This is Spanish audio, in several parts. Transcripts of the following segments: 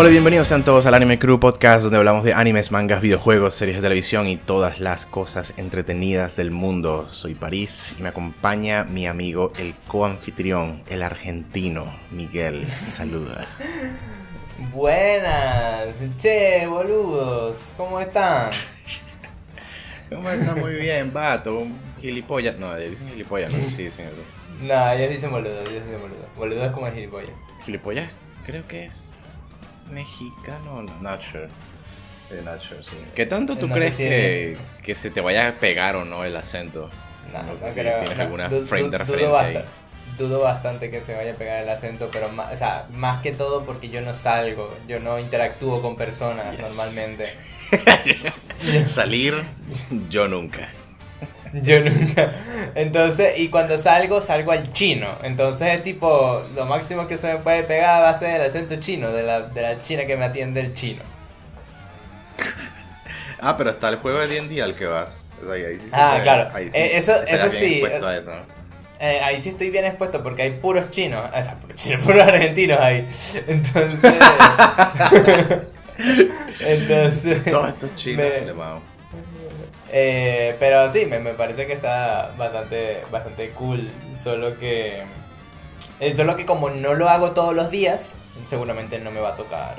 Hola, bienvenidos sean todos al Anime Crew Podcast, donde hablamos de animes, mangas, videojuegos, series de televisión y todas las cosas entretenidas del mundo. Soy París y me acompaña mi amigo, el coanfitrión, el argentino, Miguel. Saluda. Buenas, che, boludos, ¿cómo están? ¿Cómo está? Muy bien, vato. Gilipollas. No, dicen gilipollas, no sí dicen eso. No, ellos dicen boludo, ellos dicen boludo. Boludo es como el gilipollas. Gilipollas, creo que es mexicano, no, not sure. Eh, not sure, sí. ¿Qué tanto tú No crees si que, que se te vaya a pegar o no el acento? No, No sé no si creo. tienes alguna Du- frame du- de dudo referencia ahí. Dudo bastante que se vaya a pegar el acento, pero más, o sea, más que todo porque yo no salgo, yo no interactúo con personas Yes. normalmente. Salir, yo nunca. Yo nunca. Entonces, y cuando salgo, salgo al chino. Entonces, tipo, lo máximo que se me puede pegar va a ser el acento chino, de la, de la china que me atiende el chino. Ah, pero está el juego de D&D al que vas. O sea, ahí sí se Ah, te- claro. ahí Eh, eso- eso sí, eh, a eso, ¿no? Eh, ahí sí estoy bien expuesto porque hay puros chinos, o sea, puros chinos, puros argentinos ahí. Entonces. entonces. Todos estos chinos, me-. Eh, pero sí, me, me parece que está bastante, bastante cool. Solo que. eh, solo que como no lo hago todos los días, seguramente no me va a tocar.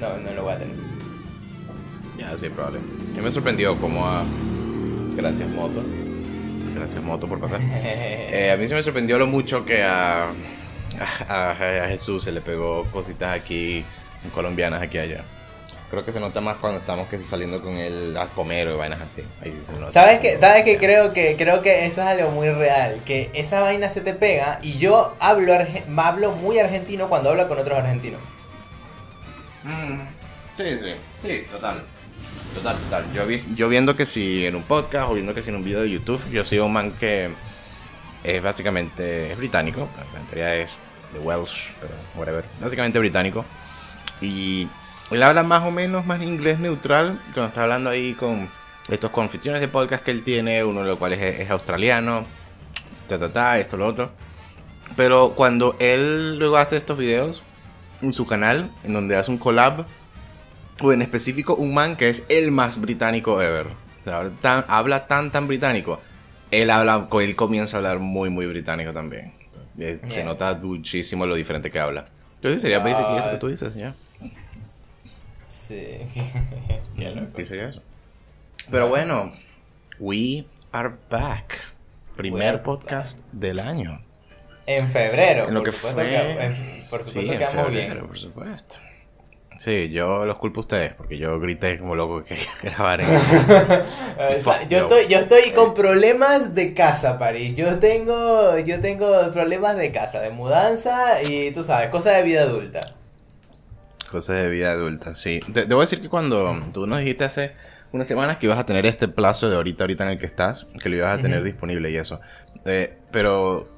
No, no lo voy a tener. Ya, sí, probable. Me sorprendió como a... Gracias, Moto. Gracias, Moto, por pasar. Eh, a mí se me sorprendió lo mucho que a, a, a Jesús se le pegó cositas aquí colombianas aquí allá. Creo que se nota más cuando estamos que saliendo con él a comer o vainas así. Ahí sí se nota. ¿Sabes qué? ¿Sabes qué? Creo que creo que eso es algo muy real, que esa vaina se te pega y yo hablo arge- hablo muy argentino cuando hablo con otros argentinos. Mm, sí, sí, sí, total. Total, total. Yo, vi- yo viendo que si en un podcast o viendo que si en un video de YouTube, yo soy un man que es básicamente es británico, en teoría es de Welsh, pero whatever, básicamente británico. Y él habla más o menos más inglés neutral cuando está hablando ahí con estos confitriones de podcast que él tiene, uno de los cuales es, es australiano, ta ta ta, esto lo otro. Pero cuando él luego hace estos videos en su canal, en donde hace un collab, o en específico un man que es el más británico ever. O sea, habla tan, habla tan, tan británico. Él habla, él comienza a hablar muy, muy británico también. Eh, Se Yeah. nota muchísimo lo diferente que habla. Entonces sería Ah. basically eso que tú dices, ya. Pero bueno, we are back. Primer are podcast del año. En febrero. En lo por que supuesto fue- que- en- por Sí, supuesto en que vamos febrero, bien. por supuesto. Sí, yo los culpo a ustedes, porque yo grité como loco que grabar en... Eh, Fuck yo, estoy, yo estoy con problemas de casa, París. Yo tengo, yo tengo problemas de casa, de mudanza y tú sabes, cosas de vida adulta. Cosas de vida adulta, sí. Te- debo decir que cuando tú nos dijiste hace unas semanas que ibas a tener este plazo de ahorita, ahorita en el que estás, que lo ibas a tener disponible y eso. Eh, pero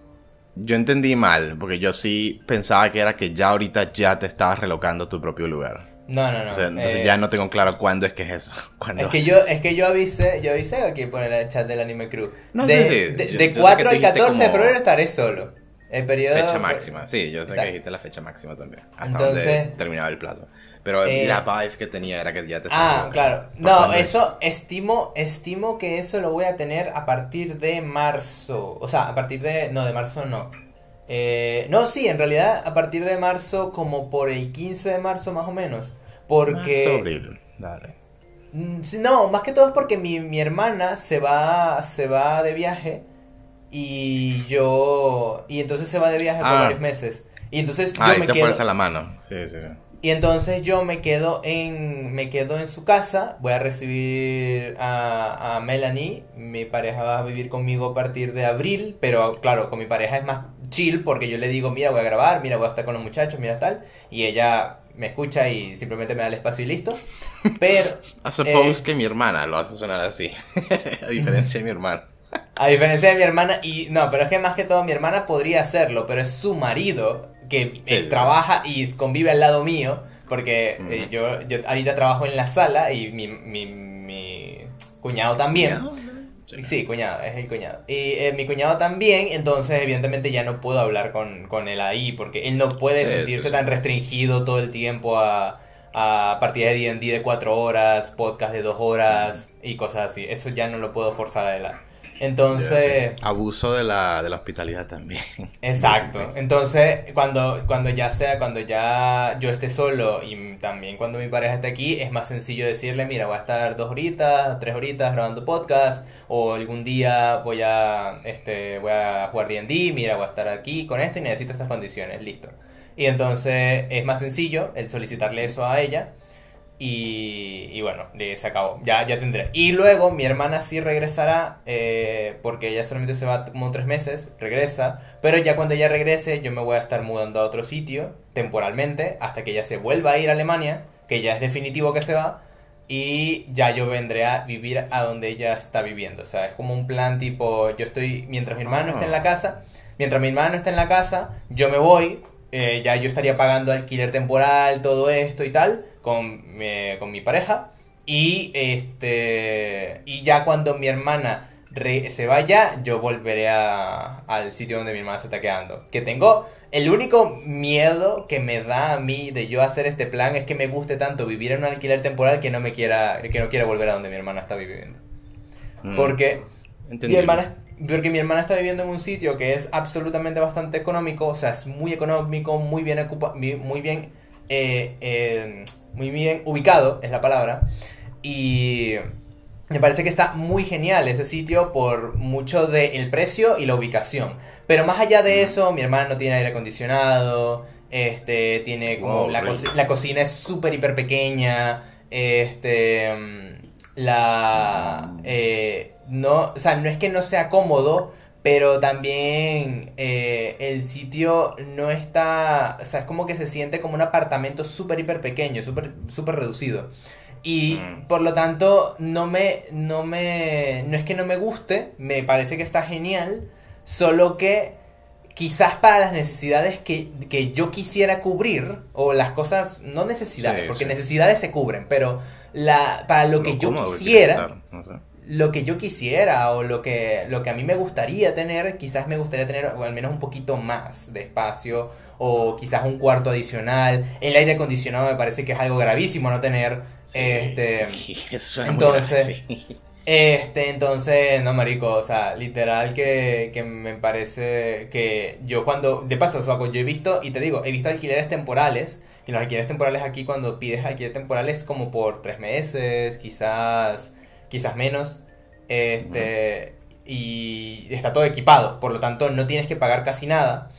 yo entendí mal, porque yo sí pensaba que era que ya ahorita ya te estabas relocando a tu propio lugar. No, no, no. Entonces, entonces eh, ya no tengo claro cuándo es que es eso. Es que yo, es que yo avisé, yo avisé aquí por el chat del Anime Crew. No, de, sí, sí. de- Yo- de yo sé 4 que tú al dijiste 14 de como- febrero estaré solo. El periodo. Fecha máxima, sí, yo sé Exacto. que dijiste la fecha máxima también. Hasta Entonces- donde terminaba el plazo. Pero Eh, la vibe que tenía era que ya te Ah, estabas claro. relocando. ¿Por No, eso estimo, estimo que eso lo voy a tener a partir de marzo. O sea, a partir de. No, de marzo no. Eh, no, sí, en realidad a partir de marzo, como por el 15 de marzo más o menos. Porque. Marzo, abril. Dale. Mm, No, más que todo es porque mi, mi hermana se va, se va de viaje y yo... Y entonces se va de viaje por Ah. varios meses. Y entonces yo Ah, ahí me te quedo... fuerza la mano. Sí, sí. Y entonces yo me quedo en, me quedo en su casa, voy a recibir a, a Melanie, mi pareja va a vivir conmigo a partir de abril, pero claro, con mi pareja es más chill porque yo le digo, mira, voy a grabar, mira, voy a estar con los muchachos, mira tal, y ella me escucha y simplemente me da el espacio y listo. Pero I suppose Eh. que mi hermana lo hace sonar así. a diferencia de mi hermano. A diferencia de mi hermana, y no, pero es que más que todo mi hermana podría hacerlo, pero es su marido que Sí, eh, trabaja y convive al lado mío, porque eh, yo, yo ahorita trabajo en la sala y mi, mi, mi cuñado también. Sí, cuñado, es el cuñado. Y eh, mi cuñado también, entonces evidentemente ya no puedo hablar con, con él ahí, porque él no puede Sí, sentirse sí. tan restringido todo el tiempo a, a partidas de D&D de cuatro horas, podcast de dos horas y cosas así. Eso ya no lo puedo forzar a él. Entonces... Sí. Abuso de la, de la hospitalidad también. Exacto. Entonces, cuando, cuando ya sea, cuando ya yo esté solo y también cuando mi pareja esté aquí, es más sencillo decirle, mira, voy a estar dos horitas, tres horitas grabando podcast, o algún día voy a, este, voy a jugar D&D, mira, voy a estar aquí con esto y necesito estas condiciones, listo. Y entonces es más sencillo el solicitarle eso a ella. Y, y bueno, se acabó. Ya, ya tendré. Y luego mi hermana sí regresará, eh, porque ella solamente se va como tres meses, regresa. Pero ya cuando ella regrese, yo me voy a estar mudando a otro sitio, temporalmente, hasta que ella se vuelva a ir a Alemania, que ya es definitivo que se va. Y ya yo vendré a vivir a donde ella está viviendo. O sea, es como un plan tipo, yo estoy, mientras mi hermano está en la casa, mientras mi hermano está en la casa, yo me voy, eh, ya yo estaría pagando alquiler temporal, todo esto y tal, con, mi- con mi pareja. Y este y ya cuando mi hermana re- se vaya, yo volveré a- al sitio donde mi hermana se está quedando. Que tengo el único miedo que me da a mí de yo hacer este plan es que me guste tanto vivir en un alquiler temporal que no me quiera que no quiera volver a donde mi hermana está viviendo. Mm, Porque mi hermana, porque mi hermana está viviendo en un sitio que es absolutamente bastante económico, o sea, es muy económico, muy bien ocupa, muy bien, eh, eh, muy bien ubicado, es la palabra, y me parece que está muy genial ese sitio por mucho del precio y la ubicación. Pero más allá de Mm. eso, mi hermana no tiene aire acondicionado, este, tiene como Wow, la, cocina es súper hiper pequeña, este, mm, la, eh, no, o sea, no es que no sea cómodo, pero también eh, el sitio no está, o sea, es como que se siente como un apartamento súper hiper pequeño, súper súper reducido. Y Mm. por lo tanto, no me, no me, no es que no me guste, me parece que está genial, solo que quizás para las necesidades que, que yo quisiera cubrir, o las cosas, no necesidades, Sí, porque sí. necesidades se cubren, pero la, para lo que yo quisiera, no sé. Lo que yo quisiera o lo que, lo que a mí me gustaría tener, quizás me gustaría tener o al menos un poquito más de espacio o quizás un cuarto adicional. El aire acondicionado me parece que es algo gravísimo no tener. Sí. Este, Eso entonces- grave, sí. este, entonces, no, marico, o sea, literal que, que me parece que yo cuando, de paso, Suaco, yo he visto, y te digo, he visto alquileres temporales, y los alquileres temporales aquí cuando pides alquiler temporal es como por tres meses, quizás, quizás menos, este, y está todo equipado, por lo tanto no tienes que pagar casi nada,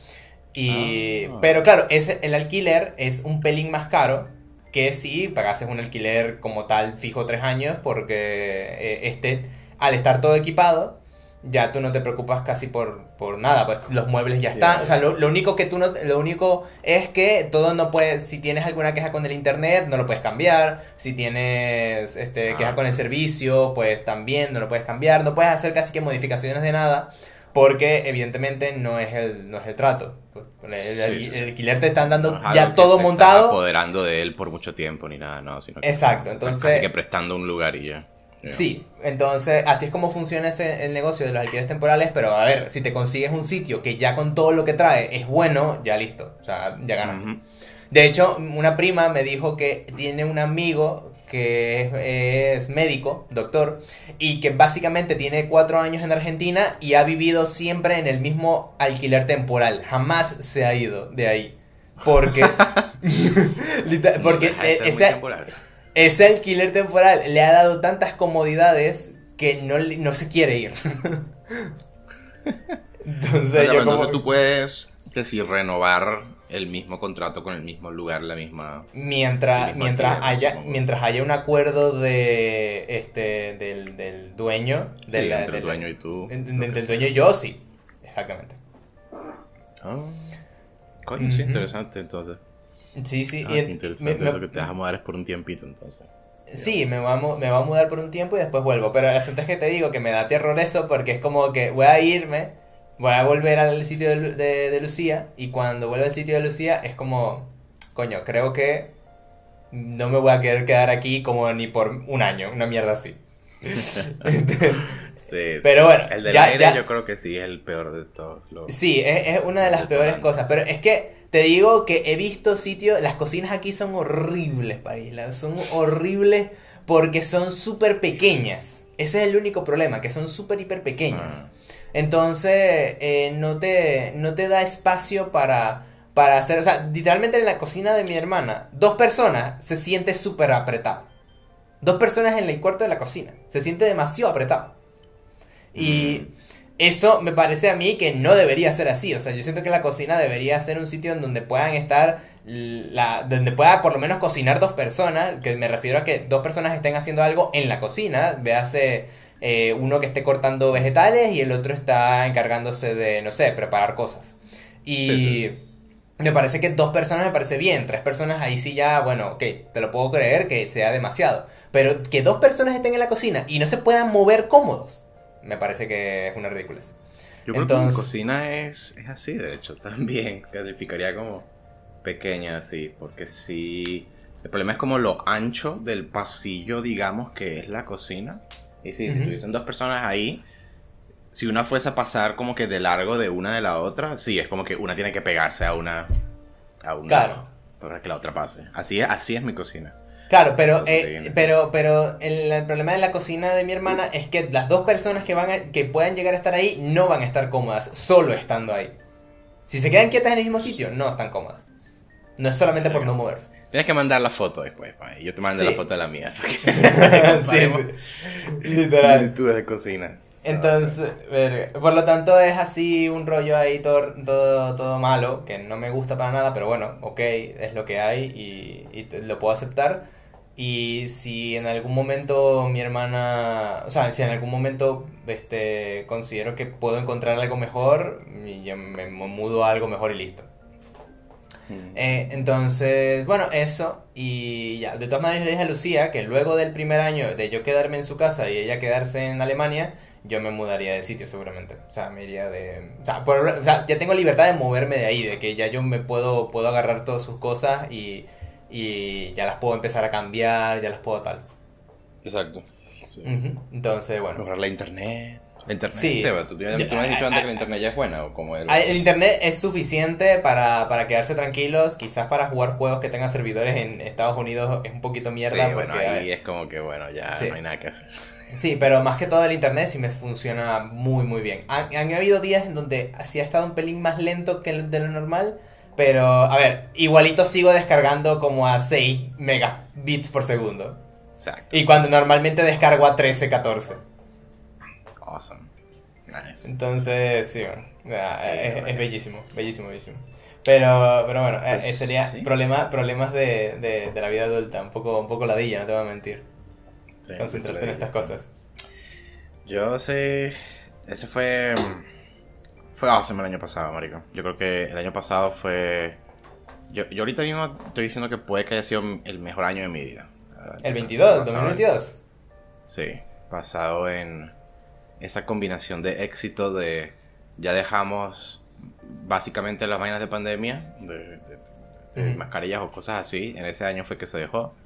y, Ah. pero claro, ese, el alquiler es un pelín más caro, que si pagases un alquiler como tal fijo tres años porque eh, este al estar todo equipado ya tú no te preocupas casi por, por nada pues los muebles ya están Ya. o sea lo, lo único que tú no lo único es que todo no puedes si tienes alguna queja con el internet no lo puedes cambiar si tienes este Ah. queja con el servicio pues también no lo puedes cambiar no puedes hacer casi que modificaciones de nada porque evidentemente no es el no es el trato Pues, el, el- Sí, sí. el alquiler te están dando No ya todo montado apoderando de él por mucho tiempo ni nada, no, sino que Exacto, entonces- casi que prestando un lugar y ya. Sí, entonces así es como funciona ese, el negocio de los alquileres temporales, pero a ver, si te consigues un sitio que ya con todo lo que trae es bueno, ya listo, o sea, ya ganaste. Ujú. De hecho, una prima me dijo que tiene un amigo que es, es médico, doctor, y que básicamente tiene cuatro años en Argentina y ha vivido siempre en el mismo alquiler temporal, jamás se ha ido de ahí. Porque, porque No muy ese, temporal. Ese alquiler temporal le ha dado tantas comodidades que no, no se quiere ir. Entonces, O sea, yo como- entonces tú puedes que si renovar el mismo contrato con el mismo lugar, la misma. mientras mientras alquiler, haya mientras haya un acuerdo de este del, del dueño de Sí, la- entre de el dueño y tú. entre el dueño y yo sí exactamente Ah. Coño, sí, Ujú. interesante entonces. Sí sí Ah, y interesante me- eso me- que te vas a mudar es por un tiempito entonces. Sí, me va, me va a mudar por un tiempo y después vuelvo. Pero el asunto es que te digo que me da terror eso porque es como que voy a irme, voy a volver al sitio de, de, de Lucía y cuando vuelva al sitio de Lucía es como, coño, creo que no me voy a querer quedar aquí como ni por un año, una mierda así. Sí, Pero sí. bueno, El ya- aire ya- yo creo que sí es el peor de todos los... Sí, es, es una de las peores cosas. Pero es que te digo que he visto sitios. Las cocinas aquí son horribles, París. Son horribles porque son súper pequeñas. Ese es el único problema, que son súper hiper pequeñas. Ah. Entonces, eh, no, te, no te da espacio para, para hacer. O sea, literalmente en la cocina de mi hermana, dos personas se siente súper apretado. Dos personas en el cuarto de la cocina. Se siente demasiado apretado. Y eso me parece a mí que no debería ser así. O sea, yo siento que la cocina debería ser un sitio en donde puedan estar. La, donde pueda por lo menos cocinar dos personas. Que me refiero a que dos personas estén haciendo algo en la cocina. Véase eh, uno que esté cortando vegetales y el otro está encargándose de, no sé, preparar cosas. Y Sí, me parece que dos personas me parece bien, tres personas ahí sí ya, bueno, ok, te lo puedo creer que sea demasiado. Pero que dos personas estén en la cocina y no se puedan mover cómodos, me parece que es una ridiculez. Yo creo Entonces- que mi cocina es, es así, de hecho, también. Clasificaría como pequeña, así, porque sí... El problema es como lo ancho del pasillo, digamos, que es la cocina. Y sí, si Ujú. tuviesen dos personas ahí, si una fuese a pasar como que de largo de una de la otra, sí, es como que una tiene que pegarse a una... A una Claro. Para que la otra pase. Así es, así es mi cocina. Claro, pero, eh, pero, pero el, el problema de la cocina de mi hermana es que las dos personas que van a- que puedan llegar a estar ahí no van a estar cómodas solo estando ahí. Si se quedan quietas en el mismo sitio, no están cómodas. No es solamente por no moverse. Tienes que mandar la foto después, pa, y yo te mando Sí. la foto de la mía. sí, sí. Literal. Similitudes de cocina. Entonces, verga. por lo tanto es así un rollo ahí todo, todo, todo malo, que no me gusta para nada, pero bueno, ok, es lo que hay y, y lo puedo aceptar. Y si en algún momento mi hermana, o sea, si en algún momento este, considero que puedo encontrar algo mejor, yo me mudo a algo mejor y listo. Mm. Eh, entonces, bueno, eso. Y ya, de todas maneras le dije a Lucía que luego del primer año de yo quedarme en su casa y ella quedarse en Alemania, yo me mudaría de sitio seguramente. O sea, me iría de... O sea, por- o sea, ya tengo libertad de moverme de ahí, de que ya yo me puedo, puedo agarrar todas sus cosas y, y ya las puedo empezar a cambiar, ya las puedo tal. Exacto. Sí. Ujú. Entonces, bueno. Mejorar la internet. La internet. Sí. Seba, ¿tú, tú me has dicho antes que la internet ya es buena o como el... El internet es suficiente para, para quedarse tranquilos, quizás para jugar juegos que tengan servidores en Estados Unidos es un poquito mierda Sí, porque... bueno, ahí es como que bueno, ya Sí. no hay nada que hacer. Sí, pero más que todo el internet sí me funciona muy muy bien. Han, han habido días en donde sí ha estado un pelín más lento que de lo normal, pero a ver, igualito sigo descargando como a 6 megabits por segundo. Exacto. Y cuando normalmente descargo a 13, 14. Awesome. Nice. Entonces, sí, bueno, Eh, es, bueno. es bellísimo, bellísimo, bellísimo. Pero, pero bueno, eh, Pues, eh, sería sí. problema, problemas de, de, de la vida adulta, un poco, un poco ladilla, no te voy a mentir. Sí, Concentrarse en sí. estas cosas. Yo sé. Ese fue. Fue awesome el año pasado, marico. Yo creo que el año pasado fue. Yo, yo ahorita mismo estoy diciendo que puede que haya sido el mejor año de mi vida. El 22, Basado en- 2022. Sí, basado en esa combinación de éxito de ya dejamos básicamente las vainas de pandemia, de, de- de Ujú. mascarillas o cosas así. En ese año fue que se dejó,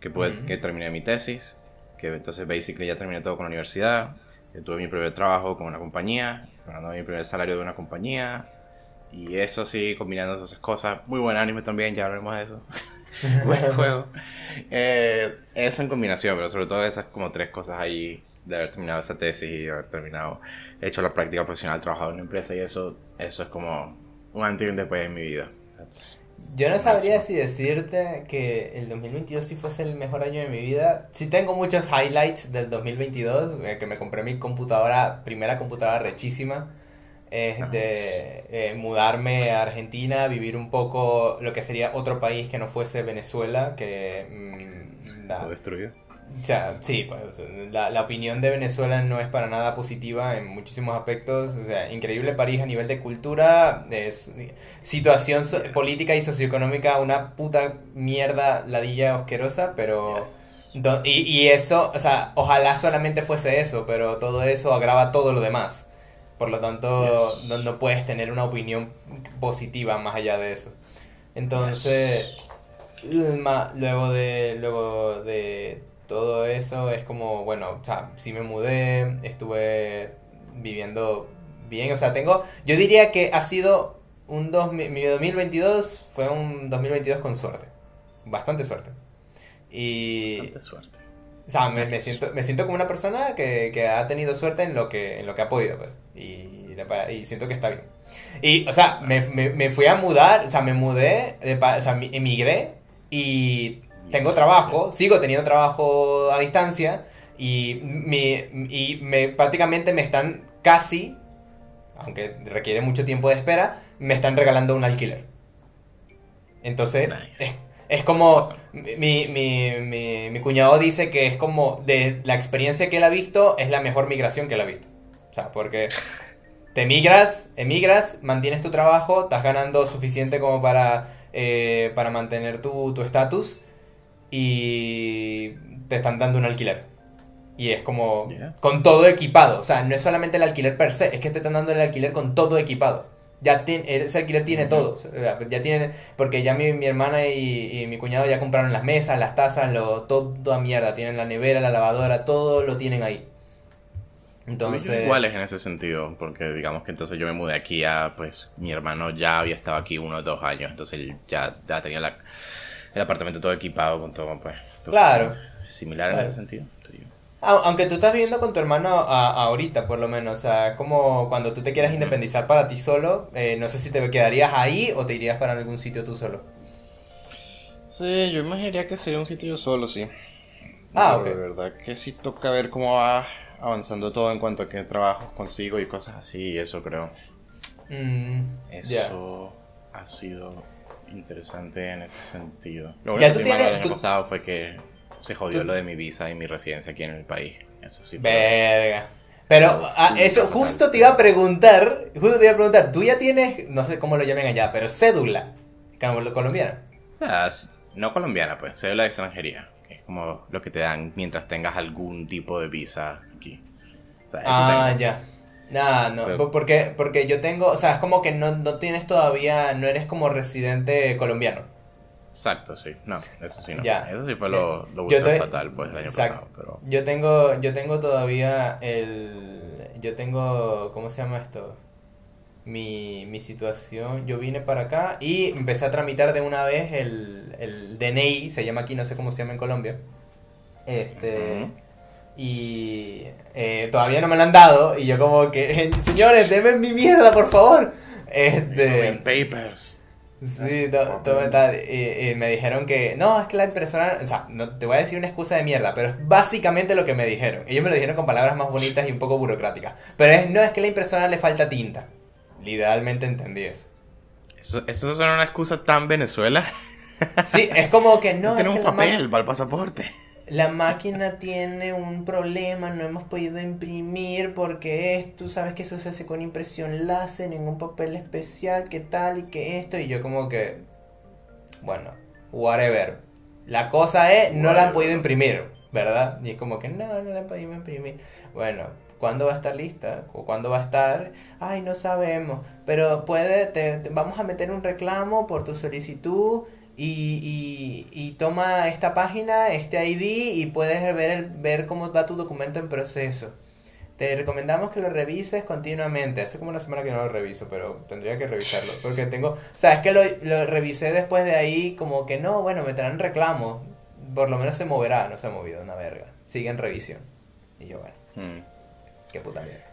que, pude- Ujú. que terminé mi tesis, que entonces basically ya terminé todo con la universidad, que tuve mi primer trabajo con una compañía, ganando mi primer salario de una compañía. Y eso sí, combinando esas cosas. Muy buen anime también, ya hablaremos de eso. buen juego. Eh, eso en combinación, pero sobre todo esas como tres cosas ahí de haber terminado esa tesis y de haber terminado, hecho la práctica profesional, trabajado en una empresa y eso, eso es como un antes y un después en mi vida. That's- Yo no sabría si decirte que el 2022 sí fuese el mejor año de mi vida. Sí tengo muchos highlights del 2022, eh, que me compré mi computadora, primera computadora rechísima. Es de eh, mudarme a Argentina, vivir un poco lo que sería otro país que no fuese Venezuela, que... mm, da- destruido. O sea, sí, pues, la, la opinión de Venezuela no es para nada positiva en muchísimos aspectos. O sea, increíble París a nivel de cultura, de situación so- política y socioeconómica, una puta mierda ladilla asquerosa, pero... Yes. do- y, y eso, o sea, ojalá solamente fuese eso, pero todo eso agrava todo lo demás. Por lo tanto, Yes. no, no puedes tener una opinión positiva más allá de eso. Entonces, luego de luego de todo eso es como, bueno, o sea, sí me mudé, estuve viviendo bien, o sea, tengo, yo diría que ha sido un dos, mi 2022 fue un 2022 con suerte, bastante suerte. Y... Bastante suerte. O sea, me, me siento, me siento como una persona que, que, ha tenido suerte en lo que, en lo que ha podido, pues. Y, y siento que está bien. Y, o sea, me, me, me, fui a mudar, o sea, me mudé, de, o sea, emigré y tengo trabajo, sigo teniendo trabajo a distancia y, me, y me, prácticamente me están casi, aunque requiere mucho tiempo de espera, me están regalando un alquiler. Entonces, nice. Es como, mi, mi, mi, mi, cuñado dice que es como, de la experiencia que él ha visto, es la mejor migración que él ha visto. O sea, porque te migras, emigras, mantienes tu trabajo, estás ganando suficiente como para, eh, para mantener tu estatus y te están dando un alquiler. Y es como, con todo equipado. O sea, no es solamente el alquiler per se, es que te están dando el alquiler con todo equipado ya ese alquiler tiene todo. Ya tiene, porque ya mi, mi hermana y, mi cuñado ya compraron las mesas, las tazas, lo, todo a mierda. Tienen la nevera, la lavadora, todo lo tienen ahí. Entonces... Iguales en ese sentido, porque digamos que entonces yo me mudé aquí a, pues mi hermano ya había estado aquí uno o dos años, entonces él ya, ya tenía la, el apartamento todo equipado con todo, pues. claro. Similar en ese sentido. Aunque tú estás viviendo con tu hermano ahorita, por lo menos. O sea, como cuando tú te quieras independizar para ti solo, eh, no sé si te quedarías ahí o te irías para algún sitio tú solo. Sí, yo imaginaría que sería un sitio yo solo, sí. Ah, ok. De verdad que sí toca ver cómo va avanzando todo en cuanto a qué trabajos consigo y cosas así, eso creo. Mm, eso ha sido interesante en ese sentido. Lo único que el año pasado fue que se jodió lo de mi visa y mi residencia aquí en el país. Eso sí. Verga. Pero ah, eso justo te iba a preguntar, justo te iba a preguntar, tú ya tienes, no sé cómo lo llamen allá, pero cédula colombiana. O sea, no colombiana, pues, cédula de extranjería, que es como lo que te dan mientras tengas algún tipo de visa aquí. ah, ya. Nah, no, porque, porque yo tengo, o sea, es como que no, no tienes todavía, no eres como residente colombiano. Exacto, sí. No, eso sí no. Eso sí fue lo, lo fatal, pues, el año pasado. Pero... Yo tengo, yo tengo todavía el... Yo tengo, ¿cómo se llama esto? Mi, mi situación, yo vine para acá y empecé a tramitar de una vez el, el DNI, se llama aquí, no sé cómo se llama en Colombia. Este... Y eh, todavía no me lo han dado y yo como que, señores, denme mi mierda, por favor. Este... papers. Sí, todo, todo tal. Y, me dijeron que, no, es que la impresora, o sea, no, te voy a decir una excusa de mierda, pero es básicamente lo que me dijeron. Ellos me lo dijeron con palabras más bonitas y un poco burocráticas. Pero es, no es que la impresora le falta tinta. Literalmente entendí eso. ¿Eso, eso suena una excusa tan Venezuela? Sí, es como que no. no tiene un papel para el pasaporte la máquina tiene un problema, no hemos podido imprimir porque es, tú sabes que eso se hace con impresión láser en un papel especial, que tal y que esto, y yo como que, bueno, whatever. La cosa es, no la han podido imprimir, ¿verdad? Y es como que no, no la han podido imprimir. Bueno, ¿cuándo va a estar lista? ¿O cuándo va a estar? Ay, no sabemos, pero puede, te vamos a meter un reclamo por tu solicitud y, y, toma esta página, este ID y puedes ver, el, ver cómo va tu documento en proceso. Te recomendamos que lo revises continuamente. Hace como una semana que no lo reviso, pero tendría que revisarlo. Porque tengo... O sea, es que lo, lo revisé después de ahí como que no, bueno, me traen reclamos. Por lo menos se moverá. No se ha movido una verga. Sigue en revisión. Y yo, bueno. Hmm. Qué puta mierda.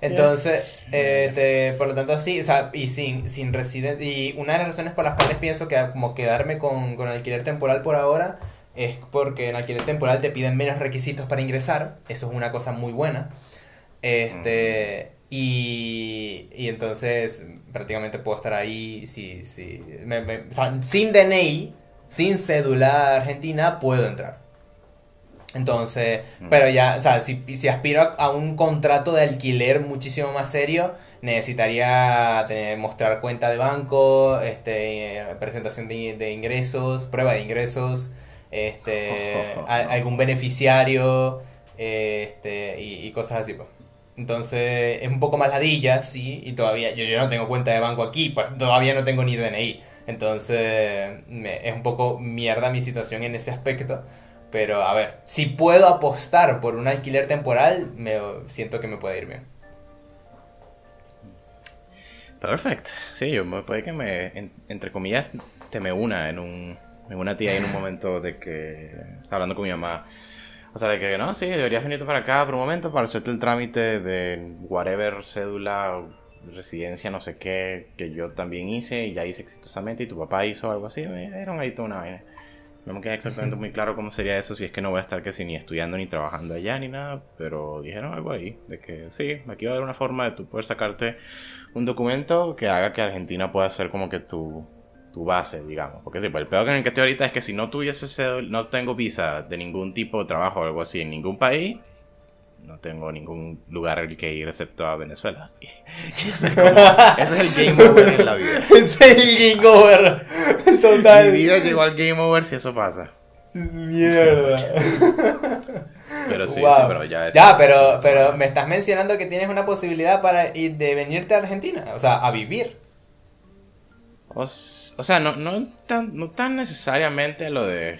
Entonces, eh, por lo tanto, sí, o sea, y sin, sin residencia. Y una de las razones por las cuales pienso que como quedarme con, con alquiler temporal por ahora es porque en alquiler temporal te piden menos requisitos para ingresar. Eso es una cosa muy buena. Este. Y, y entonces prácticamente puedo estar ahí si, si, sin DNI, sin cédula argentina, puedo entrar. Entonces, pero ya, o sea, si, si aspiro a, un contrato de alquiler muchísimo más serio, necesitaría tener, mostrar cuenta de banco, este, presentación de, ingresos, prueba de ingresos, este, algún beneficiario, este, y, cosas así, pues. Entonces, es un poco más ladilla, sí, y todavía, yo, yo no tengo cuenta de banco aquí, pues todavía no tengo ni DNI. Entonces, es un poco mierda mi situación en ese aspecto. Pero a ver, si puedo apostar por un alquiler temporal, me siento que me puede ir bien. Perfecto. Sí, yo me puede que me, entre comillas, te me una en un, en una tía en un momento de que hablando con mi mamá. O sea, de que no, sí, deberías venirte para acá por un momento para hacerte el trámite de whatever cédula, residencia, no sé qué, que yo también hice y ya hice exitosamente y tu papá hizo algo así. Era ahí toda una vaina. No me queda exactamente muy claro cómo sería eso, si es que no voy a estar que si ni estudiando ni trabajando allá ni nada, pero dijeron algo ahí, de que sí, aquí va a haber una forma de tú poder sacarte un documento que haga que Argentina pueda ser como que tu, tu base, digamos. Porque sí, pues el peor en el que estoy ahorita es que si no tuviese no tengo visa de ningún tipo de trabajo o algo así en ningún país, no tengo ningún lugar al que ir excepto a Venezuela. ese, es el game over en la vida. ese es el game over. Total. Mi vida llegó al game over si eso pasa. Mierda. Pero sí, sí, pero ya Ya, pero, pero me estás mencionando que tienes una posibilidad para ir de venirte a Argentina, o sea, a vivir. O, sea, no, no, tan, no tan necesariamente lo de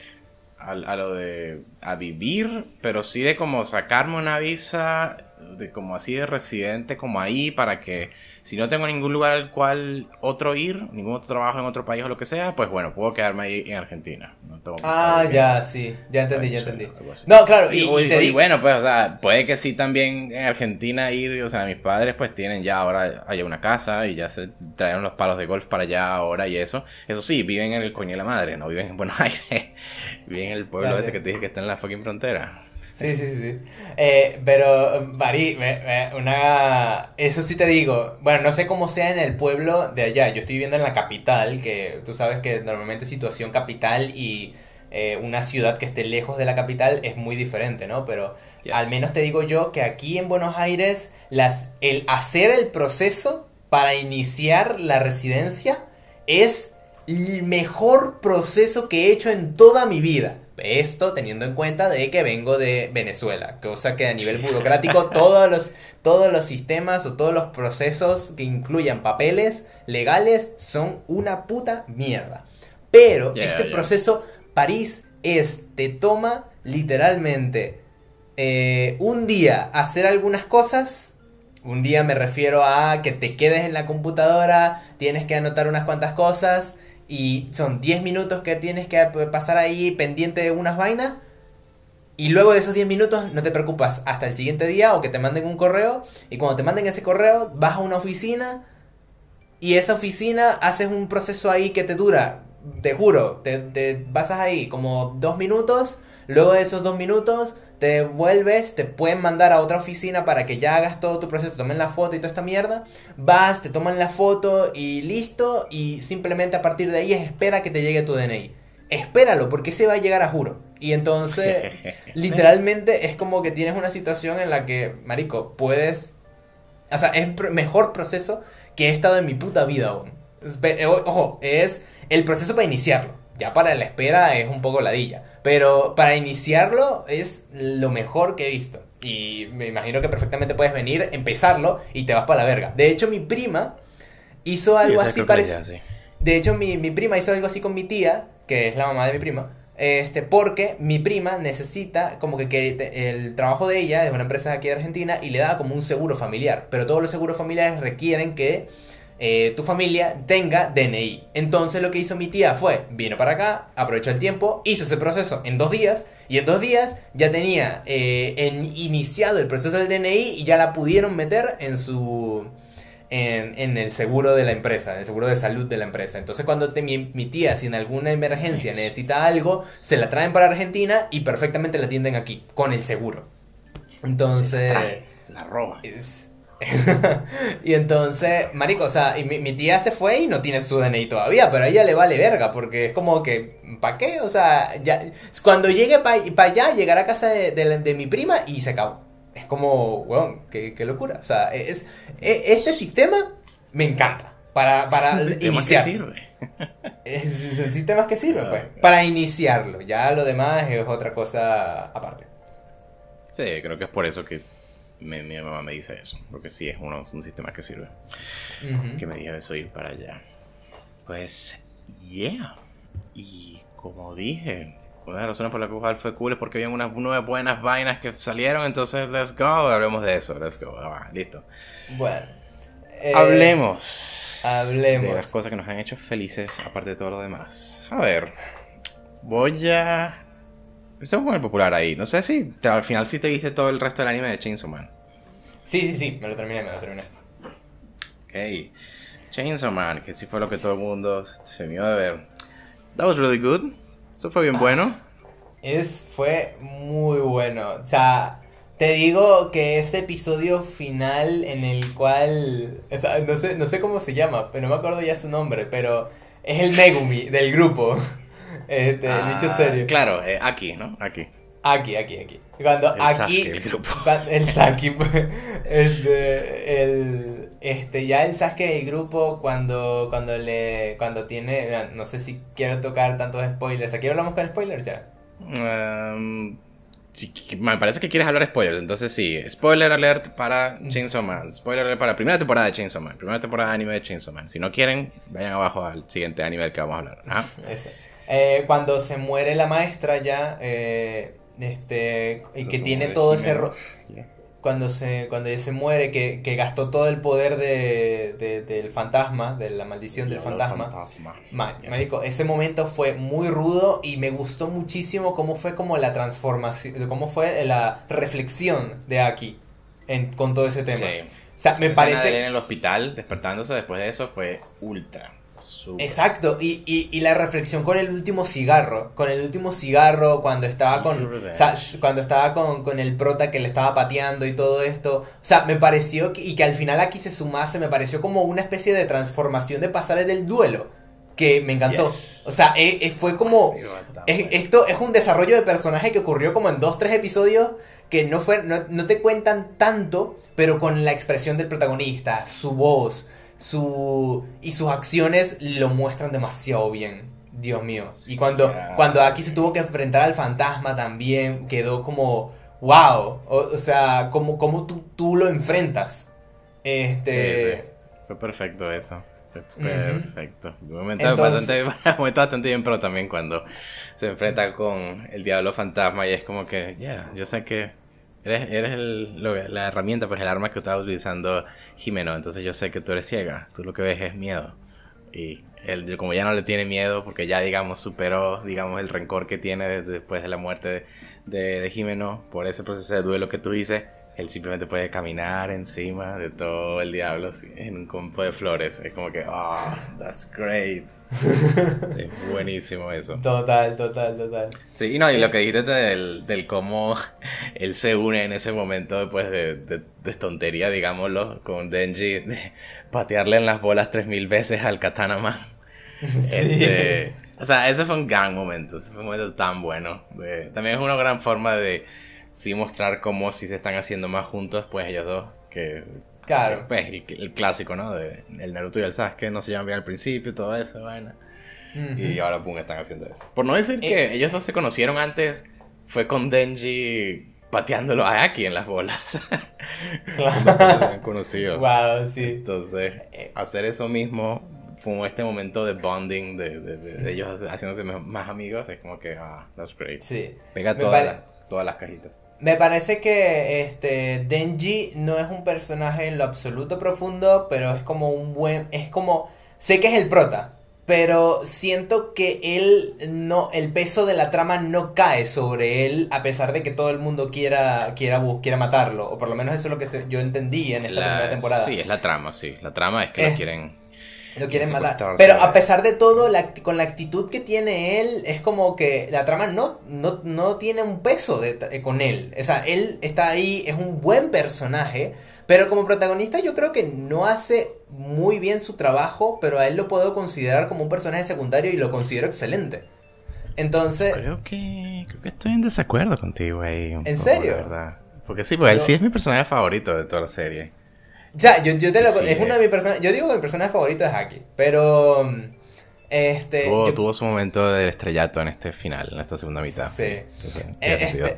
a, lo de a vivir, pero sí de como sacarme una visa de como así de residente como ahí para que si no tengo ningún lugar al cual otro ir, ningún otro trabajo en otro país o lo que sea, pues bueno, puedo quedarme ahí en Argentina. ah, ya, sí, ya entendí, ya entendí. No, claro, y, y, bueno, pues, o sea, puede que sí también en Argentina ir, o sea, mis padres pues tienen ya ahora allá una casa y ya se trajeron los palos de golf para allá ahora y eso. Eso sí, viven en el coño de la madre, no viven en Buenos Aires, viven en el pueblo ese que te dije que está en la fucking frontera. Sí, sí, sí. Eh, pero, Mari, una... Eso sí te digo. Bueno, no sé cómo sea en el pueblo de allá. Yo estoy viviendo en la capital, que tú sabes que normalmente situación capital y eh, una ciudad que esté lejos de la capital es muy diferente, ¿no? Pero al menos te digo yo que aquí en Buenos Aires, las, el hacer el proceso para iniciar la residencia es el mejor proceso que he hecho en toda mi vida. Esto teniendo en cuenta de que vengo de Venezuela, cosa que a nivel burocrático todos los, todos los sistemas o todos los procesos que incluyan papeles legales son una puta mierda. Pero este proceso, París es, te toma literalmente eh, un día hacer algunas cosas. Un día me refiero a que te quedes en la computadora, tienes que anotar unas cuantas cosas y son 10 minutos que tienes que pasar ahí pendiente de unas vainas. Y luego de esos 10 minutos no te preocupas hasta el siguiente día o que te manden un correo. Y cuando te manden ese correo, vas a una oficina. Y esa oficina haces un proceso ahí que te dura, te juro, te, te pasas ahí como 2 minutos. Luego de esos 2 minutos te vuelves, te pueden mandar a otra oficina para que ya hagas todo tu proceso, te tomen la foto y toda esta mierda. Vas, te toman la foto y listo. Y simplemente a partir de ahí espera que te llegue tu DNI. Espéralo, porque se va a llegar a juro. Y entonces, literalmente es como que tienes una situación en la que, Marico, puedes. O sea, es mejor proceso que he estado en mi puta vida aún. Eh, ojo, es el proceso para iniciarlo. Ya para la espera es un poco ladilla. Pero para iniciarlo es lo mejor que he visto. Y me imagino que perfectamente puedes venir, empezarlo y te vas para la verga. De hecho, mi prima hizo algo así parecido. De hecho, mi, prima hizo algo así con mi tía, que es la mamá de mi prima. Este, porque mi prima necesita, como que, que el trabajo de ella es una empresa aquí de Argentina y le da como un seguro familiar. Pero todos los seguros familiares requieren que eh, tu familia tenga DNI. Entonces lo que hizo mi tía fue, vino para acá, aprovechó el tiempo, hizo ese proceso en dos días y en dos días ya tenía eh, iniciado el proceso del DNI y ya la pudieron meter en su... En, el seguro de la empresa, en el seguro de salud de la empresa. Entonces cuando mi, tía, si en alguna emergencia necesita algo, se la traen para Argentina y perfectamente la atienden aquí, con el seguro. Entonces... la, roba. y entonces, marico, o sea, y mi, tía se fue y no tiene su DNI todavía, pero a ella le vale verga, porque es como que, ¿para qué? O sea, ya, cuando llegue para allá, llegará a casa de, mi prima y se acabó. Es como, weón, qué, locura. O sea, es, e, este sistema me encanta. Para, para iniciar. Que sirve. Es, el sistema que sirve, pues. Para iniciarlo. Ya lo demás es otra cosa aparte. Sí, creo que es por eso que mi, mamá me dice eso, porque sí es uno, un sistema que sirve. Que me diga eso ir para allá. Pues, yeah. Y como dije, una de las razones por las que fue cool es porque había unas nueve buenas vainas que salieron, entonces let's go, hablemos de eso, let's go, ah, listo. Bueno. eh, Hablemos de las Hablemos. cosas que nos han hecho felices, aparte de todo lo demás. A ver, voy a... Empecemos con el popular ahí. No sé si te- al final sí te viste todo el resto del anime de Chainsaw Man. Sí, sí, sí, me lo terminé, me lo terminé. Ok. Chainsaw Man, que sí fue lo que todo el mundo se vio de ver. That was really good. Eso fue bien bueno. Es, fue muy bueno. O sea, te digo que ese episodio final en el cual. o sea, no, sé, no sé cómo se llama, pero no me acuerdo ya su nombre, pero es el Megumi del grupo. Este, dicho Ah, serio. Claro, eh, aquí, ¿no? Aquí. Aquí, aquí, aquí. Cuando El aquí. Sasuke, el grupo. el Sasuke, pues, este, el, este, ya el Sasuke del grupo cuando, cuando le, cuando tiene, no sé si quiero tocar tantos spoilers, ¿aquí hablamos con spoilers ya? Um, sí, me parece que quieres hablar spoilers, entonces sí. Spoiler alert para Chainsaw Man. Spoiler alert para la primera temporada de Chainsaw Man. Primera temporada de anime de Chainsaw Man. Si no quieren, vayan abajo al siguiente anime del que vamos a hablar. Ajá. Ese. Eh, cuando se muere la maestra ya, eh, este, y que tiene todo ese... Ro- Cuando se, cuando ella se muere, que, que gastó todo el poder de, de- del fantasma, de la maldición del fantasma. fantasma. Ma- Yes. marico, ese momento fue muy rudo y me gustó muchísimo cómo fue como la transformación, cómo fue la reflexión de Aki en- con todo ese tema. Sí. O sea, me Esa parece... en el hospital despertándose después de eso fue ultra. Exacto, y, y, y la reflexión con el último cigarro, con el último cigarro cuando estaba con, o sea, cuando estaba con, con el prota que le estaba pateando y todo esto, o sea, me pareció, que, y que al final aquí se sumase, me pareció como una especie de transformación de pasar del duelo, que me encantó, Yes. o sea, eh, eh, fue como, Sí, es- esto es un desarrollo de personaje que ocurrió como en dos, tres episodios que no, fue, no, no te cuentan tanto, pero con la expresión del protagonista, su voz, su y sus acciones lo muestran demasiado bien. Dios mío. Y cuando, ya. cuando aquí se tuvo que enfrentar al fantasma también, quedó como, wow. O, o sea, como, como tú, tú lo enfrentas. Este... Sí, sí. Fue perfecto eso. Fue perfecto. Un momento, Entonces- bastante, un momento bastante bien, pero también cuando se enfrenta con el diablo fantasma y es como que, ya, yo sé que eres, eres el- la herramienta, pues el arma que estaba utilizando Jimeno. Entonces yo sé que tú eres ciega. Tú lo que ves es miedo. Y él, como ya no le tiene miedo, porque ya, digamos, superó, digamos, el rencor que tiene de- después de la muerte de, de, de Jimeno por ese proceso de duelo que tú dices, él simplemente puede caminar encima de todo el diablo así, en un campo de flores. Es como que, ah, that's great. es buenísimo eso. Total, total, total. Sí, y no, y lo que dijiste del, del cómo él se une en ese momento después de, de, de tontería, digámoslo, con Denji, de patearle en las bolas tres mil veces al Katana Man. Este, o sea, ese fue un gran momento, ese fue un momento tan bueno. de- también es una gran forma de sí mostrar cómo si se están haciendo más juntos, pues ellos dos, que Claro. pues el, el clásico, ¿no? De el Naruto y el Sasuke no se llevan bien al principio, todo eso, vaina. Ujú. Y ahora, pum, están haciendo eso. Por no decir Eh. que ellos dos se conocieron antes, fue con Denji pateándolo a Aki en las bolas. Cuando se habían conocido. Wow, sí. Entonces, Eh. hacer eso mismo, como este momento de bonding, de, de- de- de ellos haciéndose más amigos, es como que, ah, that's great. Sí. Pega todas, las, todas las cajitas. Me parece que este Denji no es un personaje en lo absoluto profundo, pero es como un buen, es como sé que es el prota, pero siento que él no el peso de la trama no cae sobre él a pesar de que todo el mundo quiera quiera quiera matarlo, o por lo menos eso es lo que se- yo entendí en esta La- primera temporada. Sí, es la trama, sí. La trama es que Es- lo quieren... Lo quieren matar. Pero a pesar de todo, la con la actitud que tiene él, es como que la trama no, no, no tiene un peso de- eh, con él. O sea, él está ahí, es un buen personaje, pero como protagonista yo creo que no hace muy bien su trabajo, pero a él lo puedo considerar como un personaje secundario y lo considero excelente. Entonces, Creo que, creo que estoy en desacuerdo contigo ahí. un ¿En poco, serio? la verdad. Porque sí, pues él sí es mi personaje favorito de toda la serie. O sea, yo, yo te lo, Sí, es uno de mis personajes, yo digo que mi personaje favorito es Haki, pero mm, este tuvo, yo- tuvo su momento de estrellato en este final, en esta segunda mitad. Sí. Entonces, Eh, este,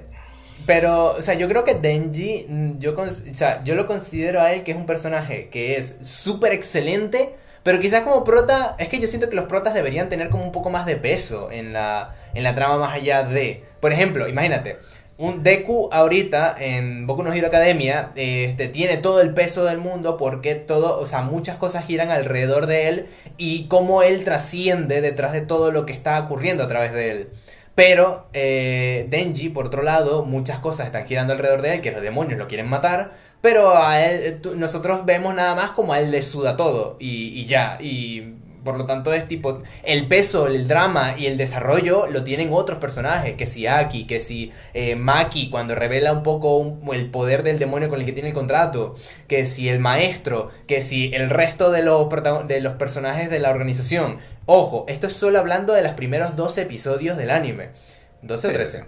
pero, o sea, yo creo que Denji, mm, yo, o sea, yo lo considero a él que es un personaje que es súper excelente, pero quizás como prota, es que yo siento que los protas deberían tener como un poco más de peso en la, en la trama más allá de... Por ejemplo, imagínate, un Deku ahorita en Boku no Hero Academia este, tiene todo el peso del mundo porque todo, o sea, muchas cosas giran alrededor de él y cómo él trasciende detrás de todo lo que está ocurriendo a través de él. Pero eh, Denji, por otro lado, muchas cosas están girando alrededor de él, que los demonios lo quieren matar, pero a él, nosotros vemos nada más como a él le suda todo y, y ya, y por lo tanto, es tipo, el peso, el drama y el desarrollo lo tienen otros personajes, que si Aki, que si eh, Maki, cuando revela un poco el poder del demonio con el que tiene el contrato, que si el maestro, que si el resto de los, de los personajes de la organización. Ojo, esto es solo hablando de los primeros 12 episodios del anime. 12 o 13.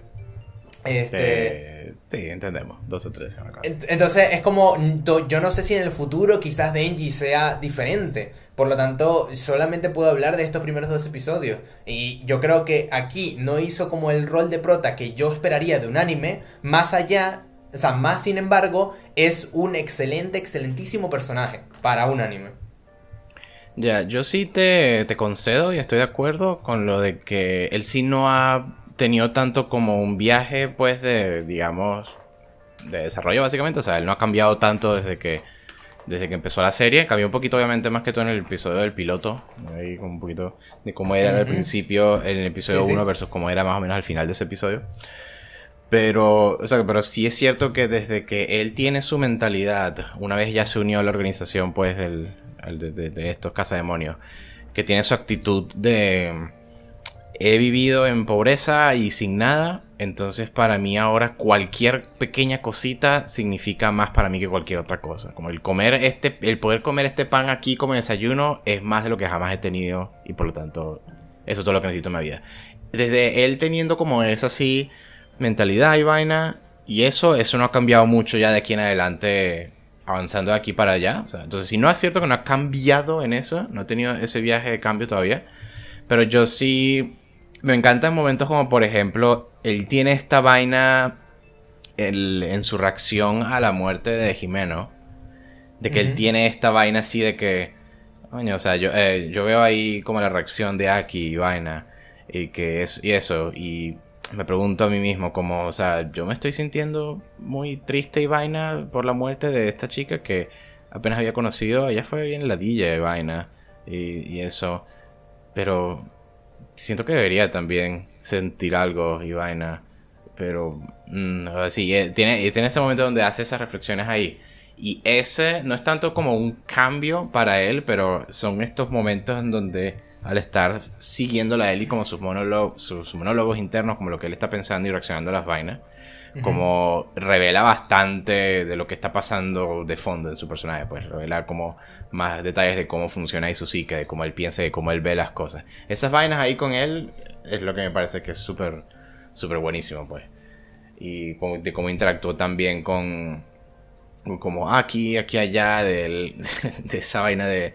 Este... Sí, entendemos. 12 o 13. Entonces es como, yo no sé si en el futuro quizás Denji sea diferente. Por lo tanto, solamente puedo hablar de estos primeros dos episodios. Y yo creo que aquí no hizo como el rol de prota que yo esperaría de un anime. Más allá, o sea, más sin embargo, es un excelente, excelentísimo personaje para un anime. Ya, yo sí te, te concedo y estoy de acuerdo con lo de que él sí no ha tenido tanto como un viaje, pues, de, digamos, de desarrollo básicamente. O sea, él no ha cambiado tanto desde que desde que empezó la serie. Cambió un poquito, obviamente, más que todo en el episodio del piloto. Ahí un poquito de cómo era al principio, en el episodio 1 versus cómo era más o menos al final de ese episodio. Pero, o sea, pero sí es cierto que desde que él tiene su mentalidad, una vez ya se unió a la organización, pues, del, de, de, de estos cazademonios, que tiene su actitud de he vivido en pobreza y sin nada, entonces para mí ahora cualquier pequeña cosita significa más para mí que cualquier otra cosa. Como el comer este, el poder comer este pan aquí como desayuno es más de lo que jamás he tenido y por lo tanto eso es todo lo que necesito en mi vida. Desde él teniendo como esa así mentalidad y vaina y eso, eso no ha cambiado mucho ya de aquí en adelante avanzando de aquí para allá. entonces si no es cierto que no ha cambiado en eso, no ha tenido ese viaje de cambio todavía, pero yo sí me encantan momentos como, por ejemplo, él tiene esta vaina en su reacción a la muerte de Jimeno. De que él tiene esta vaina así de que. Coño, o sea, yo, eh, yo veo ahí como la reacción de Aki y vaina. Y que es, y eso. Y me pregunto a mí mismo, como, o sea, yo me estoy sintiendo muy triste y vaina por la muerte de esta chica que apenas había conocido. Ella fue bien ladilla de vaina. Y, y eso. Pero siento que debería también sentir algo y vaina. Pero mm, sí, eh, tiene, tiene ese momento donde hace esas reflexiones ahí. Y ese no es tanto como un cambio para él, pero son estos momentos en donde al estar siguiéndola a él y como sus monólogos, sus monólogos internos, como lo que él está pensando y reaccionando a las vainas, como revela bastante de lo que está pasando de fondo en su personaje, pues revela como más detalles de cómo funciona y su psique, de cómo él piensa, de cómo él ve las cosas. Esas vainas ahí con él es lo que me parece que es súper, súper buenísimo, pues. Y de cómo interactuó también con, como aquí, aquí, allá, de esa vaina de,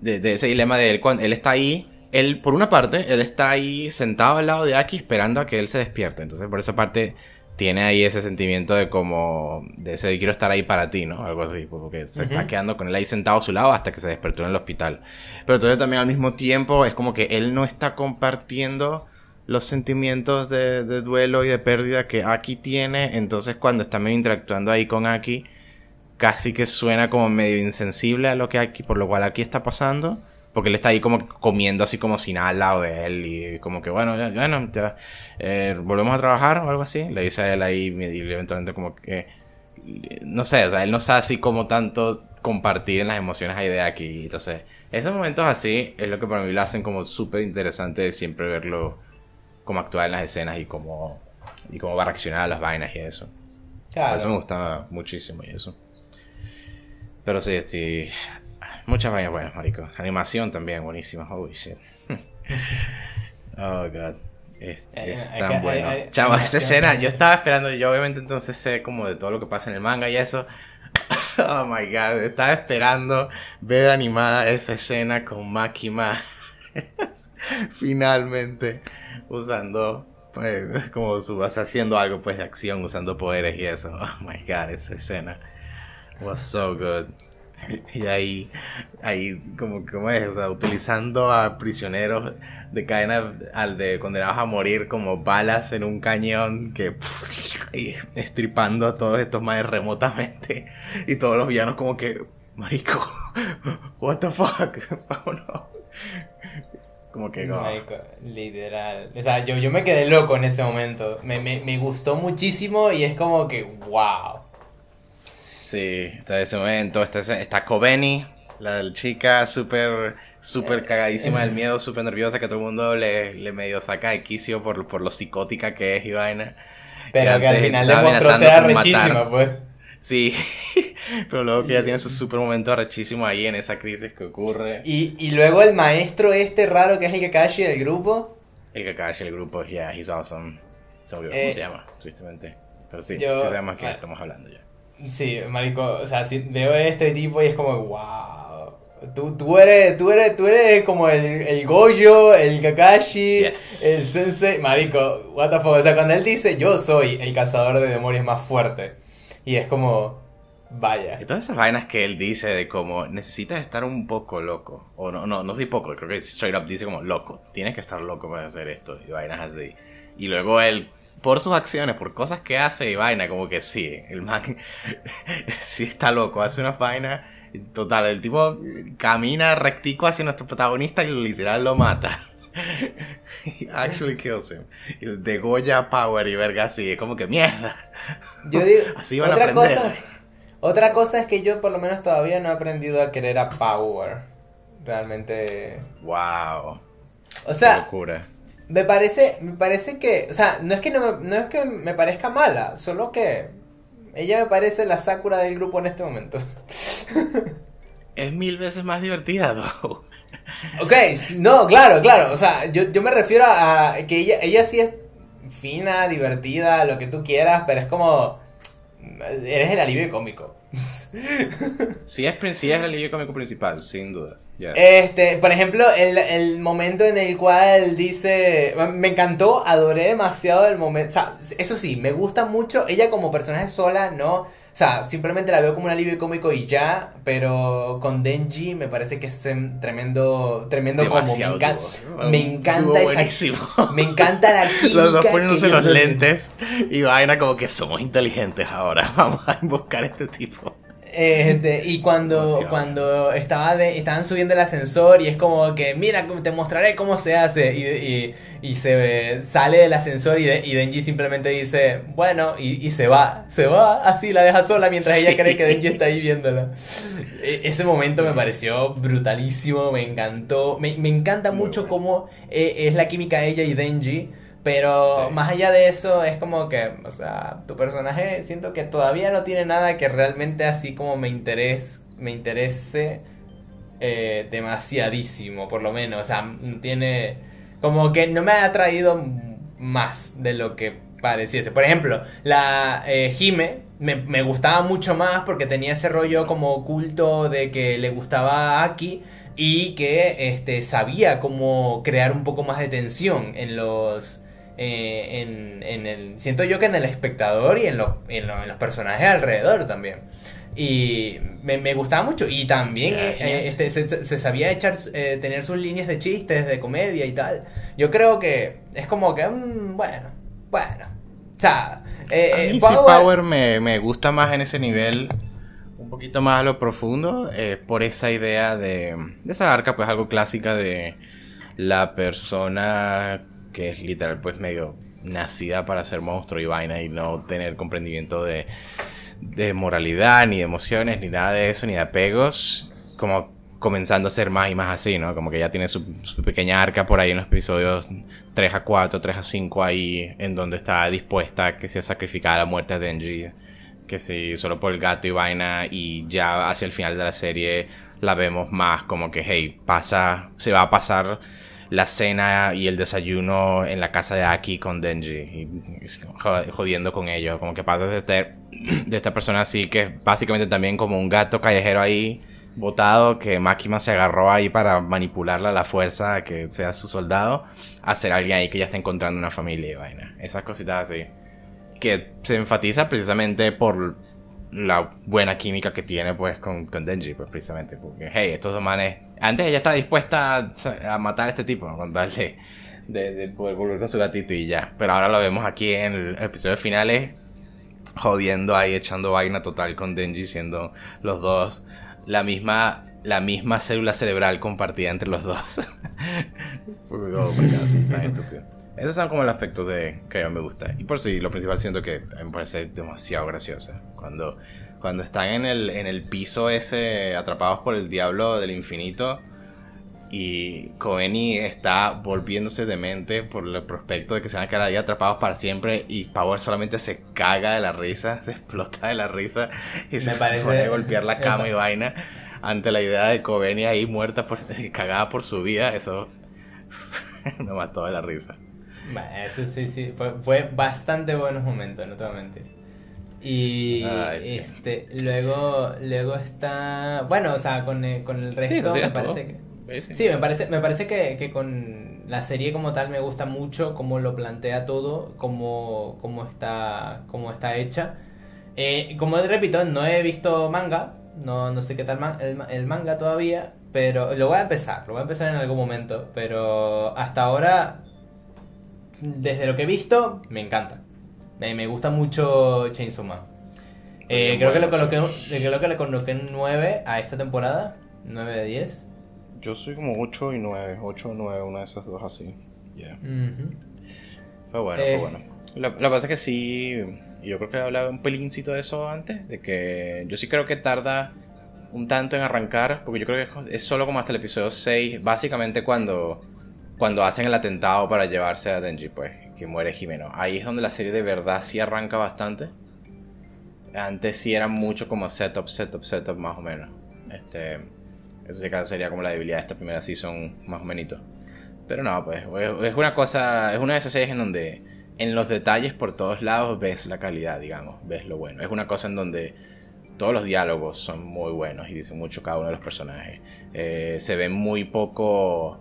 de, ese dilema de él, cuando él está ahí él, por una parte, él está ahí sentado al lado de Aki esperando a que él se despierte. Entonces, por esa parte, tiene ahí ese sentimiento de como, de ese quiero estar ahí para ti, ¿no? Algo así, porque se está quedando con él ahí sentado a su lado hasta que se despertó en el hospital. Pero entonces también al mismo tiempo es como que él no está compartiendo los sentimientos de, duelo y de pérdida que Aki tiene, entonces cuando está medio interactuando ahí con Aki, casi que suena como medio insensible a lo que Aki, por lo cual Aki está pasando. Porque él está ahí como comiendo así como sin nada al lado de él y como que bueno, ya, bueno, ya, eh, volvemos a trabajar o algo así. Le dice a él ahí y eventualmente como que, no sé, o sea, él no sabe así como tanto compartir en las emociones ahí de aquí. Entonces, esos momentos así es lo que para mí lo hacen como súper interesante de siempre verlo como actuar en las escenas y cómo, y cómo va a reaccionar a las vainas y eso. Claro. eso me gusta muchísimo y eso. Pero sí, sí, Muchas vainas buenas, marico. Animación también buenísima. Holy shit. oh, God. Es, eh, tan bueno. Chavo, esa escena, yo estaba esperando, yo obviamente entonces sé como de todo lo que pasa en el manga y eso. oh my god, estaba esperando ver animada esa escena con Makima. Finalmente usando pues, como su, haciendo algo pues de acción usando poderes y eso. Oh my god, esa escena was so good. Y ahí, ahí como, como es, utilizando a prisioneros de cadena al de condenados a morir como balas en un cañón que y estripando a todos estos más remotamente. Y todos los villanos como que marico what the fuck vámonos como que no. literal. O sea yo, yo me quedé loco en ese momento. Me, me, me gustó muchísimo y es como que wow Sí, está ese momento, está, está Kobeni, la chica súper súper cagadísima del miedo, súper nerviosa, que todo el mundo le, le medio saca de quicio por, por lo psicótica que es y vaina. Pero que al final demostró ser arrechísima, pues. Sí, pero luego que ya tiene su super momento arrechísimo ahí en esa crisis que ocurre. Y, y luego el maestro este raro que es el Kakashi del grupo. El Kakashi del grupo, yeah, he's awesome. Se olvidó cómo eh, se llama, tristemente. Pero sí, yo, sí sabemos que estamos hablando ya. Sí, marico, o sea, si veo este tipo y es como, wow. Tú, tú, eres, tú, eres, tú eres como el, el Goyo, el Kakashi, el Sensei. Marico, what the fuck. O sea, cuando él dice, yo soy el cazador de demonios más fuerte. Y es como, vaya. Y todas esas vainas que él dice de como, necesitas estar un poco loco. O no, no, no soy poco, creo que straight up dice como, loco. Tienes que estar loco para hacer esto. Y vainas así. Y luego él por sus acciones, por cosas que hace y vaina, como que sí, el man sí está loco, hace unas vainas. Total, el tipo camina rectico hacia nuestro protagonista y literal lo mata. Actually kills him. De Goya Power y verga así, es como que mierda. Yo digo, así van otra a aprender. Cosa, otra cosa es que yo por lo menos todavía no he aprendido a querer a Power. Realmente. Wow. O sea, locura. Me parece, me parece que, o sea, no es que no me, no es que me parezca mala, solo que ella me parece la Sakura del grupo en este momento. es mil veces más divertida, ¿no? Ok, no, claro, claro. O sea, yo, yo me refiero a que ella, ella sí es fina, divertida, lo que tú quieras, pero es como. Eres el alivio cómico. Sí, es, sí es el alivio cómico principal, sin dudas. Este, por ejemplo, el, el, momento en el cual dice. Me encantó, adoré demasiado el momento. O sea, eso sí, me gusta mucho. Ella como personaje sola, ¿no? O sea, simplemente la veo como un alivio cómico y ya, pero con Denji me parece que es tremendo, tremendo como me, encanta, me encanta esa, me encanta la química Los dos poniéndose los lentes y vaina como que somos inteligentes ahora, vamos a buscar este tipo. Este, y cuando, cuando estaba de, estaban subiendo el ascensor y es como que, mira, te mostraré cómo se hace. Y, y, se sale del ascensor y, y, Denji simplemente dice, bueno, y, se va. Se va así, la deja sola mientras ella cree que Denji está ahí viéndola. E, ese momento me pareció brutalísimo, me encantó. Me, me encanta mucho cómo eh, es la química de ella y Denji. Pero más allá de eso, es como que, o sea, tu personaje siento que todavía no tiene nada que realmente así como me interese, me interese eh, demasiadísimo, por lo menos. O sea, tiene, como que no me ha atraído más de lo que pareciese. Por ejemplo, la eh, Hime me, me, gustaba mucho más porque tenía ese rollo como oculto de que le gustaba a Aki y que este, sabía cómo crear un poco más de tensión en los eh, en, el, siento yo que en el espectador y en los, en, los personajes alrededor también. Y me, gustaba mucho. Y también eh, este, se, sabía echar, eh, tener sus líneas de chistes, de comedia y tal. Yo creo que es como que, mm, bueno, bueno. O sea, Power, me, gusta más en ese nivel un poquito más a lo profundo por esa idea de, de esa arca, pues algo clásica de la persona que es literal pues medio nacida para ser monstruo y vaina y no tener comprendimiento de, de moralidad, ni de emociones, ni nada de eso, ni de apegos, como comenzando a ser más y más así, ¿no? Como que ya tiene su, pequeña arca por ahí en los episodios 3 a 4, 3 a 5 ahí, en donde está dispuesta que sea sacrificada la muerte de Denji, que si solo por el gato y vaina, y ya hacia el final de la serie la vemos más como que, hey, pasa, se va a pasar la cena y el desayuno en la casa de Aki con Denji. Jodiendo con ellos. Como que pasa de, este, de esta persona así que básicamente también como un gato callejero ahí botado que Makima se agarró ahí para manipularla a la fuerza que sea su soldado a ser alguien ahí que ya está encontrando una familia y vaina. Esas cositas así. Que se enfatiza precisamente por la buena química que tiene pues con, con Denji, pues precisamente. Porque, hey, estos dos manes. Antes ella está dispuesta a, a matar a este tipo, con tal de, de, de poder volver con su gatito y ya. Pero ahora lo vemos aquí en el episodio finales, jodiendo ahí, echando vaina total con Denji, siendo los dos la misma. La misma célula cerebral compartida entre los dos. Porque, oh tan estúpido. Esos son como el aspecto de que a mí me gusta. Y por sí, lo principal siento que a mí me parece demasiado graciosa. Cuando, cuando están en el, en el piso ese, atrapados por el diablo del infinito, y Koeni está volviéndose demente por el prospecto de que se van a quedar ahí atrapados para siempre, y Power solamente se caga de la risa, se explota de la risa, y Me se parece- pone a golpear la cama y vaina. Ante la idea de Koeni ahí muerta, por, cagada por su vida, eso me mató de la risa. Eso sí, sí, fue, fue bastante buenos momentos, no te voy a mentir. Y Ay, sí. este, luego, luego está, bueno, o sea, con el, con el resto sí me parece que... Sí, sí. Me parece, me parece que, que con la serie como tal me gusta mucho cómo lo plantea todo, cómo, cómo está, cómo está hecha. Eh, como repito, no he visto manga, no, no sé qué tal man- el, el manga todavía, pero lo voy a empezar, lo voy a empezar en algún momento, pero hasta ahora, desde lo que he visto, me encanta. Me, me gusta mucho Chainsaw Man. Eh, Muy creo, que le bueno, coloqué, un- creo que le coloqué un 9 a esta temporada, 9 de 10. Yo soy como 8 y 9, 8 o 9, una de esas dos así. Yeah. Ujú. Fue bueno, Eh. fue bueno. Lo, lo que pasa es que sí, yo creo que hablaba un pelincito de eso antes, de que yo sí creo que tarda un tanto en arrancar, porque yo creo que es solo como hasta el episodio 6, básicamente cuando, cuando hacen el atentado para llevarse a Denji, pues, que muere Jimeno. Ahí es donde la serie de verdad sí arranca bastante. Antes sí era mucho como setup, setup, setup, más o menos. Este, eso sí que sería como la debilidad de esta primera season, más o menos. Pero no, pues es una cosa, es una de esas series en donde en los detalles por todos lados ves la calidad, digamos, ves lo bueno. Es una cosa en donde todos los diálogos son muy buenos y dicen mucho cada uno de los personajes. Eh, se ve muy poco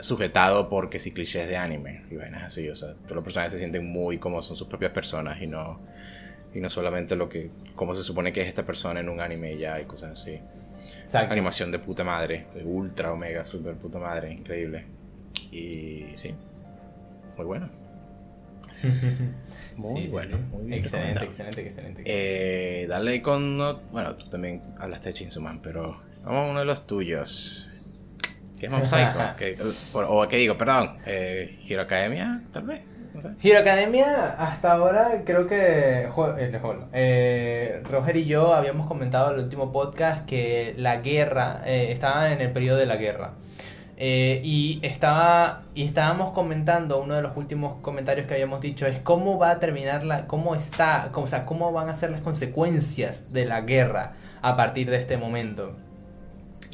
sujetado por que si clichés de anime y vainas así, o sea, todos los personajes se sienten muy como son sus propias personas y no y no solamente lo que como se supone que es esta persona en un anime y ya y cosas así. Exacto. Animación de puta madre, de ultra omega super puta madre, increíble. Y sí, muy bueno. Muy Sí, bueno, sí. muy bien Excelente, excelente, excelente. Eh, dale con. no- Bueno, tú también hablaste de Chainsaw Man, pero vamos a uno de los tuyos. ¿Qué es Mob Psycho? ¿Qué- por- o qué digo, perdón, eh, Hero Academia, tal vez. No sé. Hero Academia, hasta ahora creo que eh, eh, Roger y yo habíamos comentado en el último podcast que la guerra, eh, estaba en el periodo de la guerra. Eh, y estaba y estábamos comentando uno de los últimos comentarios que habíamos dicho es cómo va a terminar la cómo está cómo, o sea, cómo van a ser las consecuencias de la guerra a partir de este momento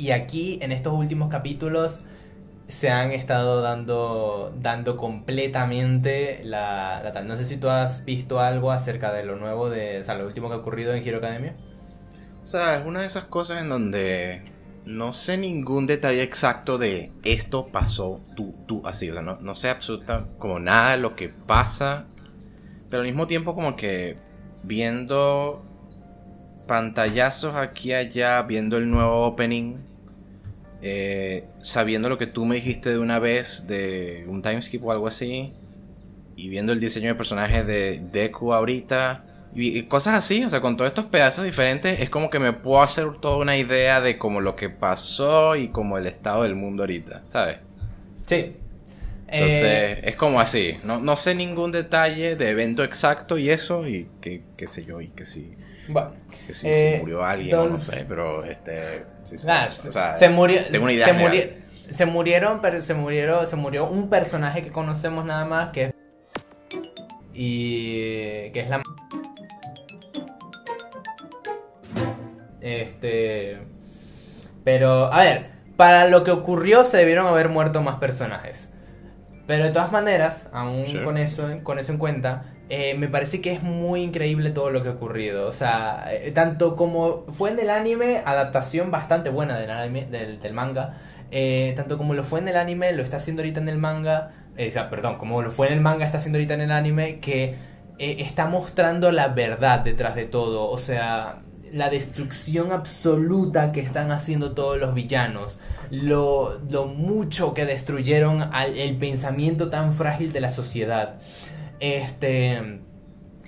y aquí en estos últimos capítulos se han estado dando dando completamente la, tal. No sé si tú has visto algo acerca de lo nuevo de, o sea, lo último que ha ocurrido en Hero Academia. O sea, es una de esas cosas en donde no sé ningún detalle exacto de esto pasó tú, tú, así. O sea, no, no sé absoluta como nada de lo que pasa. Pero al mismo tiempo como que viendo pantallazos aquí y allá, viendo el nuevo opening, eh, sabiendo lo que tú me dijiste de una vez de un timeskip o algo así, y viendo el diseño de personaje de Deku ahorita, y, cosas así, o sea, con todos estos pedazos diferentes, es como que me puedo hacer toda una idea de como lo que pasó y como el estado del mundo ahorita, ¿sabes? Sí. Entonces, Eh, es como así, no, no sé ningún detalle de evento exacto y eso, y que, qué sé yo, y que si, bueno, que si Eh, se murió alguien o no sé, pero este, sí, nada, o sea, se murió tengo una idea se, se murieron pero se murieron se murió un personaje que conocemos nada más que es y que es la este pero a ver para lo que ocurrió se debieron haber muerto más personajes pero de todas maneras aún Sí. con eso con eso en cuenta eh, me parece que es muy increíble todo lo que ha ocurrido. O sea, eh, tanto como fue en el anime, adaptación bastante buena del, anime, del, manga. eh, tanto como lo fue en el anime, lo está haciendo ahorita en el manga. o sea, perdón, como lo fue en el manga, está haciendo ahorita en el anime. Que está mostrando la verdad detrás de todo. O sea, la destrucción absoluta que están haciendo todos los villanos. Lo, lo mucho que destruyeron al, el pensamiento tan frágil de la sociedad. Este.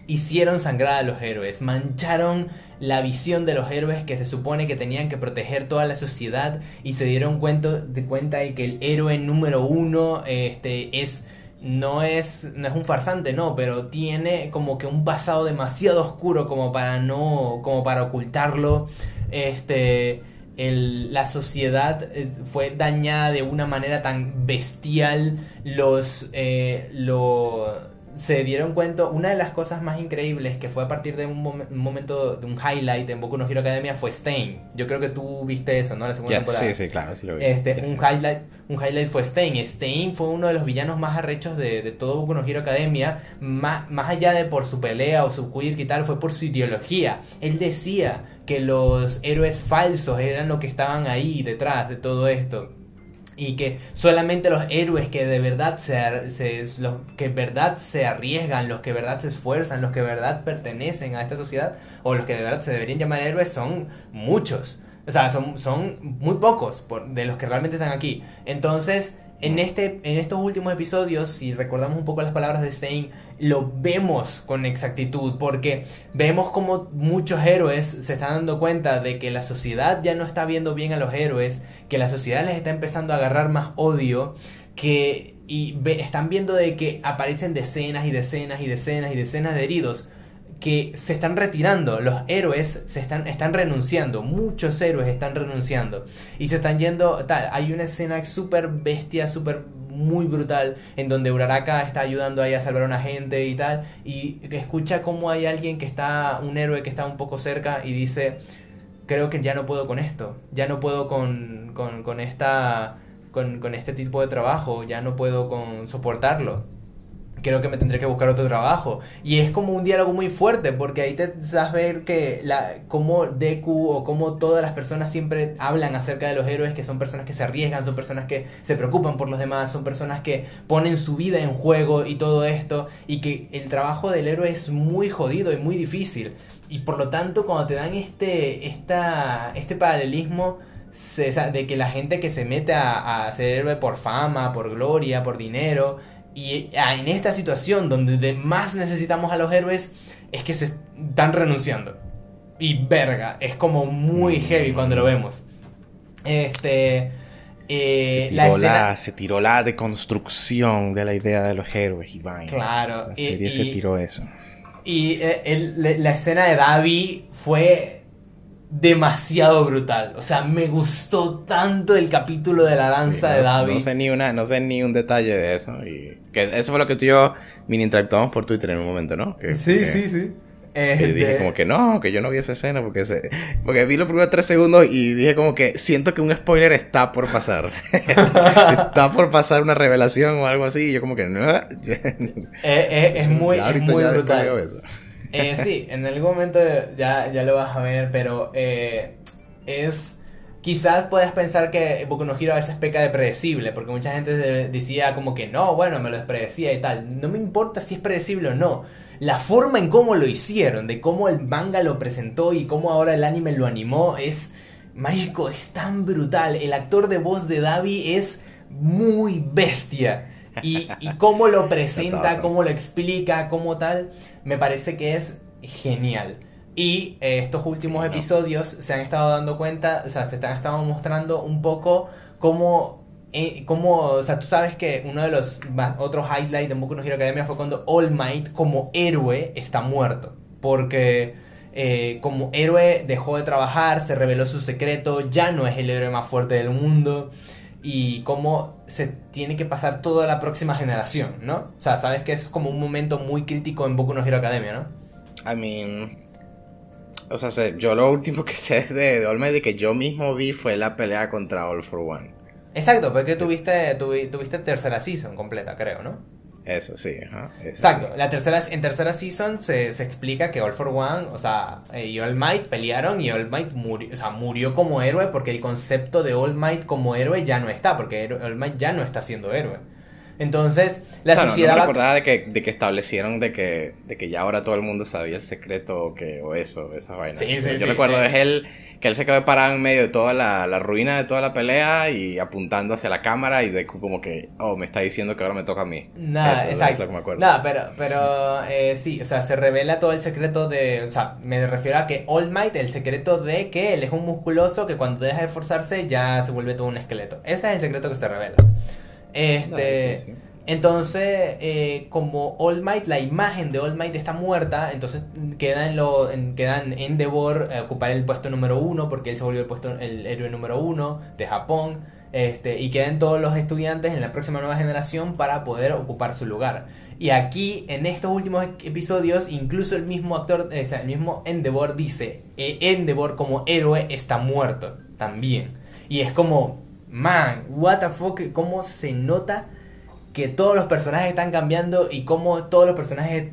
Hicieron sangrar a los héroes. Mancharon la visión de los héroes que se supone que tenían que proteger toda la sociedad. Y se dieron cuenta de, cuenta de que el héroe número uno este, es no es, no es un farsante, no, pero tiene como que un pasado demasiado oscuro como para no, como para ocultarlo. Este, la sociedad eh, fue dañada de una manera tan bestial, los, eh, lo, se dieron cuenta, una de las cosas más increíbles que fue a partir de un, momento, de un highlight en Boku no Hero Academia fue Stain. Yo creo que tú viste eso, ¿no? La segunda temporada. Sí, sí, claro, sí lo vi. Este, un, highlight, un highlight fue Stain. Stain fue uno de los villanos más arrechos de, de todo Boku no Hero Academia, más, más allá de por su pelea o su quirk y tal, fue por su ideología. Él decía que los héroes falsos eran los que estaban ahí detrás de todo esto y que solamente los héroes que de verdad se, se, los que verdad se arriesgan, los que verdad se esfuerzan, los que de verdad pertenecen a esta sociedad o los que de verdad se deberían llamar héroes son muchos. O sea, son, son muy pocos por, de los que realmente están aquí. Entonces, en, este, en estos últimos episodios, si recordamos un poco las palabras de Stein, lo vemos con exactitud, porque vemos como muchos héroes se están dando cuenta de que la sociedad ya no está viendo bien a los héroes, que la sociedad les está empezando a agarrar más odio, que y están viendo de que aparecen decenas y decenas y decenas y decenas de heridos que se están retirando, los héroes se están, están renunciando, muchos héroes están renunciando. Y se están yendo, tal, hay una escena súper bestia, súper muy brutal en donde Uraraka está ayudando ahí a salvar a una gente y tal y escucha como hay alguien que está, un héroe que está un poco cerca y dice, creo que ya no puedo con esto, ya no puedo con, con, con esta... Con, con este tipo de trabajo, ya no puedo con soportarlo creo que me tendré que buscar otro trabajo. Y es como un diálogo muy fuerte, porque ahí te das ver que la, como Deku o como todas las personas siempre hablan acerca de los héroes, que son personas que se arriesgan, son personas que se preocupan por los demás, son personas que ponen su vida en juego y todo esto, y que el trabajo del héroe es muy jodido y muy difícil. Y por lo tanto, cuando te dan este, esta, este paralelismo, de que la gente que se mete a, a ser héroe por fama, por gloria, por dinero, y ah, en esta situación donde más necesitamos a los héroes es que se están renunciando. Y verga, es como muy heavy cuando lo vemos. Este. Eh, se, tiró la, se tiró la deconstrucción de la idea de los héroes y vaina. Claro. La serie se tiró eso. Y eh, la escena de Davi fue demasiado brutal. O sea, me gustó tanto el capítulo de la danza de David. No sé ni una, no sé ni un detalle de eso. Y que eso fue lo que tú y yo mini interactuamos por Twitter en un momento, ¿no? sí, sí, sí. Y dije como que no, que yo no vi esa escena porque se, porque vi los primeros tres segundos y dije como que siento que un spoiler está por pasar. está, por pasar una revelación o algo así. Y yo como que no. Eh, eh, es muy, es muy brutal. Eh, sí, en algún momento ya, ya lo vas a ver, pero eh, es... Quizás puedes pensar que Boku no Hero a veces peca de predecible, porque mucha gente decía como que no, bueno, me lo predecía y tal. No me importa si es predecible o no. La forma en cómo lo hicieron, de cómo el manga lo presentó y cómo ahora el anime lo animó, es... Marico, es tan brutal. El actor de voz de Davi es muy bestia y, cómo lo presenta, cómo lo explica, cómo tal, me parece que es genial. Y eh, estos últimos episodios se han estado dando cuenta, o sea, te han estado mostrando un poco cómo, eh, cómo o sea, tú sabes que uno de los otros highlights de Boku no Hero Academia fue cuando All Might como héroe está muerto. Porque eh, como héroe dejó de trabajar, se reveló su secreto, ya no es el héroe más fuerte del mundo y cómo se tiene que pasar toda la próxima generación, ¿no? O sea, sabes que es como un momento muy crítico en Boku no Hero Academia, ¿no? I mean, o sea, yo lo último que sé de, de que yo mismo vi fue la pelea contra All for One. Exacto, porque tuviste, tuviste tercera season completa, creo, ¿no? Eso sí, ajá. Exacto. La tercera, en tercera season se, se, explica que All for One, o sea, eh, y All Might pelearon y All Might murió, o sea, murió como héroe porque el concepto de All Might como héroe ya no está, porque All Might ya no está siendo héroe. Entonces, la O sea, no- sociedad no, me recordaba de que, de que establecieron de que, de que ya ahora todo el mundo sabía el secreto o, que, o eso. Sí, sí, Yo sí. recuerdo Eh. es él, que él se quedó parado en medio de toda la, la ruina de toda la pelea y apuntando hacia la cámara y de como que, oh, me está diciendo que ahora me toca a mí. Nada, Eso, eso exacto. es lo que me acuerdo. Nada, pero, pero eh, sí, o sea, se revela todo el secreto de. O sea, me refiero a que All Might, el secreto de que él es un musculoso que cuando deja de esforzarse ya se vuelve todo un esqueleto. Ese es el secreto que se revela. Este. Sí, sí. Entonces, eh, como All Might, la imagen de All Might está muerta, entonces queda en, lo, en, queda en Endeavor eh, ocupar el puesto número uno, porque él se volvió el, puesto, el héroe número uno de Japón, este, y quedan todos los estudiantes en la próxima nueva generación para poder ocupar su lugar. Y aquí, en estos últimos episodios, incluso el mismo actor, o sea, el mismo Endeavor dice, eh, Endeavor como héroe está muerto también. Y es como, man, what the fuck, cómo se nota que todos los personajes están cambiando y cómo todos los personajes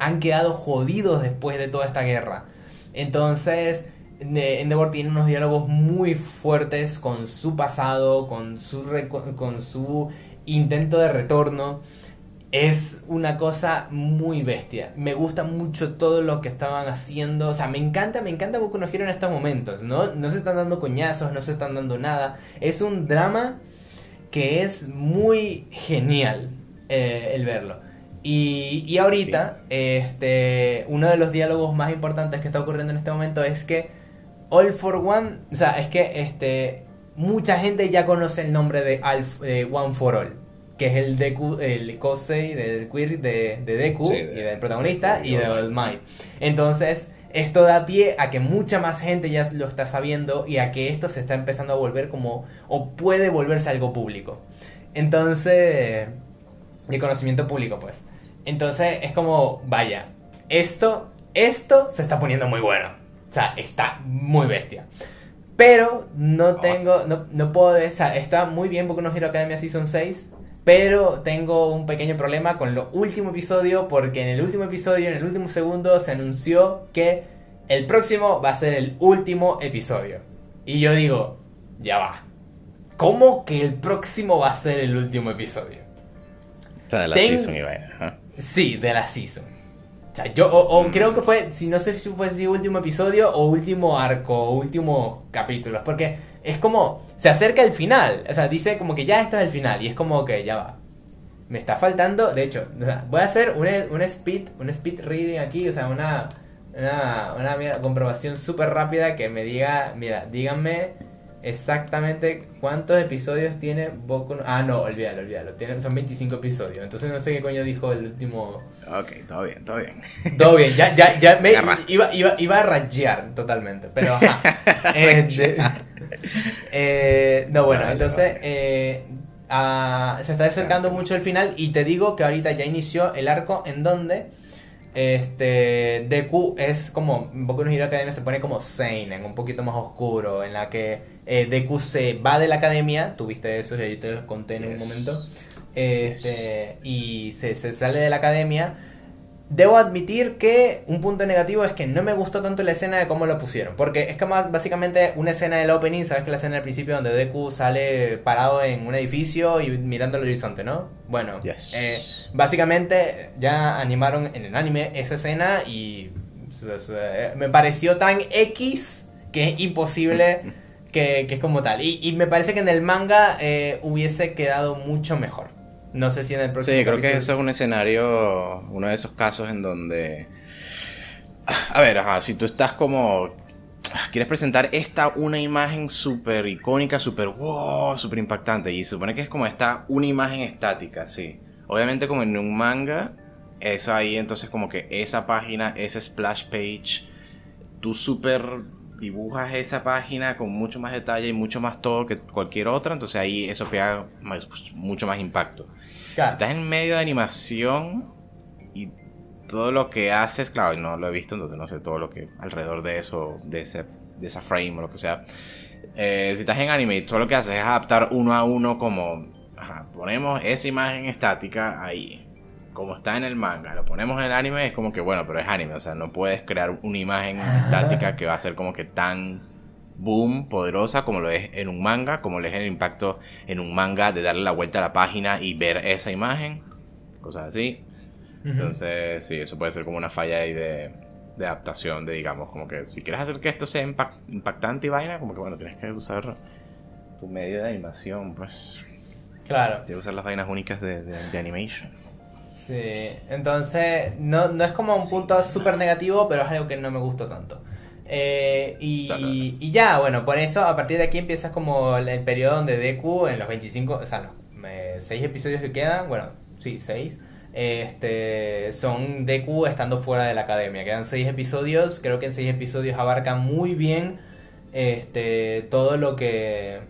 han quedado jodidos después de toda esta guerra. Entonces, Endeavor tiene unos diálogos muy fuertes con su pasado, con su, con su intento de retorno. Es una cosa muy bestia. Me gusta mucho todo lo que estaban haciendo. O sea, me encanta, me encanta Boku no en estos momentos. No, no se están dando coñazos, no se están dando nada. Es un drama que es muy genial eh, el verlo. Y, y ahorita, este, uno de los diálogos más importantes que está ocurriendo en este momento es que All for One, o sea, es que este, mucha gente ya conoce el nombre de, Alf- de One for All, que es el Deku, el Kosei del queer de, de Deku Sí, y de- del protagonista y de All Might. Entonces, esto da pie a que mucha más gente ya lo está sabiendo y a que esto se está empezando a volver como, o puede volverse algo público. Entonces, de conocimiento público, pues. Entonces, es como, vaya, esto, esto se está poniendo muy bueno. O sea, está muy bestia. Pero no tengo, no, no puedo, o sea, está muy bien Boku no Hero Academia Season 6, pero tengo un pequeño problema con el último episodio, porque en el último episodio, en el último segundo, se anunció que el próximo va a ser el último episodio. Y yo digo, ya va. ¿Cómo que el próximo va a ser el último episodio? O sea, de la Ten- season vaina. ajá. Sí, de la season. O sea, yo, o, o creo que fue, si no sé si fue si último episodio o último arco, o último capítulo. Porque es como, se acerca el final. O sea, dice como que ya esto es el final. Y es como que ya va. Me está faltando, de hecho, o sea, voy a hacer un, un speed, un speed reading aquí, o sea, una, una, una mira, comprobación súper rápida que me diga, mira, díganme exactamente cuántos episodios tiene Boku no... Ah, no, olvídalo, olvídalo. Tiene, son 25 episodios. Entonces no sé qué coño dijo el último... Ok, todo bien, todo bien. Todo bien, ya, ya, ya me iba, iba, iba a rayar totalmente, pero ajá. Este, eh, no, bueno, entonces eh, ah, se está acercando mucho el final y te digo que ahorita ya inició el arco en donde este Deku es como Boku no Hero Academia se pone como seinen, un poquito más oscuro, en la que eh, Deku se va de la academia, tuviste eso, ya te lo conté en un momento, este, y se, se sale de la academia. Debo admitir que un punto negativo es que no me gustó tanto la escena de cómo lo pusieron. Porque es como básicamente una escena del opening, sabes que la escena al principio donde Deku sale parado en un edificio y mirando el horizonte, ¿no? Bueno, Yes. eh, básicamente ya animaron en el anime esa escena y eh, me pareció tan X que es imposible que, que es como tal. Y, y me parece que en el manga eh, hubiese quedado mucho mejor. No sé si en el próximo Sí, creo que eso es un escenario, uno de esos casos en donde... A ver, ajá, si tú estás como... Quieres presentar esta una imagen súper icónica, súper wow, súper impactante. Y se supone que es como esta una imagen estática, sí. Obviamente como en un manga, es ahí entonces como que esa página, ese splash page, tú súper dibujas esa página con mucho más detalle y mucho más todo que cualquier otra. Entonces ahí eso pega más- mucho más impacto. Claro. Estás en medio de animación y todo lo que haces, claro, no lo he visto, entonces no sé todo lo que alrededor de eso, de, ese, de esa frame o lo que sea. Eh, si estás en anime y todo lo que haces es adaptar uno a uno como, ajá, ponemos esa imagen estática ahí, como está en el manga, lo ponemos en el anime, es como que, bueno, pero es anime, o sea, no puedes crear una imagen estática que va a ser como que tan boom, poderosa, como lo es en un manga, como lo es el impacto en un manga de darle la vuelta a la página y ver esa imagen, cosas así. Entonces, sí, eso puede ser como una falla ahí de, de adaptación, de digamos, como que si quieres hacer que esto sea impactante y vaina, como que bueno, tienes que usar tu medio de animación, pues. Claro. Tienes que usar las vainas únicas de, de, animation. Sí, entonces no, no es como un punto súper negativo, pero es algo que no me gustó tanto. Eh, y, y, ya, bueno, por eso a partir de aquí empiezas como el, periodo donde Deku en los 25, o sea, los 6 episodios que quedan, bueno, sí, 6, este, son Deku estando fuera de la academia. Quedan 6 episodios, creo que en 6 episodios abarcan muy bien este, todo lo que...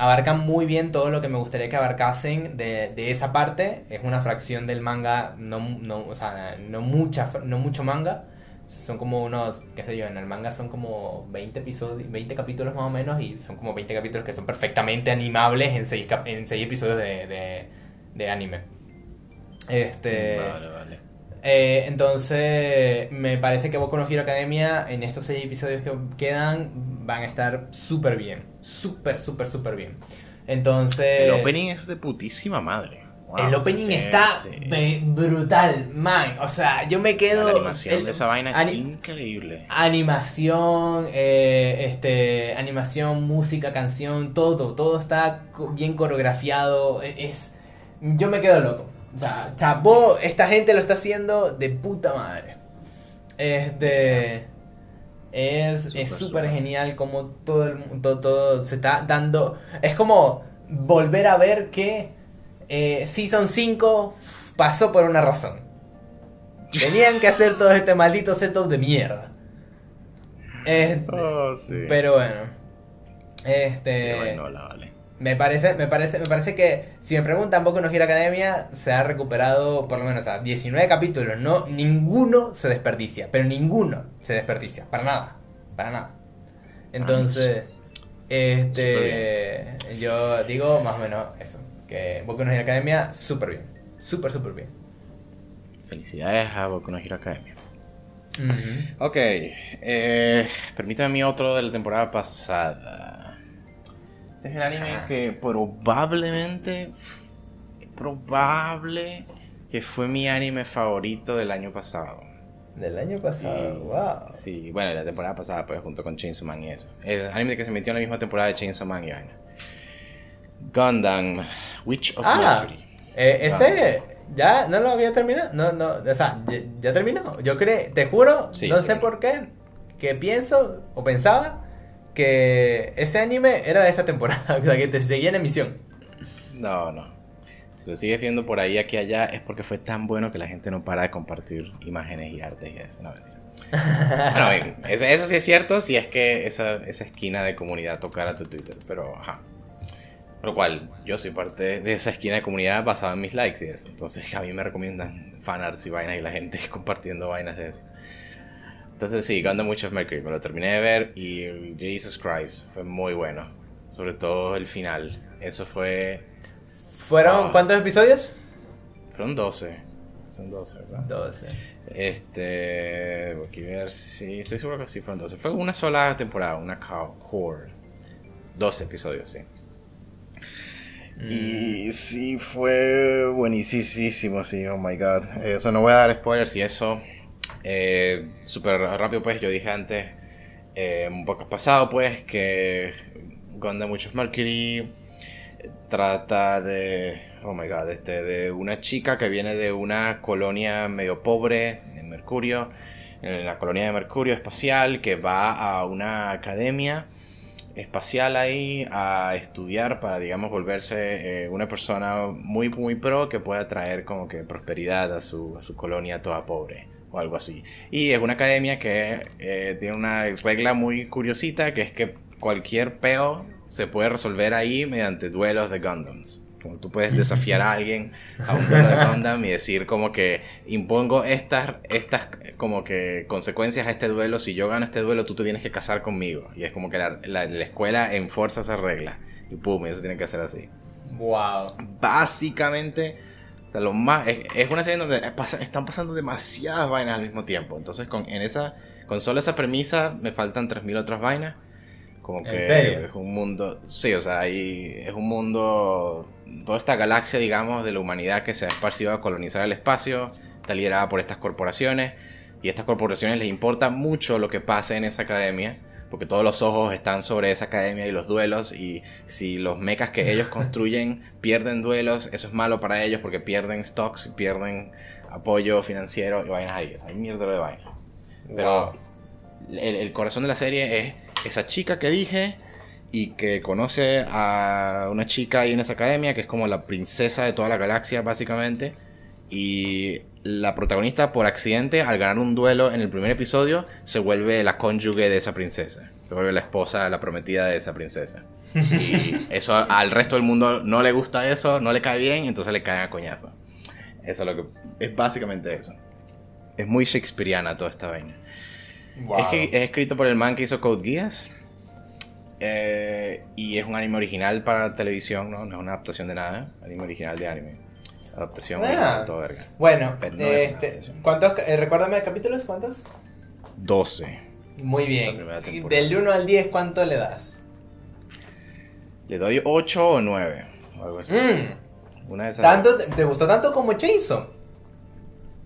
Abarcan muy bien todo lo que me gustaría que abarcasen de, de esa parte. Es una fracción del manga, no, no, o sea, no, mucha, no mucho manga son como unos, qué sé yo, en el manga son como 20 episodios, 20 capítulos más o menos y son como 20 capítulos que son perfectamente animables en 6, en seis episodios de, de, anime. Este, vale, vale. Eh, entonces, me parece que Boku no Hero Academia en estos 6 episodios que quedan van a estar súper bien, súper, súper, súper bien. Entonces... El opening es de putísima madre el opening está brutal, man. O sea, yo me quedo. La animación de esa vaina es increíble. Animación, eh, este, animación, música, canción, todo, todo está bien coreografiado. E, es, yo me quedo loco. O sea, chapó, esta gente lo está haciendo de puta madre. Este. Es súper genial como todo el mundo, todo se está dando. Es como volver a ver que eh, Season 5 pasó por una razón. Tenían que hacer todo este maldito setup de mierda. Este, oh, pero bueno. Este. Me parece, me parece, me parece que si me preguntan poco no gira academia, se ha recuperado por lo menos a 19 capítulos, no, ninguno se desperdicia, pero ninguno se desperdicia, para nada, para nada. Entonces, este, yo digo más o menos eso. Que Boku no Hero Academia, súper bien. Súper, súper bien. Felicidades a Boku no Hero Academia. Ok, eh, permítame mi otro de la temporada pasada. Este es el anime que probablemente, probable que fue mi anime favorito del año pasado. Del año pasado, wow. Sí, bueno, la temporada pasada, pues junto con Chainsaw Man y eso. El anime que se metió en la misma temporada de Chainsaw Man y vaina. Gundam, Witch of ah, eh, ese ya no lo había terminado. No, no, o sea, ya, terminó. Yo creo, te juro, no sé por qué, que pienso o pensaba que ese anime era de esta temporada, o sea, que te seguía en emisión. No, no. Si lo sigues viendo por ahí, aquí, allá, es porque fue tan bueno que la gente no para de compartir imágenes y artes y eso. No, mentira. bueno, eso, eso, sí es cierto, si es que esa, esa esquina de comunidad tocara tu Twitter, pero ajá. Lo cual, yo soy parte de esa esquina de comunidad basada en mis likes y eso. Entonces a mí me recomiendan fanarts y vainas y la gente compartiendo vainas de eso. Entonces sí, Gundam mucho Mercury, me lo terminé de ver y Jesus Christ, fue muy bueno. Sobre todo el final. Eso fue... ¿Fueron ah. cuántos episodios? Fueron 12. Son 12, ¿verdad? 12. Este... Voy a ver si... Estoy seguro que sí fueron 12. Fue una sola temporada, una core. 12 episodios, sí. Y sí, fue buenísimo, sí, oh my god. Eso no voy a dar spoilers y eso. Eh, Súper rápido, pues, yo dije antes, eh, un poco pasado, pues, que Gundam Muchos Mercury trata de, oh my god, este, de una chica que viene de una colonia medio pobre en Mercurio, en la colonia de Mercurio espacial, que va a una academia espacial ahí a estudiar para, digamos, volverse eh, una persona muy, muy pro que pueda traer como que prosperidad a su, a su colonia toda pobre o algo así. Y es una academia que eh, tiene una regla muy curiosita que es que cualquier peo se puede resolver ahí mediante duelos de Gundams. Como tú puedes desafiar a alguien a un duelo de Gundam y decir como que impongo estas, estas como que consecuencias a este duelo. Si yo gano este duelo, tú te tienes que casar conmigo. Y es como que la, la, escuela enforza esa regla. Y pum, eso tiene que ser así. Wow. Básicamente, lo más, es, una serie donde están pasando demasiadas vainas al mismo tiempo. Entonces, con, en esa, con solo esa premisa, me faltan 3.000 otras vainas Como ¿En que serio? es un mundo, sí, o sea, ahí es un mundo, toda esta galaxia, digamos, de la humanidad que se ha esparcido a colonizar el espacio, está liderada por estas corporaciones, y a estas corporaciones les importa mucho lo que pase en esa academia, porque todos los ojos están sobre esa academia y los duelos, y si los mechas que ellos construyen pierden duelos, eso es malo para ellos porque pierden stocks, pierden apoyo financiero y vainas ahí, hay mierda de vainas. Pero el, el corazón de la serie es esa chica que dije y que conoce a una chica ahí en esa academia que es como la princesa de toda la galaxia básicamente. Y la protagonista por accidente al ganar un duelo en el primer episodio se vuelve la cónyuge de esa princesa. Se vuelve la esposa la prometida de esa princesa. Y eso al resto del mundo no le gusta eso no le cae bien entonces le caen a coñazo. Eso es lo que es básicamente eso. Es muy shakespeariana toda esta vaina. Wow. es que es escrito por el man que hizo Code Geass. Eh, y es un anime original para televisión, ¿no? No es una adaptación de nada. Anime original de anime. Adaptación Ah. todo verga. Bueno, no es este. ¿cuántos, eh, recuérdame capítulos? ¿Cuántos? 12. Muy bien. Del 1 al 10, ¿cuánto le das? Le doy 8 o 9. O algo así. Mm, Una de esas. ¿tanto, ¿Te gustó tanto como Chainsaw?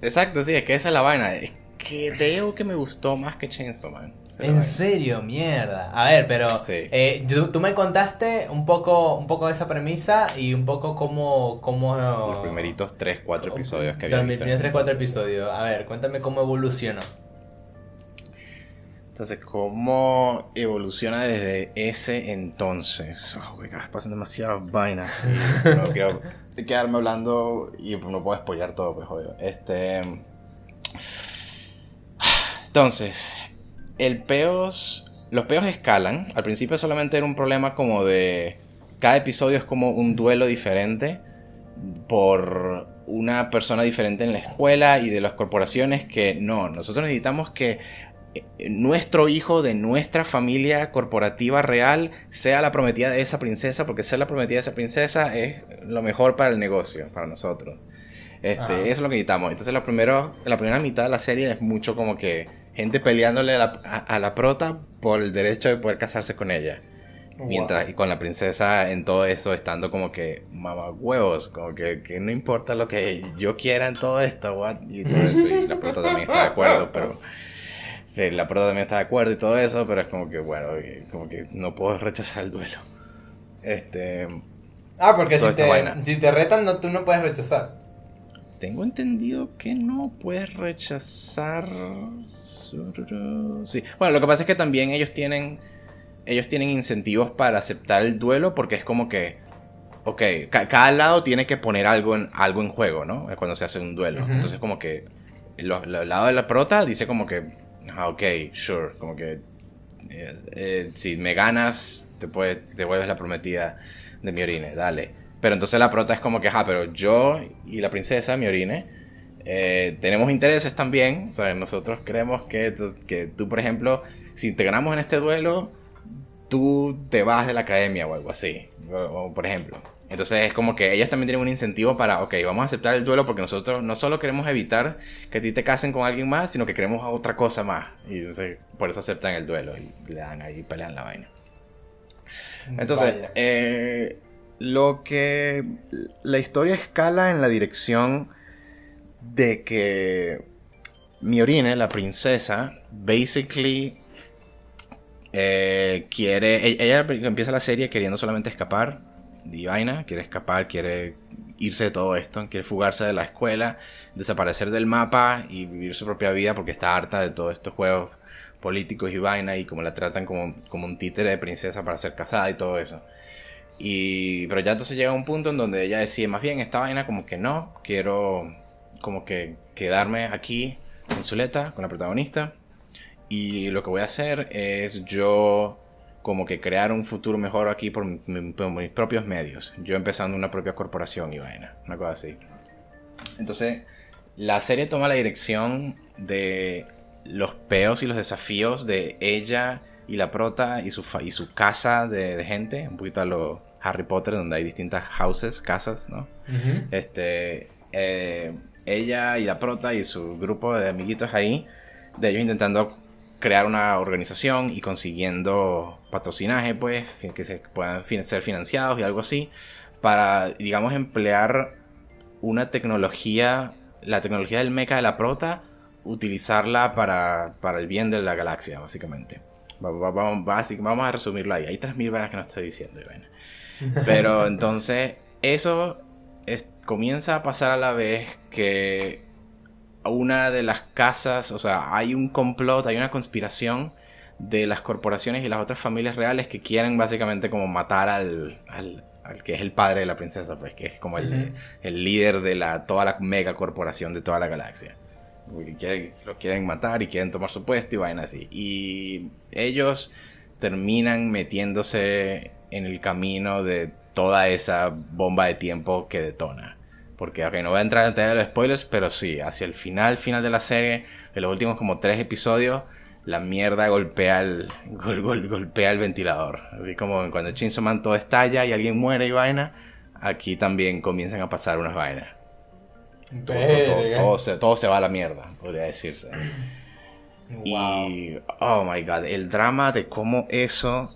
Exacto, sí, es que esa es la vaina. Es que creo que me gustó más que Chainsaw Man. En serio, mierda. A ver, pero Sí. eh, tú, tú me contaste un poco, un poco de esa premisa y un poco cómo... cómo Los primeritos 3, 4 episodios que había Los primeros ese 3, 4 entonces. episodios. A ver, cuéntame cómo evolucionó. Entonces, ¿cómo evoluciona desde ese entonces? Oh, güey, pasan demasiadas vainas. no quiero quedarme hablando y no puedo spoilear todo, pues, obvio. Este. Entonces, el peos. Los peos escalan. Al principio solamente era un problema como de. Cada episodio es como un duelo diferente por una persona diferente en la escuela y de las corporaciones que no, nosotros necesitamos que eh, nuestro hijo de nuestra familia corporativa real sea la prometida de esa princesa, porque ser la prometida de esa princesa es lo mejor para el negocio, para nosotros. Este, Ajá. eso es lo que necesitamos. Entonces, la, primero, la primera mitad de la serie es mucho como que gente peleándole a la, a- a la prota por el derecho de poder casarse con ella. Mientras, y con la princesa en todo eso estando como que mamá huevos, como que, que no importa lo que yo quiera en todo esto, what, y todo eso, y la prota también está de acuerdo, pero la prota también está de acuerdo y todo eso, pero es como que bueno, y como que no puedo rechazar el duelo. Este, Ah, porque si te, si te retan, no, tú no puedes rechazar. Tengo entendido que no puedes rechazar. Sí. Bueno, lo que pasa es que también ellos tienen. Ellos tienen incentivos para aceptar el duelo porque es como que. Ok, ca- cada lado tiene que poner algo en, algo en juego, ¿no? Es cuando se hace un duelo. Entonces, como que. el lado de la prota dice como que. ah, ok, sure. Como que. eh, eh, si me ganas, te, puedes, te vuelves la prometida de mi orine, dale. Pero entonces la prota es como que, ajá, pero yo y la princesa, mi orine, eh, tenemos intereses también. O sea, nosotros creemos que, tú- que tú, por ejemplo, si te ganamos en este duelo, tú te vas de la academia o algo así. O, o, por ejemplo. Entonces es como que ellas también tienen un incentivo para, ok, vamos a aceptar el duelo porque nosotros no solo queremos evitar que a ti te casen con alguien más, sino que queremos otra cosa más. Y entonces por eso aceptan el duelo y le dan ahí, pelean la vaina. Entonces, eh, lo que la historia escala en la dirección de que Miorine, la princesa, basically eh, quiere. e- Ella empieza la serie queriendo solamente escapar de vaina, quiere escapar, quiere irse de todo esto, quiere fugarse de la escuela, desaparecer del mapa y vivir su propia vida porque está harta de todos estos juegos políticos y vaina y como la tratan como, como un títere de princesa para ser casada y todo eso. Y, pero ya entonces llega un punto en donde ella decide más bien esta vaina como que no, quiero como que quedarme aquí en Zuleta con la protagonista y lo que voy a hacer es yo como que crear un futuro mejor aquí por, mi- mi- por mis propios medios. Yo empezando una propia corporación y vaina, una cosa así. Entonces, la serie toma la dirección de los peos y los desafíos de ella y la prota y su, y su casa de, de gente, un poquito a lo Harry Potter, donde hay distintas houses, casas, ¿no? Este, eh, ella y la prota y su grupo de amiguitos ahí, de ellos intentando crear una organización y consiguiendo patrocinaje, pues, que se puedan ser financiados y algo así, para, digamos, emplear una tecnología, la tecnología del mecha de la prota, utilizarla para, para el bien de la galaxia, básicamente. Vamos, vamos a resumirlo ahí. Hay 3.000 vainas que no estoy diciendo. Pero entonces, eso comienza a pasar a la vez que una de las casas, o sea, hay un complot, hay una conspiración de las corporaciones y las otras familias reales que quieren básicamente como matar al, al, que es el padre de la princesa, pues que es como el, el, líder de la, toda la mega corporación de toda la galaxia. lo quieren matar y quieren tomar su puesto y vayan así. Y ellos terminan metiéndose en el camino de toda esa bomba de tiempo que detona. Porque, ok, no voy a entrar en de los spoilers, pero sí, hacia el final, final de la serie, en los últimos como tres episodios, la mierda golpea el, golpea el ventilador. Así como cuando Chainsaw Man todo estalla y alguien muere y vaina, aquí también comienzan a pasar unas vainas. Todo, se, todo, se, va a la mierda, podría decirse. Y, oh my god, el drama de cómo eso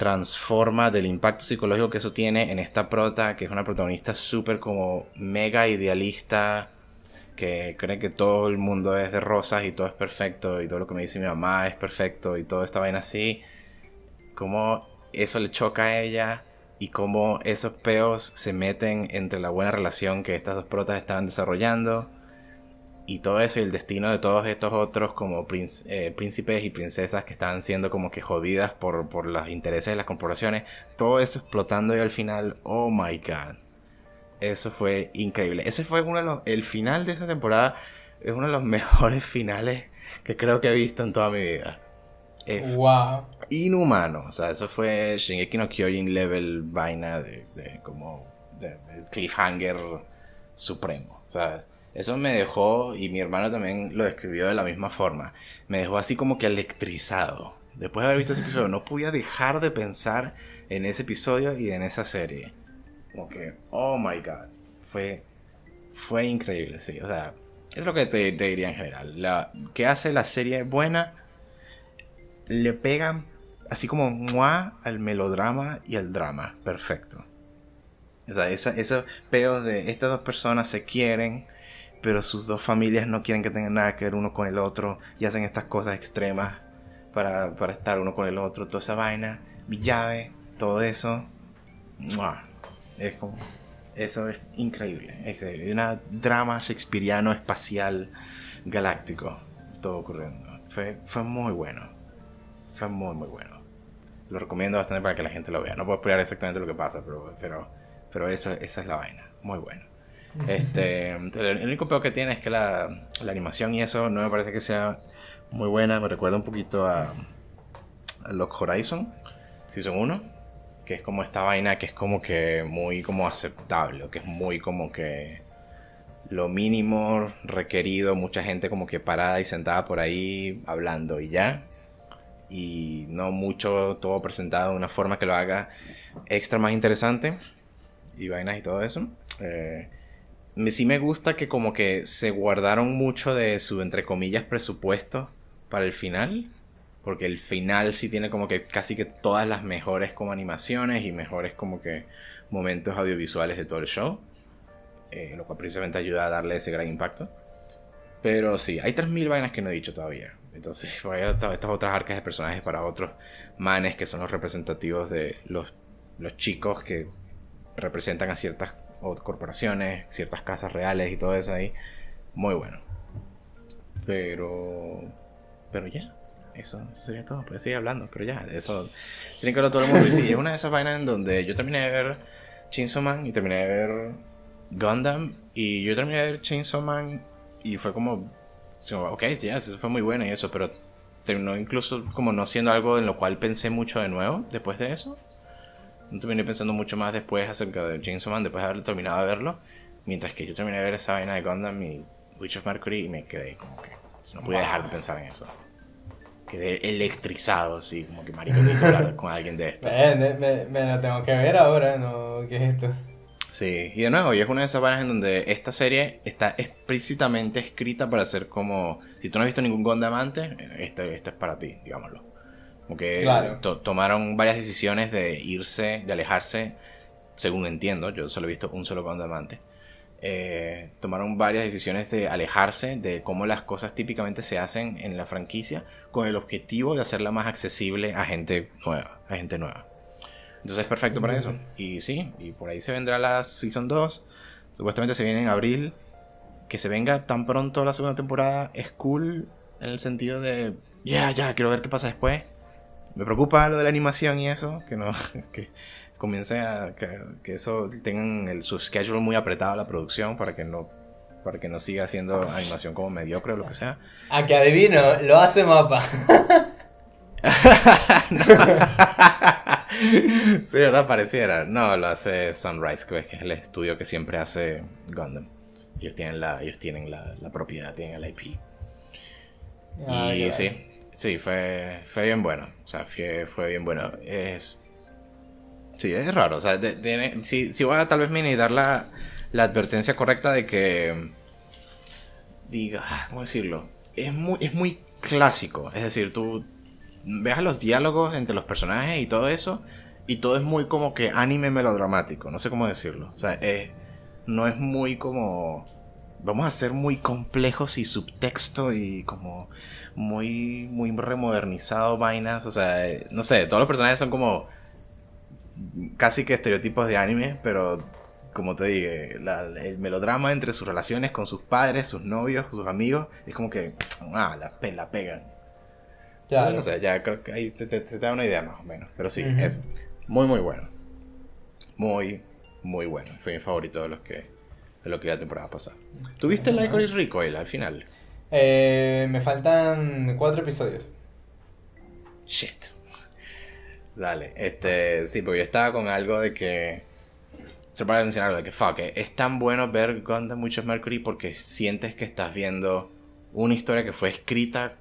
transforma del impacto psicológico que eso tiene en esta prota, que es una protagonista súper como mega idealista, que cree que todo el mundo es de rosas y todo es perfecto y todo lo que me dice mi mamá es perfecto y todo esta vaina así, como eso le choca a ella y cómo esos peos se meten entre la buena relación que estas dos protas estaban desarrollando y todo eso y el destino de todos estos otros como eh, príncipes y princesas que estaban siendo como que jodidas por, por los intereses de las corporaciones, todo eso explotando y al final, oh my god, eso fue increíble. Ese fue uno de los, el final de esa temporada es uno de los mejores finales que creo que he visto en toda mi vida. wow. Inhumano, o sea, eso fue Shingeki no Kyojin level vaina de, de como de cliffhanger supremo, o sea, eso me dejó, y mi hermano también lo describió de la misma forma, me dejó así como que electrizado. Después de haber visto ese episodio, no podía dejar de pensar en ese episodio y en esa serie. Como que, oh my god, fue, fue increíble, sí. O sea, es lo que te, diría en general. La, que hace la serie buena, le pegan así como muah al melodrama y al drama, perfecto. O sea, esos peos de estas dos personas se quieren, pero sus dos familias no quieren que tengan nada que ver uno con el otro y hacen estas cosas extremas para, estar uno con el otro, toda esa vaina, llave, todo eso. Es como, eso es increíble, es una drama shakespeariano espacial galáctico, todo ocurriendo. Fue, fue muy bueno, fue muy muy bueno. Lo recomiendo bastante para que la gente lo vea. No puedo explicar exactamente lo que pasa, pero, pero, pero eso, esa es la vaina, muy bueno. Este, el único peor que tiene es que la, animación y eso no me parece que sea muy buena. Me recuerda un poquito a, a Lock Horizon, Season 1, que es como esta vaina que es como que muy como aceptable, que es muy como que lo mínimo requerido, mucha gente como que parada y sentada por ahí hablando y ya. Y no mucho todo presentado de una forma que lo haga extra más interesante. Y vainas y todo eso. Eh, sí me gusta que como que se guardaron mucho de su, entre comillas, presupuesto para el final. Porque el final sí tiene como que casi que todas las mejores como animaciones y mejores como que momentos audiovisuales de todo el show. Eh, lo cual precisamente ayuda a darle ese gran impacto. Pero sí, hay 3.000 vainas que no he dicho todavía. Entonces, hay estas otras arcas de personajes para otros manes que son los representativos de los, los chicos que representan a ciertas o corporaciones, ciertas casas reales y todo eso ahí. Muy bueno. Pero. Pero ya. Eso, eso sería todo. Puedes seguir hablando, pero ya. Eso. Tiene que verlo todo el mundo. Y sí, es una de esas vainas en donde yo terminé de ver Chainsaw Man y terminé de ver Gundam. Y yo terminé de ver Chainsaw Man y fue como. Ok, ya, eso fue muy bueno y eso, pero terminó incluso como no siendo algo en lo cual pensé mucho de nuevo después de eso. No terminé pensando mucho más después acerca de James Man, después de haber terminado de verlo. Mientras que yo terminé de ver esa vaina de Gundam y Witch of Mercury y me quedé como que no podía dejar de pensar en eso. Quedé electrizado, así, como que marico, hablar con alguien de esto. Me, me, lo tengo que ver ahora, ¿no? ¿Qué es esto? Sí, y de nuevo, y es una de esas vainas en donde esta serie está explícitamente escrita para ser como. Si tú no has visto ningún Gundam antes, esto, esto es para ti, digámoslo. Como que Claro. to- tomaron varias decisiones de irse, de alejarse, según entiendo, yo solo he visto un solo Gundam antes. Eh, tomaron varias decisiones de alejarse de cómo las cosas típicamente se hacen en la franquicia con el objetivo de hacerla más accesible a gente nueva, a gente nueva. Entonces es perfecto para eso. Y sí, y por ahí se vendrá la Season 2. Supuestamente se viene en abril. Que se venga tan pronto la segunda temporada es cool en el sentido de, ya, ya, quiero ver qué pasa después. Me preocupa lo de la animación y eso, que no, que comience a, que, que eso tengan el, su schedule muy apretado la producción para que no, para que no siga haciendo animación como mediocre o lo que sea. A que adivino, lo hace mapa. sí, ¿verdad? Pareciera. No, lo hace Sunrise, que es el estudio que siempre hace Gundam. Ellos tienen la, ellos tienen la, la propiedad, tienen el IP. Y sí, sí, fue, fue bien bueno. O sea, fue, fue bien bueno. Es. Sí, es raro. O sea, tiene, sí, sí voy a tal vez mini dar la, la advertencia correcta de que. Diga, ah, ¿cómo decirlo? Es muy, es muy clásico. Es decir, tú veas los diálogos entre los personajes y todo eso. Y todo es muy como que anime melodramático. No sé cómo decirlo. O sea, es- no es muy como. Vamos a ser muy complejos y subtexto y como muy, muy remodernizado vainas. O sea, no sé, todos los personajes son como casi que estereotipos de anime, pero como te dije, la- el melodrama entre sus relaciones con sus padres, sus novios, sus amigos, es como que, ah, la, la pegan. Claro. O sea, ya creo que ahí te, te- te da una idea más o menos. Pero sí, es muy, muy bueno. Muy, muy bueno. Fue mi favorito de los que de lo que la temporada pasada. ¿Tuviste el Licorice Recoil al final? Eh, me faltan cuatro episodios. Shit. Dale, este, sí, porque yo estaba con algo de que. Se para mencionar de que fuck, eh, es tan bueno ver Gundam of Mercury porque sientes que estás viendo una historia que fue escrita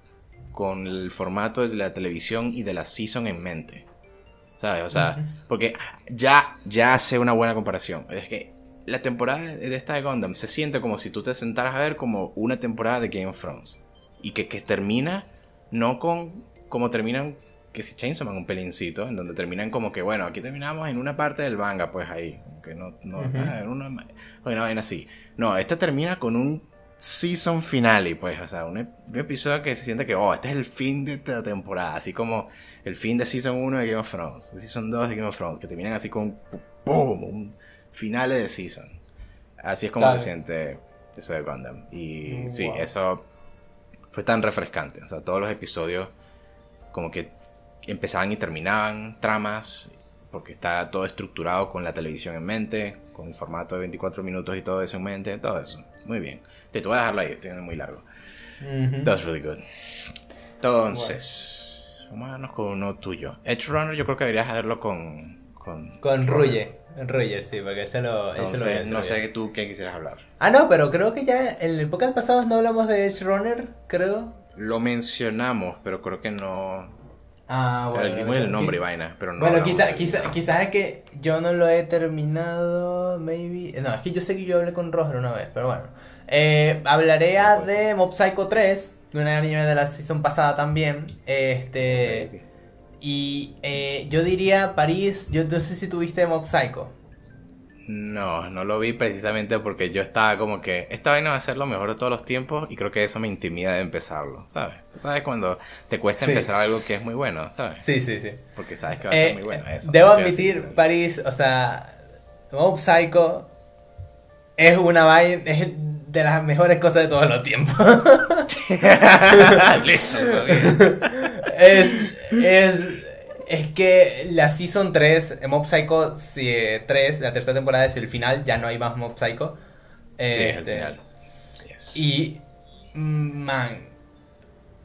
con el formato de la televisión y de la season en mente. ¿Sabes? O sea, porque ya, ya hace una buena comparación. Es que la temporada de esta de Gundam se siente como si tú te sentaras a ver como una temporada de Game of Thrones. Y que, que termina no con como terminan que si Chainsaw Man un pelincito, en donde terminan como que, bueno, aquí terminamos en una parte del manga, pues ahí, que no, no, Ujú. ah, en una, vaina así. No, esta termina con un season finale, pues, o sea, un, ep- un episodio que se siente que, oh, este es el fin de esta temporada, así como el fin de season 1 de Game of Thrones, season 2 de Game of Thrones, que terminan así con, ¡pum! un finale de season. Así es como Claro. se siente eso de Gundam. Y sí, Wow. eso fue tan refrescante. O sea, todos los episodios como que empezaban y terminaban tramas, porque está todo estructurado con la televisión en mente, con el formato de 24 minutos y todo eso en mente, todo eso. Muy bien. Te voy a dejarlo ahí, estoy muy largo. Ujú. That's really good. Entonces, vamos a darnos con uno tuyo. Edge Runner yo creo que deberías hacerlo con... Con, Con Ruye. Ruyer, sí, porque ese lo, ese lo Entonces, vi, ese no lo vi. sé tú qué quisieras hablar. Ah, no, pero creo que ya en el podcast pasado no hablamos de Edge Runner, creo. Lo mencionamos, pero creo que no... Ah, bueno. dimos el nombre y vaina, pero no... bueno, hablamos quizá, quizá, quizás es que yo no lo he terminado, maybe. No, es que yo sé que yo hablé con Roger una vez, pero bueno. Eh, hablaré No de Mob Psycho 3, una anime de la season pasada también. Este. Y eh, yo diría París, yo no sé si tuviste Mob Psycho. No, no lo vi precisamente porque yo estaba como que esta vaina va a ser lo mejor de todos los tiempos y creo que eso me intimida de empezarlo, ¿sabes? Tú sabes cuando te cuesta Sí. empezar algo que es muy bueno, ¿sabes? Sí, sí, sí. Porque sabes que va a ser Eh, muy bueno. Eso, debo admitir, así. París, o sea, Mob Psycho es una vaina, es de las mejores cosas de todos los tiempos. Listo, es, es, es que la Season 3, Mob Psycho sí, eh, 3, la tercera temporada es el final, ya no hay más Mob Psycho. Sí, es el Este, final. Yes. Y, man,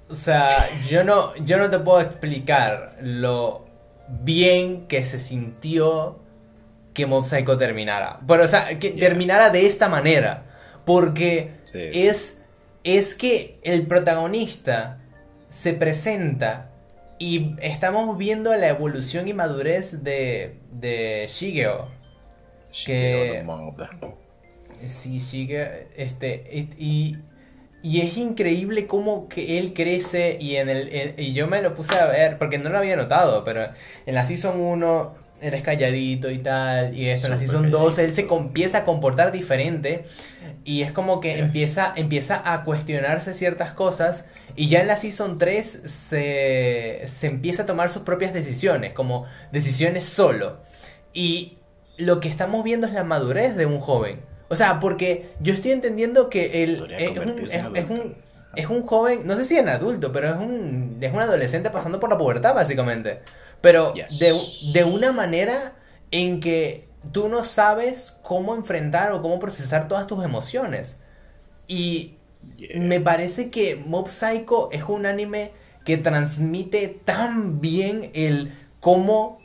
o sea, yo no, yo no te puedo explicar lo bien que se sintió que Mob Psycho terminara. Pero, o sea, que Yeah. terminara de esta manera. Porque Sí, es, es que el protagonista se presenta y estamos viendo la evolución y madurez de, de Shigeo. Shigeo que-. Sí, Shigeo, este, y, y y es increíble cómo que él crece y en el y yo me lo puse a ver porque no lo había notado, pero en la season 1 eres calladito y tal y esto en la season 2 él se empieza a comportar diferente y es como que empieza empieza a cuestionarse ciertas cosas y ya en la season 3 se se empieza a tomar sus propias decisiones, como decisiones solo. Y lo que estamos viendo es la madurez de un joven o sea, porque yo estoy entendiendo que él es un, es, un, joven, no sé si en adulto, pero es un, es un adolescente pasando por la pubertad, básicamente. Pero de, de una manera en que tú no sabes cómo enfrentar o cómo procesar todas tus emociones. Y me parece que Mob Psycho es un anime que transmite tan bien el cómo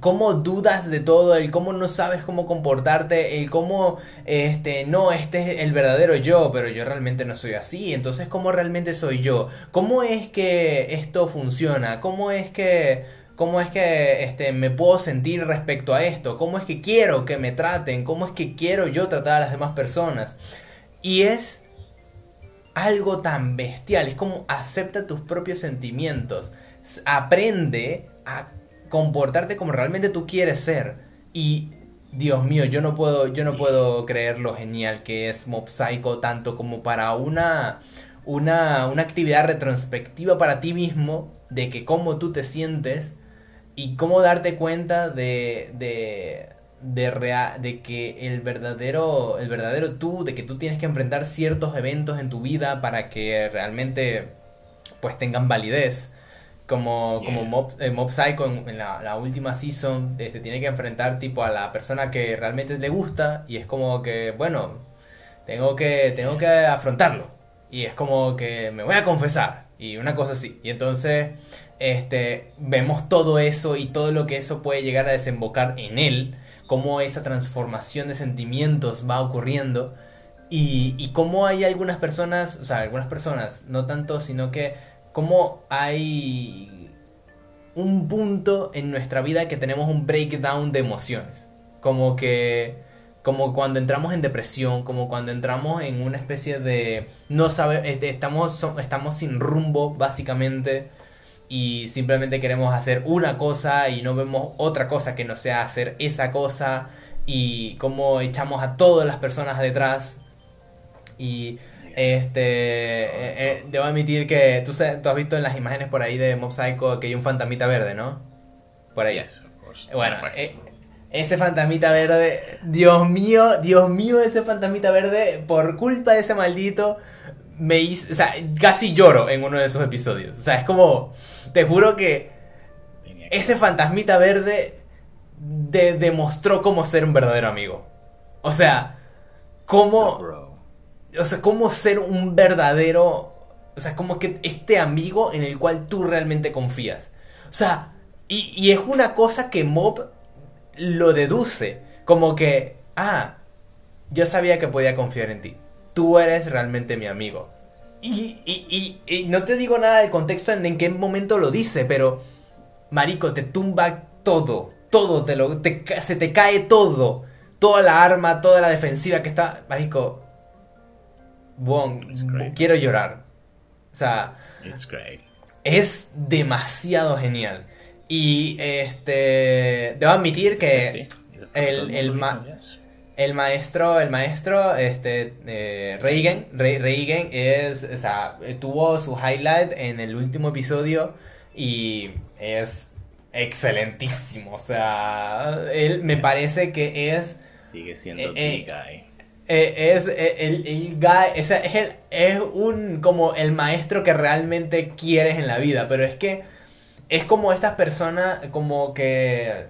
cómo dudas de todo, el cómo no sabes cómo comportarte, el cómo, este, no, este es el verdadero yo, pero yo realmente no soy así, entonces cómo realmente soy yo, cómo es que esto funciona, cómo es que, cómo es que, este, me puedo sentir respecto a esto, cómo es que quiero que me traten, cómo es que quiero yo tratar a las demás personas, y es algo tan bestial, es como acepta tus propios sentimientos, aprende a comportarte como realmente tú quieres ser. Y Dios mío, yo no puedo, yo no puedo creer lo genial que es Mob Psycho tanto como para una, una, una actividad retrospectiva para ti mismo de que cómo tú te sientes y cómo darte cuenta de, de, de, de que el verdadero, el verdadero tú, de que tú tienes que enfrentar ciertos eventos en tu vida para que realmente pues tengan validez como, como Mob, eh, Mob Psycho en, la, última season este, tiene que enfrentar tipo a la persona que realmente le gusta y es como que, bueno, tengo que, tengo que afrontarlo. Y es como que me voy a confesar y una cosa así. Y entonces este, vemos todo eso y todo lo que eso puede llegar a desembocar en él, cómo esa transformación de sentimientos va ocurriendo. Y, y cómo hay algunas personas, o sea, algunas personas, no tanto, sino que cómo hay un punto en nuestra vida que tenemos un breakdown de emociones. Como que como cuando entramos en depresión, como cuando entramos en una especie de no sabe, este, estamos estamos sin rumbo básicamente y simplemente queremos hacer una cosa y no vemos otra cosa que no sea hacer esa cosa y cómo echamos a todas las personas detrás y este, eh, eh, debo admitir que tú, tú, has visto en las imágenes por ahí de Mob Psycho que hay un fantasmita verde, ¿no? Por ahí. bueno, eh, ese fantasmita verde, Dios mío, Dios mío, ese fantasmita verde, por culpa de ese maldito, me hizo, o sea, casi lloro en uno de esos episodios. O sea, es como, te juro que ese fantasmita verde demostró cómo ser un verdadero amigo. O sea, cómo o sea, cómo ser un verdadero, o sea, como que este amigo en el cual tú realmente confías. O sea, y, es una cosa que Mob lo deduce, como que, ah, yo sabía que podía confiar en ti. Tú eres realmente mi amigo. Y, y, y, no te digo nada del contexto en, en qué momento lo dice, pero, Marico, te tumba todo, todo, te lo, se te cae todo. Toda la arma, toda la defensiva que está, Marico, Wong, quiero llorar. O sea, es demasiado genial. Y este, debo admitir que el, el, el, maestro, el maestro, este, eh, Reagan, Reagan es, o sea, tuvo su highlight en el último episodio y es excelentísimo. O sea, él me parece que es... Sigue siendo eh, guy eh, es eh, el, el guy, es, el, es un como el maestro que realmente quieres en la vida, pero es que es como estas personas, como que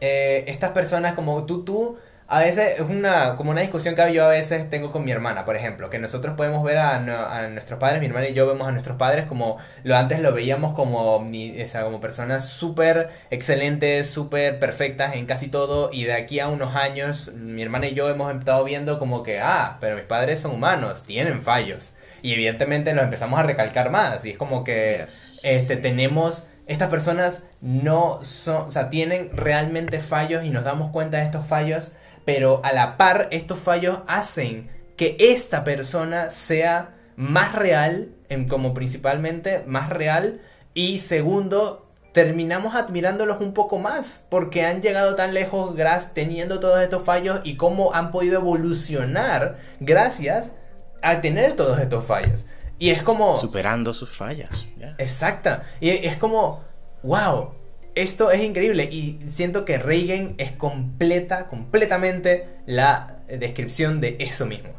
eh, estas personas como tú, tú a veces es una, como una discusión que yo a veces tengo con mi hermana, por ejemplo, que nosotros podemos ver a, nuestros padres, mi hermana y yo vemos a nuestros padres como lo antes lo veíamos como, o como personas súper excelentes, súper perfectas en casi todo, y de aquí a unos años mi hermana y yo hemos estado viendo como que, ah, pero mis padres son humanos, tienen fallos. Y evidentemente los empezamos a recalcar más, y es como que este, tenemos estas personas no son, o sea, tienen realmente fallos y nos damos cuenta de estos fallos pero a la par estos fallos hacen que esta persona sea más real, en, como principalmente más real, y segundo, terminamos admirándolos un poco más, porque han llegado tan lejos gracias teniendo todos estos fallos y cómo han podido evolucionar gracias a tener todos estos fallos. Y es como... Superando sus fallas. Exacta. Y es como, wow, esto es increíble. Y siento que Reagan es completa, completamente la descripción de eso mismo.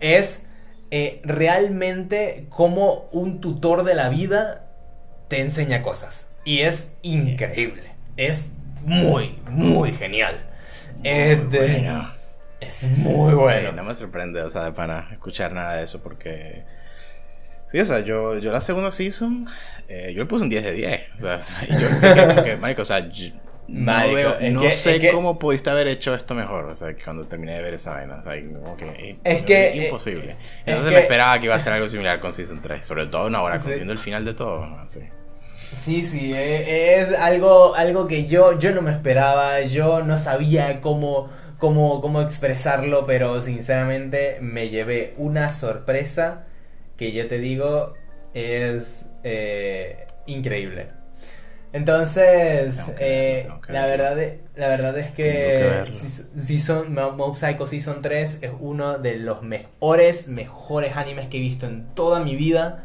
Es eh, realmente como un tutor de la vida te enseña cosas. Y es increíble. Es muy, muy genial. Este, es muy bueno. no me sorprende, o sea, de pana, escuchar nada de eso porque... Sí, o sea, yo, yo la segunda season, eh, yo le puse un 10 de 10. O sea, yo, que, Marico, o sea, no, veo, no sé cómo pudiste haber hecho esto mejor. O sea, cuando terminé de ver esa vaina. O sea, como que, es que. Es imposible. Entonces me esperaba que iba a ser algo similar con Season 3. Sobre todo una hora, conociendo el final de todo. Sí. Sí, sí, eh, es algo, algo que yo, yo no me esperaba, yo no sabía cómo, cómo, cómo expresarlo, pero sinceramente me llevé una sorpresa que yo te digo es eh, increíble. Entonces, eh, la, verdad, la verdad es que, Season, Mob Psycho Season 3 es uno de los mejores, mejores animes que he visto en toda mi vida.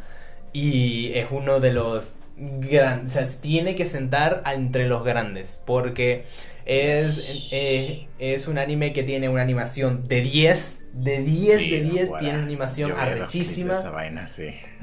Y es uno de los grandes. O sea, tiene que sentar entre los grandes. Porque es, eh, es un anime que tiene una animación de 10. De 10, de 10, tiene una animación arrechísima.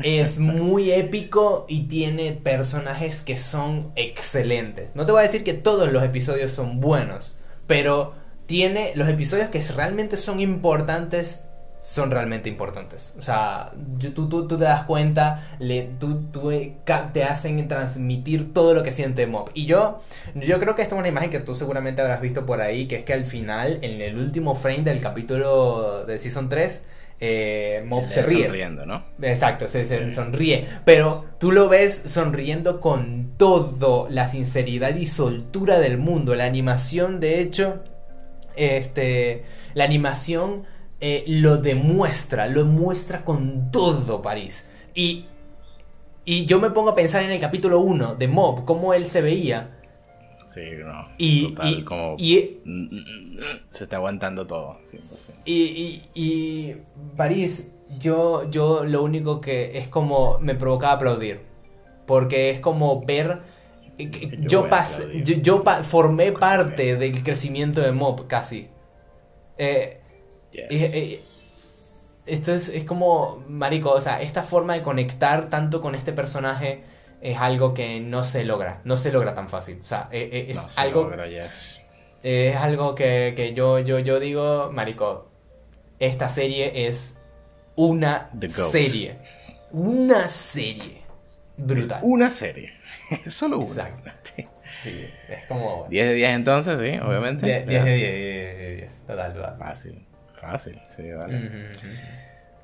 Es muy épico y tiene personajes que son excelentes. No te voy a decir que todos los episodios son buenos, pero tiene los episodios que realmente son importantes son realmente importantes. O sea, tú, tú, tú te das cuenta, le, tú, tú, eh, te hacen transmitir todo lo que siente Mob. Y yo, yo creo que esta es una imagen que tú seguramente habrás visto por ahí, que es que al final, en el último frame del capítulo de Season 3, eh, Mob se ríe. Sonriendo, ¿no? Exacto, se, sonríe. Pero tú lo ves sonriendo con todo la sinceridad y soltura del mundo. La animación, de hecho, este, la animación eh, lo demuestra, lo muestra con todo París. Y, y yo me pongo a pensar en el capítulo 1 de Mob, cómo él se veía. Sí, no. Y, y, como se está aguantando todo. Y, y, París, yo, yo lo único que es como me provocaba aplaudir. Porque es como ver. Yo, yo, yo, formé parte del crecimiento de Mob casi. Eh, esto es, es, como, marico, o sea, esta forma de conectar tanto con este personaje es algo que no se logra, no se logra tan fácil. O sea, e, e, es, algo... Es algo que, que, yo, yo, yo digo, marico, esta serie es una serie. Una serie. Brutal. una serie. Solo una. Sí, es como... 10 de 10 entonces, sí, obviamente. 10 de 10, 10 de 10. Total, total. Fácil. Fácil, sí, vale.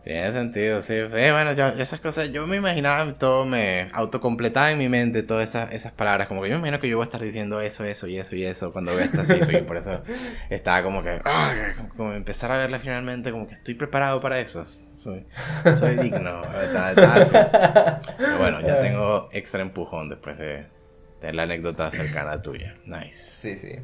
Tiene sentido, sí. sí bueno, yo, esas cosas, yo me imaginaba todo, me autocompletaba en mi mente todas esas, esas palabras. Como que yo me imagino que yo voy a estar diciendo eso, eso y eso y eso cuando vea esta season. y por eso estaba como que, ah, como, empezar a verla finalmente, como que estoy preparado para eso. Soy, soy digno. Pero bueno, ya tengo extra empujón después de, de la anécdota cercana tuya. Nice. Sí, sí.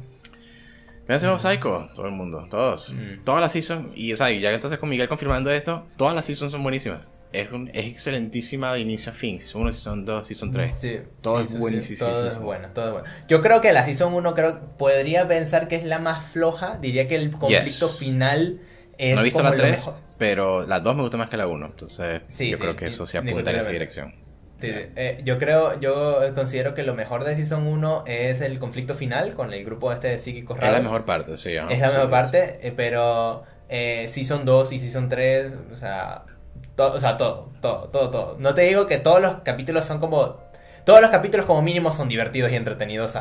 Fíjense Psycho, todo el mundo, todos. Mm. Todas las seasons, y o sea, ya entonces con Miguel confirmando esto, todas las seasons son buenísimas. Es, es excelentísima de inicio a fin. Season 1, Season 2, Season 3. Sí, todo es buenísimo. todo es bueno, todo es bueno. Yo creo que la Season 1 creo, podría pensar que es la más floja. Diría que el conflicto final es. No he visto la 3, pero la 2 me gusta más que la 1. Entonces, yo creo que eso se apunta en esa dirección. Eh, yo creo, yo considero que lo mejor de Season 1 es el conflicto final con el grupo este de psíquicos raros. Es la mejor parte, sí. Es la mejor parte, eh, pero eh, Season 2 y Season 3, o sea, o sea, todo, todo, todo, todo. No te digo que todos los capítulos son como... Todos los capítulos como mínimo son divertidos y entretenidos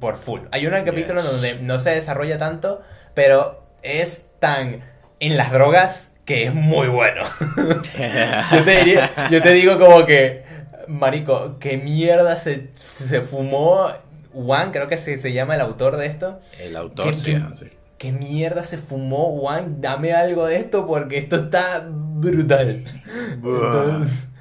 por full. Hay un capítulo donde no se desarrolla tanto, pero es tan en las drogas que es muy bueno. yo te digo como que Marico, ¿qué mierda se, se fumó Juan, creo que se, se, llama el autor de esto. El autor, sí, ¿qué mierda se fumó Juan? Dame algo de esto porque esto está brutal. Entonces, Sí,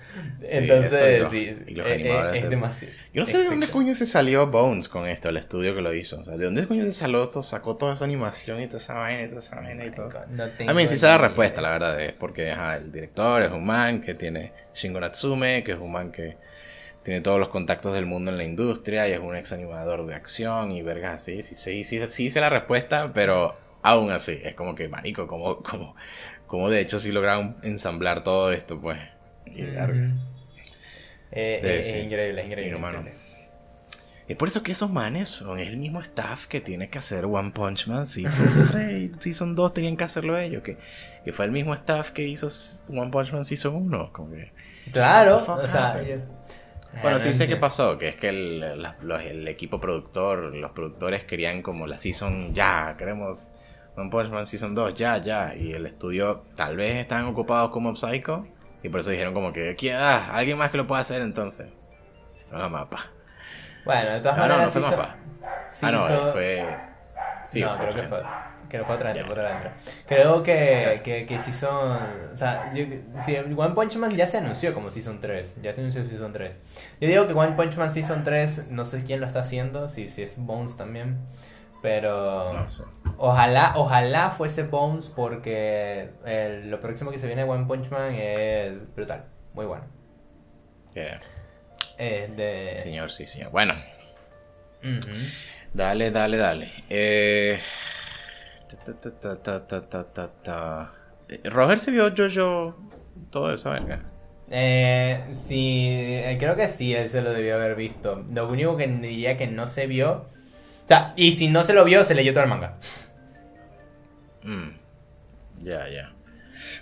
entonces, los- sí, y los eh, animadores eh, es de- demasiado. Yo no sé de dónde Exacto. coño se salió Bones con esto, el estudio que lo hizo. O sea, ¿de dónde coño se salió todo, sacó toda esa animación y toda esa vaina y toda esa vaina y todo? No A mí sí la ni respuesta, la verdad, es porque ajá, el director es un man que tiene Shingo Natsume, que es un man que tiene todos los contactos del mundo en la industria y es un ex animador de acción y vergas así. Sí, sí, sí, sí sé la respuesta, pero aún así, es como que, marico, como, como, como de hecho sí lograron ensamblar todo esto, pues. Y, verga. Ujú. Eh, Sí, eh, sí. Es increíble, es increíble. Es por eso que esos manes son el mismo staff que tiene que hacer One Punch Man Season 3 y Season 2 tenían que hacerlo ellos, que, que fue el mismo staff que hizo One Punch Man Season 1. Como que... Claro, o sea. yo- Bueno, sí sé qué pasó, que es que el, la- los- el equipo productor, los productores querían como la Season ya, queremos One Punch Man Season 2, ya, ya, y el estudio tal vez estaban ocupados como Psycho, y por eso dijeron como que, "¿Quién- ah, alguien más que lo pueda hacer entonces. Si no mapa. Bueno, de todas Ah, no, no fue hizo- mapa. sí ah, no, hizo- fue... Sí, no, fue creo que fue. gente. Que fue otra gente, Ya. fue otra gente. Creo que, que, que Season. O sea, yo, si One Punch Man ya se anunció como Season 3. Ya se anunció Season 3. Yo digo que One Punch Man Season 3, no sé quién lo está haciendo, si, si es Bones también. Pero. No sé. Ojalá, ojalá fuese Bones porque el- lo próximo que se viene de One Punch Man es brutal. Muy bueno. Yeah. De. Señor, sí, señor. Bueno, dale, dale, dale. Eh... ta, ta, ta, ta, ta, ta, ta, ta. Eh, Roger se vio Jojo todo eso, venga. Eh, sí, eh, creo que sí, él se lo debió haber visto. Lo único que diría que no se vio. O sea, y si no se lo vio, se leyó todo el manga. Mm. Ya, ya.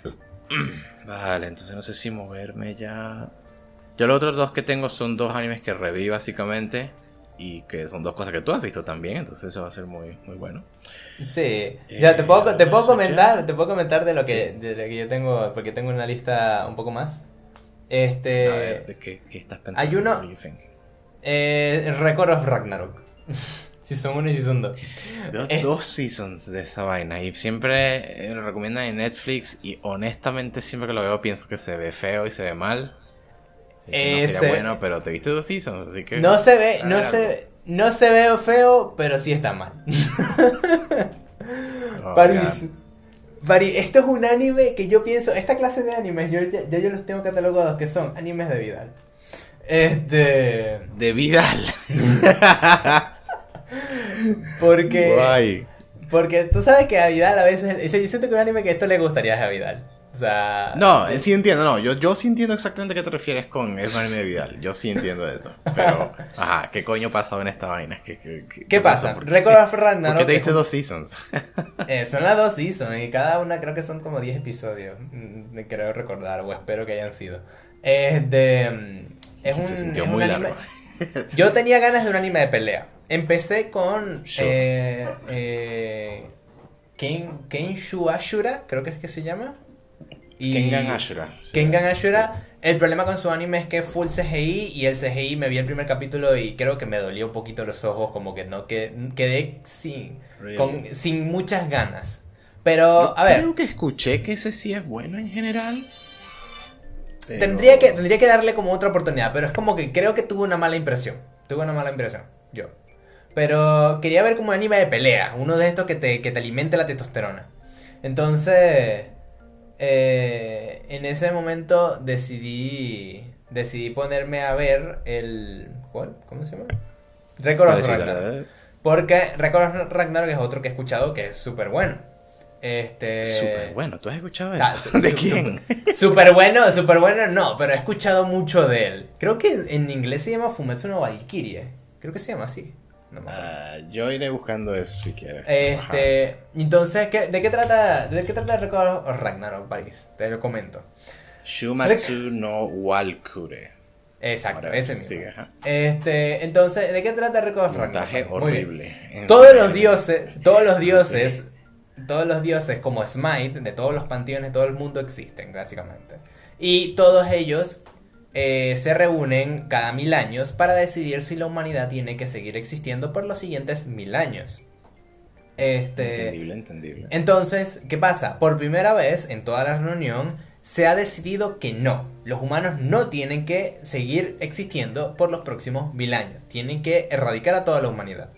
Vale, entonces no sé si moverme ya. Yo los otros dos que tengo son dos animes que reví básicamente. Y que son dos cosas que tú has visto también, entonces eso va a ser muy, muy bueno. Sí, ya te Eh, puedo, te puedo comentar, te puedo comentar de lo que, de lo que yo tengo, porque tengo una lista un poco más. Este, a ver, ¿de qué, qué estás pensando? hay uno- eh, Record of Ragnarok. si son uno y si son dos. Veo Es- dos seasons de esa vaina y siempre eh, lo recomiendan en Netflix y honestamente siempre que lo veo pienso que se ve feo y se ve mal. Así que no sería bueno, pero te viste dos seasons, así que... No se ve, no se ve, no se ve feo, pero sí está mal. Oh, Paris. Paris, esto es un anime que yo pienso, esta clase de animes, yo ya, ya yo los tengo catalogados que son animes de Vidal. Este, De Vidal. porque, Guay. porque tú sabes que a Vidal a veces, yo siento que un anime que esto le gustaría a Vidal. O sea, No, eh, sí entiendo, no, yo, yo sí entiendo exactamente a qué te refieres con es un anime de Vidal, yo sí entiendo eso, pero, ajá, ¿qué coño pasó en esta vaina? ¿Qué, qué, qué- ¿qué pasa? ¿Por Record of ¿Por Ragnarok. qué te diste dos seasons? Eh, son las dos seasons y cada una creo que son como 10 episodios. mm, me Creo recordar, o espero que hayan sido. Es de. mm, Es un, Se sintió es muy anime- largo. Yo tenía ganas de un anime de pelea. Empecé con. Sure. Eh, eh, Ken, Kenshu Ashura, creo que es que se llama. Y- Kengan Ashura. sí. Kengan Ashura. El problema con su anime es que es full CGI y el CGI me vi el primer capítulo y creo que me dolió un poquito los ojos, como que no que, quedé sin, Really? con, sin muchas ganas. Pero, a ver, Creo que escuché que ese sí es bueno en general. pero- tendría, que, tendría que darle como otra oportunidad, pero es como que creo que tuve una mala impresión. Tuve una mala impresión, yo. Pero quería ver como anime de pelea, uno de estos que te, que te alimente la testosterona. Entonces, eh, en ese momento decidí decidí ponerme a ver el ¿cuál? ¿Cómo se llama? Record of Ragnarok. Porque Record of Ragnarok es otro que he escuchado que es súper bueno. Este Súper bueno, ¿tú has escuchado sea, eso? su- ¿De su- quién? Súper bueno, súper bueno, no, pero he escuchado mucho de él. Creo que en inglés se llama Fumetsu no Valkyrie. Creo que se llama así. No me acuerdo. Ah, yo iré buscando eso si quieres. Este, entonces, ¿qué- ¿de qué trata, de qué trata Record of Ragnarok, París? Te lo comento. Shumatsu no Walkure. Exacto, Ahora, ese mismo. sigue, ajá. Este, entonces, ¿de qué trata Record of Montaje Ragnarok? Horrible. Todos los dioses, todos los dioses, todos los dioses como Smite, de todos los panteones de todo el mundo existen, básicamente. Y todos ellos eh, se reúnen cada mil años para decidir si la humanidad tiene que seguir existiendo por los siguientes mil años. Este, Entendible, entendible. entonces, ¿qué pasa? Por primera vez en toda la reunión se ha decidido que no. Los humanos no tienen que seguir existiendo por los próximos mil años. Tienen que erradicar a toda la humanidad.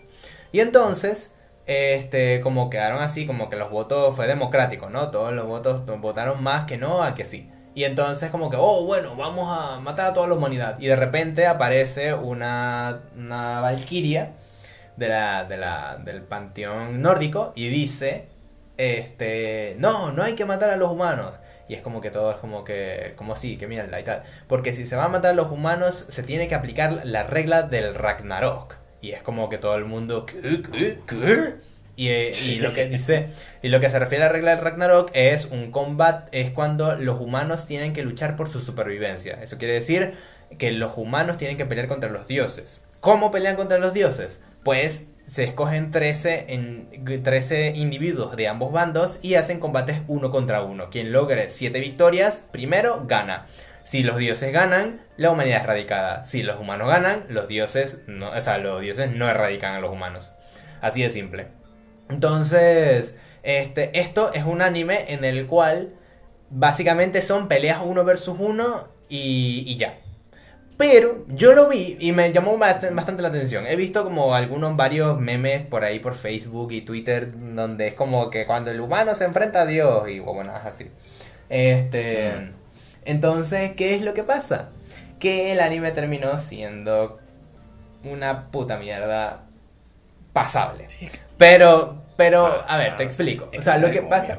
Y entonces, este, como quedaron así, como que los votos fue democrático, ¿no? Todos los votos votaron más que no a que sí. Y entonces como que, oh, bueno, vamos a matar a toda la humanidad. Y de repente aparece una, una valquiria de la, de la, del panteón nórdico y dice, este, no, no hay que matar a los humanos. Y es como que todo es como que, como así, que mierda y tal. Porque si se van a matar a los humanos, se tiene que aplicar la regla del Ragnarok. Y es como que todo el mundo. Y, eh, y lo que dice, y lo que se refiere a la regla del Ragnarok es un combate, es cuando los humanos tienen que luchar por su supervivencia. Eso quiere decir que los humanos tienen que pelear contra los dioses. ¿Cómo pelean contra los dioses? Pues se escogen 13, en, 13 individuos de ambos bandos y hacen combates uno contra uno. Quien logre 7 victorias, primero gana. Si los dioses ganan, la humanidad es erradicada. Si los humanos ganan, los dioses no, o sea, los dioses no erradican a los humanos. Así de simple. Entonces, este, esto es un anime en el cual básicamente son peleas uno versus uno y, y ya. Pero yo lo vi y me llamó bast- bastante la atención. He visto como algunos varios memes por ahí por Facebook y Twitter donde es como que cuando el humano se enfrenta a Dios y bueno, así. Este, Mm. entonces, ¿qué es lo que pasa? Que el anime terminó siendo una puta mierda pasable. Sí, Pero, pero, a ver, te explico. O sea, lo que pasa,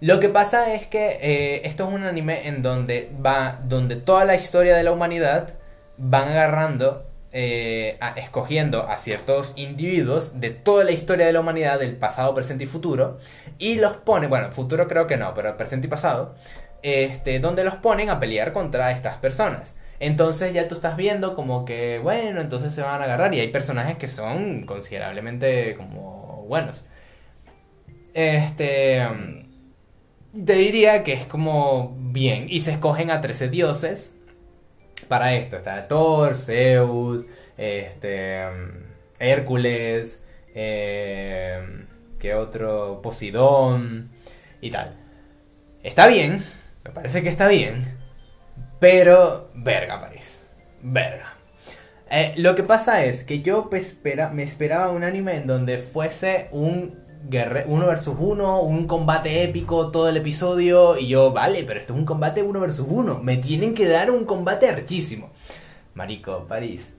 lo que pasa es que eh, esto es un anime en donde va, donde toda la historia de la humanidad van agarrando, eh, a- escogiendo a ciertos individuos de toda la historia de la humanidad, del pasado, presente y futuro, y los pone, bueno, futuro creo que no, pero presente y pasado, este, donde los ponen a pelear contra estas personas. Entonces ya tú estás viendo como que, bueno, entonces se van a agarrar y hay personajes que son considerablemente como buenos. Este... Te diría que es como bien. Y se escogen a 13 dioses para esto. Está Thor, Zeus, este, Hércules, eh, ¿qué otro? Poseidón y tal. Está bien, me parece que está bien. Pero, verga, París. Verga. Eh, lo que pasa es que yo espera- me esperaba un anime en donde fuese un guerre uno versus uno, un combate épico todo el episodio. Y yo, vale, pero esto es un combate uno versus uno. Me tienen que dar un combate archísimo. Marico, París.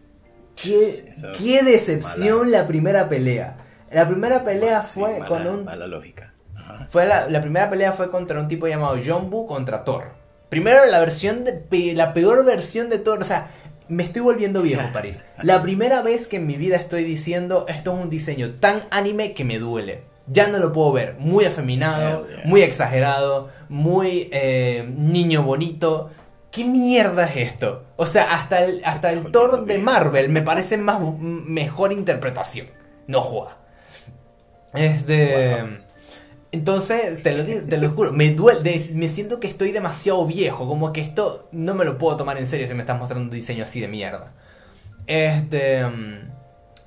Qué, decepción la primera pelea. La primera pelea fue mala- con un mala lógica. Ajá. fue la, la primera pelea fue contra un tipo llamado Jumbo contra Thor. Primero la versión de, la peor versión de Thor, o sea, me estoy volviendo viejo, París. La primera vez que en mi vida estoy diciendo esto es un diseño tan anime que me duele. Ya no lo puedo ver. Muy afeminado, yeah. muy exagerado, muy eh, niño bonito. ¿Qué mierda es esto? O sea, hasta el, hasta el Thor de. Marvel me parece más mejor interpretación. No joda. Este. Wow. Entonces, te lo, te lo juro, me duele, me siento que estoy demasiado viejo, como que esto no me lo puedo tomar en serio si me estás mostrando un diseño así de mierda. Este, mm,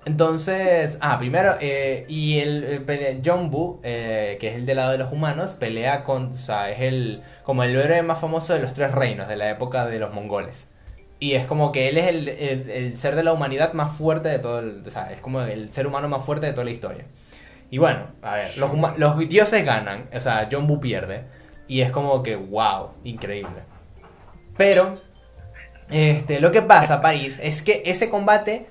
entonces, ah, primero, eh, y el, el John Boo, eh, que es el del lado de los humanos, pelea con, o sea, es el, como el héroe más famoso de los tres reinos, de la época de los mongoles. Y es como que él es el, el- el ser de la humanidad más fuerte de todo el, o sea, es como el ser humano más fuerte de toda la historia. Y bueno, a ver, los, los dioses ganan, o sea, John Boo pierde. Y es como que, wow, increíble. Pero, este, lo que pasa, París, es que ese combate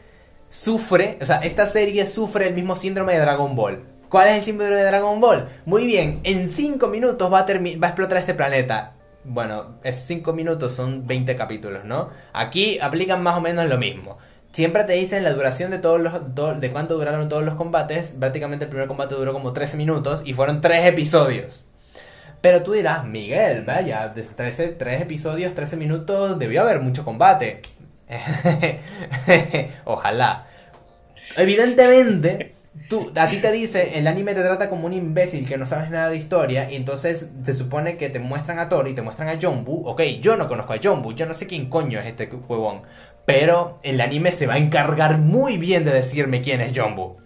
sufre, o sea, esta serie sufre el mismo síndrome de Dragon Ball. ¿Cuál es el síndrome de Dragon Ball? Muy bien, en 5 minutos va a, va a explotar este planeta. Bueno, esos 5 minutos son 20 capítulos, ¿no? Aquí aplican más o menos lo mismo. Siempre te dicen la duración de todos los de cuánto duraron todos los combates. Prácticamente el primer combate duró como 13 minutos y fueron 3 episodios. Pero tú dirás, Miguel, vaya, de 13, 3 episodios, 13 minutos, debió haber mucho combate. Ojalá. Evidentemente, tú, a ti te dice, el anime te trata como un imbécil que no sabes nada de historia, y entonces se supone que te muestran a Thor y te muestran a Jumbo. Ok, yo no conozco a Jumbo, yo no sé quién coño es este huevón. Pero el anime se va a encargar muy bien de decirme quién es Jumbo.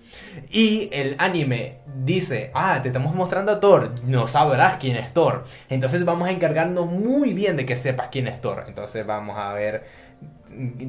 y el anime dice, ah, te estamos mostrando a Thor, no sabrás quién es Thor. Entonces vamos a encargarnos muy bien de que sepas quién es Thor. Entonces vamos a ver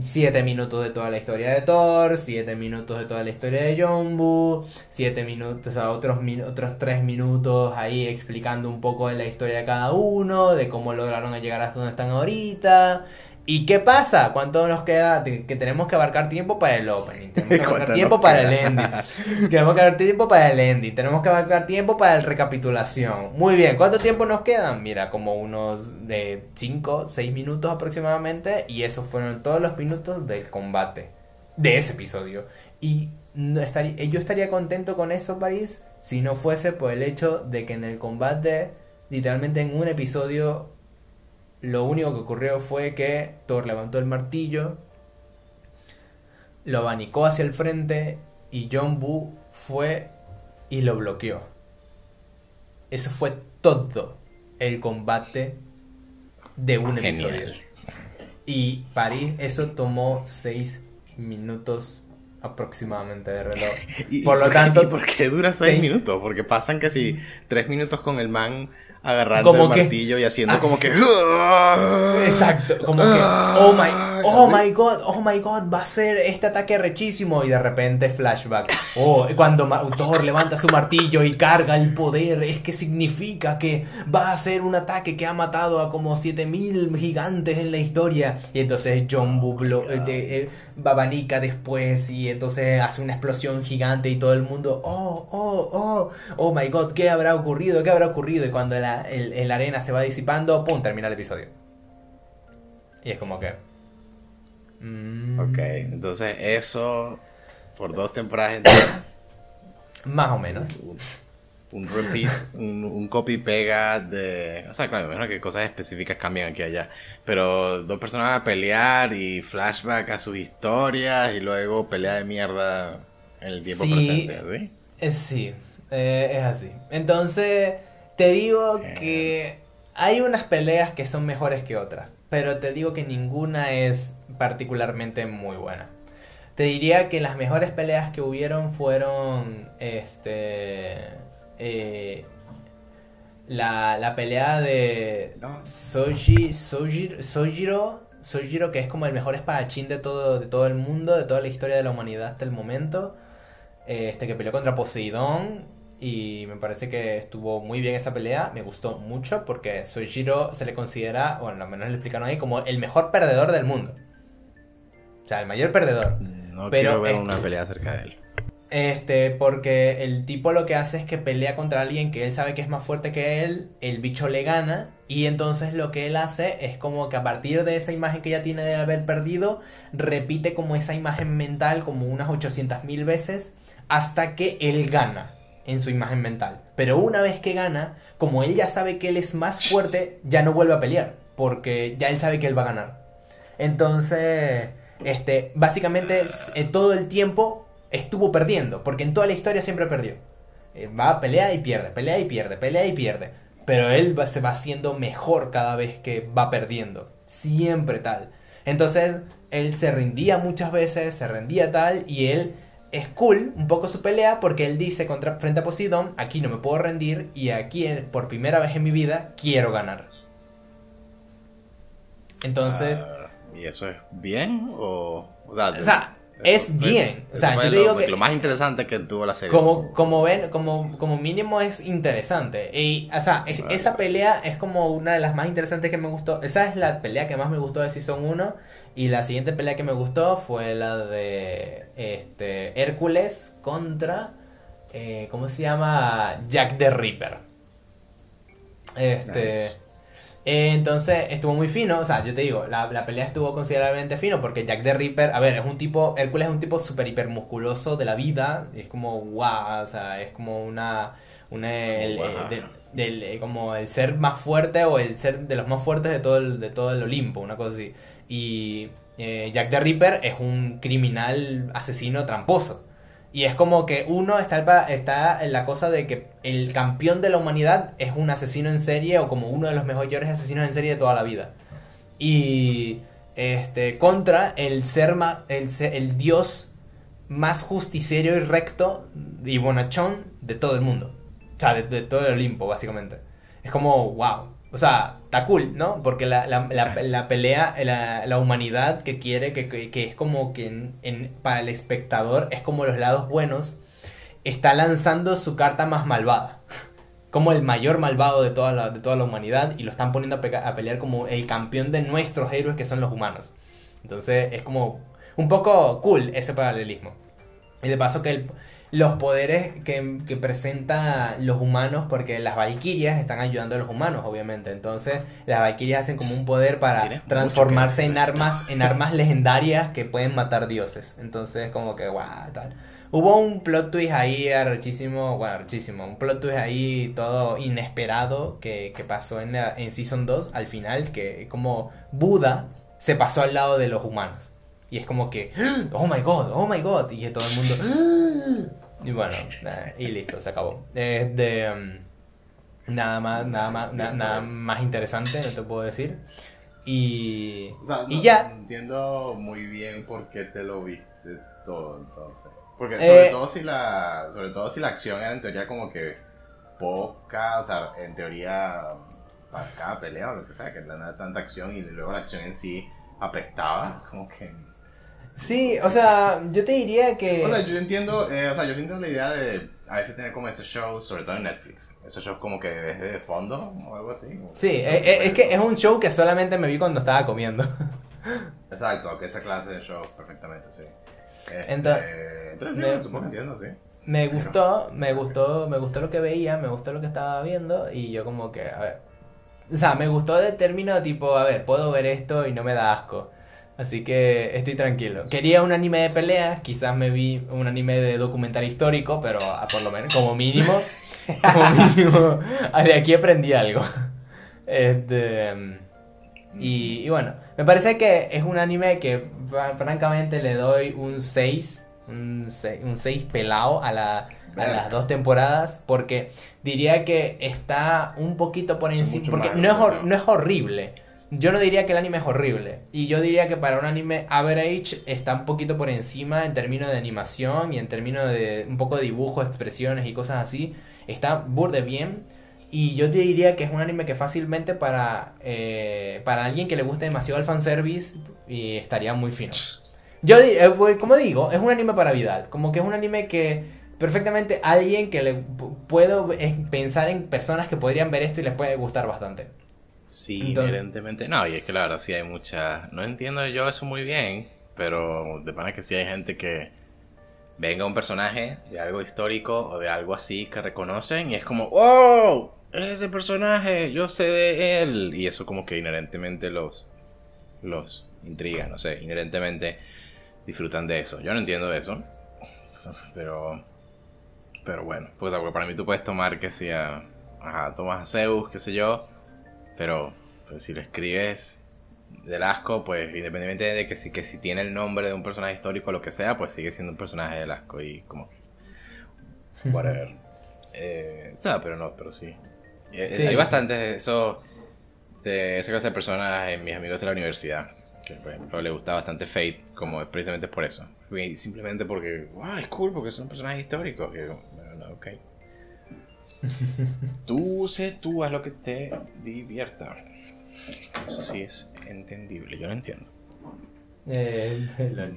7 minutos de toda la historia de Thor, 7 minutos de toda la historia de Jumbo, 7 minutos, o sea, otros, otros 3 minutos ahí explicando un poco de la historia de cada uno, de cómo lograron llegar hasta donde están ahorita. ¿Y qué pasa? ¿Cuánto nos queda? Que tenemos que abarcar tiempo para el opening. Tenemos que abarcar tiempo para el ending. tenemos que abarcar tiempo para el ending. Tenemos que abarcar tiempo para la recapitulación. Muy bien. ¿Cuánto tiempo nos quedan? Mira, como unos de 5, 6 minutos aproximadamente. Y esos fueron todos los minutos del combate. De ese episodio. Y no estaría, yo estaría contento con eso, París, si no fuese por el hecho de que en el combate, literalmente en un episodio, lo único que ocurrió fue que Thor levantó el martillo, lo abanicó hacia el frente y John Boo fue y lo bloqueó. Eso fue todo el combate de un episodio. Y París, eso tomó seis minutos aproximadamente de reloj. por lo tanto. ¿Por qué dura seis minutos? Porque pasan que si tres minutos con el man agarrando el martillo y haciendo como que exacto como que oh my oh my god oh my god va a ser este ataque rechísimo. Y de repente flashback. Oh cuando Thor levanta su martillo y carga el poder es que significa que va a ser un ataque que ha matado a como 7000 gigantes en la historia. Y entonces John Bublo oh eh, eh, babanica después y entonces hace una explosión gigante y todo el mundo oh oh oh oh my god qué habrá ocurrido qué habrá ocurrido y cuando la la, arena se va disipando, ¡pum! termina el episodio. Y es como que... Mm. Ok, entonces eso por dos temporadas enteras. Más o menos. Un, repeat, un, copy pega de. O sea, claro, imagino que cosas específicas cambian aquí y allá. Pero dos personas a pelear y flashback a sus historias y luego pelea de mierda en el tiempo presente, ¿sí? Es, sí, eh, es así. Entonces te digo que hay unas peleas que son mejores que otras, pero te digo que ninguna es particularmente muy buena. Te diría que las mejores peleas que hubieron fueron este eh, la, la, pelea de Soji, Sojiro, Sojiro, que es como el mejor espadachín de todo, de todo el mundo, de toda la historia de la humanidad hasta el momento. Este que peleó contra Poseidón y me parece que estuvo muy bien esa pelea, me gustó mucho porque Soichiro se le considera, bueno, al menos le explicaron ahí, como el mejor perdedor del mundo. O sea, el mayor perdedor. No quiero ver una pelea cerca de él. Este, porque el tipo lo que hace es que pelea contra alguien que él sabe que es más fuerte que él, el bicho le gana, y entonces lo que él hace es como que a partir de esa imagen que ya tiene de haber perdido, repite como esa imagen mental como unas 800.000 veces hasta que él gana en su imagen mental. Pero una vez que gana, como él ya sabe que él es más fuerte, ya no vuelve a pelear, porque ya él sabe que él va a ganar. Entonces, este, básicamente eh, todo el tiempo estuvo perdiendo, porque en toda la historia siempre perdió. Eh, va pelea y pierde, pelea y pierde, pelea y pierde. Pero él se va haciendo mejor cada vez que va perdiendo. Siempre tal. Entonces, él se rendía muchas veces, se rendía tal, y él es cool un poco su pelea porque él dice contra, frente a Poseidón, aquí no me puedo rendir y aquí por primera vez en mi vida quiero ganar. Entonces... Ah, ¿Y eso es bien o...? O sea, es bien. o sea, yo lo, digo que lo más interesante que tuvo la serie. Como, como ven, como, como mínimo es interesante. Y, o sea, esa pelea es como una de las más interesantes que me gustó. Esa es la pelea que más me gustó de Season 1. Y la siguiente pelea que me gustó fue la de este, Hércules contra. Eh, ¿Cómo se llama? Jack the Ripper. Este. entonces estuvo muy fino, o sea, yo te digo, la, pelea estuvo considerablemente fino porque Jack the Ripper, a ver, es un tipo, Hércules es un tipo súper hiper musculoso de la vida, es como wow, o sea, es como una, una del, como el ser más fuerte o el ser de los más fuertes de todo el, de todo el Olimpo, una cosa así. Y eh, Jack the Ripper es un criminal asesino tramposo. Y es como que uno está, en la cosa de que el campeón de la humanidad es un asesino en serie o como uno de los mejores asesinos en serie de toda la vida. Y este contra el ser el, el dios más justiciero y recto y bonachón de todo el mundo. O sea, de, de todo el Olimpo, básicamente. Es como, wow. O sea, está cool, ¿no? Porque la, la, la, la pelea, la, la, humanidad que quiere, que, que, que es como que en, en, para el espectador es como los lados buenos, está lanzando su carta más malvada. Como el mayor malvado de toda la, de toda la humanidad y lo están poniendo a, pe a pelear como el campeón de nuestros héroes que son los humanos. Entonces es como un poco cool ese paralelismo. Y de paso que el, los poderes que, que presentan los humanos, porque las valquirias están ayudando a los humanos, obviamente. Entonces, las valquirias hacen como un poder para transformarse en armas, en armas legendarias que pueden matar dioses. Entonces, como que, guau, tal. Hubo un plot twist ahí arrechísimo, bueno, arrechísimo, un plot twist ahí todo inesperado que, que pasó en, la, en Season 2 al final, que como Buda se pasó al lado de los humanos. Y es como que, oh my god, oh my god, y todo el mundo... Y bueno, y listo, se acabó. Es de... Um, nada más, nada más, na, nada más interesante, no te puedo decir. Y, o sea, y no, ya. no entiendo muy bien por qué te lo viste todo, entonces. Porque sobre, Eh, todo si la, sobre todo si la acción era en teoría como que poca, o sea, en teoría para cada pelea o lo que sea, que no era tanta acción y luego la acción en sí apestaba, como que... Sí, o sea, yo te diría que... O sea, yo entiendo, eh, o sea, yo entiendo la idea de a veces tener como esos shows, sobre todo en Netflix, esos shows como que ves de fondo o algo así. Sí, eh, eh, es que es un show que solamente me vi cuando estaba comiendo. Exacto, que esa clase de show perfectamente, sí. Este, Entonces, entonces, sí, me- supongo que entiendo, sí. Me gustó, me gustó, me gustó lo que veía, me gustó lo que estaba viendo y yo como que, a ver, o sea, me gustó de término tipo, a ver, puedo ver esto y no me da asco. Así que estoy tranquilo. Quería un anime de peleas, quizás me vi un anime de documental histórico, pero ah, por lo menos, como mínimo, como mínimo, de aquí aprendí algo. Este, y, y bueno, me parece que es un anime que fra- francamente le doy un 6, un 6, un 6 pelado a, la, a las dos temporadas, porque diría que está un poquito por encima, porque más, no es, no es horrible. Yo no diría que el anime es horrible. Y yo diría que para un anime average está un poquito por encima en términos de animación y en términos de un poco de dibujo, expresiones y cosas así. Está burde bien. Y yo te diría que es un anime que fácilmente para, eh, para alguien que le guste demasiado el fanservice y estaría muy fino. Yo, eh, pues, como digo, es un anime para Vidal. Como que es un anime que perfectamente alguien que le pu- puedo eh, pensar en personas que podrían ver esto y les puede gustar bastante. Sí, Entonces- inherentemente. No, y es que la verdad sí hay mucha. No entiendo yo eso muy bien, pero de pana que sí hay gente que venga un personaje de algo histórico o de algo así que reconocen y es como, ¡Wow! Es ese personaje, yo sé de él. Y eso como que inherentemente los, los intriga, no sé, inherentemente disfrutan de eso. Yo no entiendo eso, pero, pero bueno, pues para mí tú puedes tomar que sea, ajá, tomas a Zeus, qué sé yo, pero pues, si lo escribes del asco, pues independientemente de que si, que si tiene el nombre de un personaje histórico o lo que sea, pues sigue siendo un personaje del asco y como, whatever. Eh, o sea, pero no, pero sí. Eh, Sí. Hay bastantes de eso, de esa clase de personas en mis amigos de la universidad. Que por ejemplo le gusta bastante Fate, como precisamente por eso. Y Simplemente porque, wow, es cool, porque es un personaje histórico. Y yo, bueno, no, ok. tú sé tú, haz lo que te divierta. Eso sí es entendible, yo lo entiendo. Eh.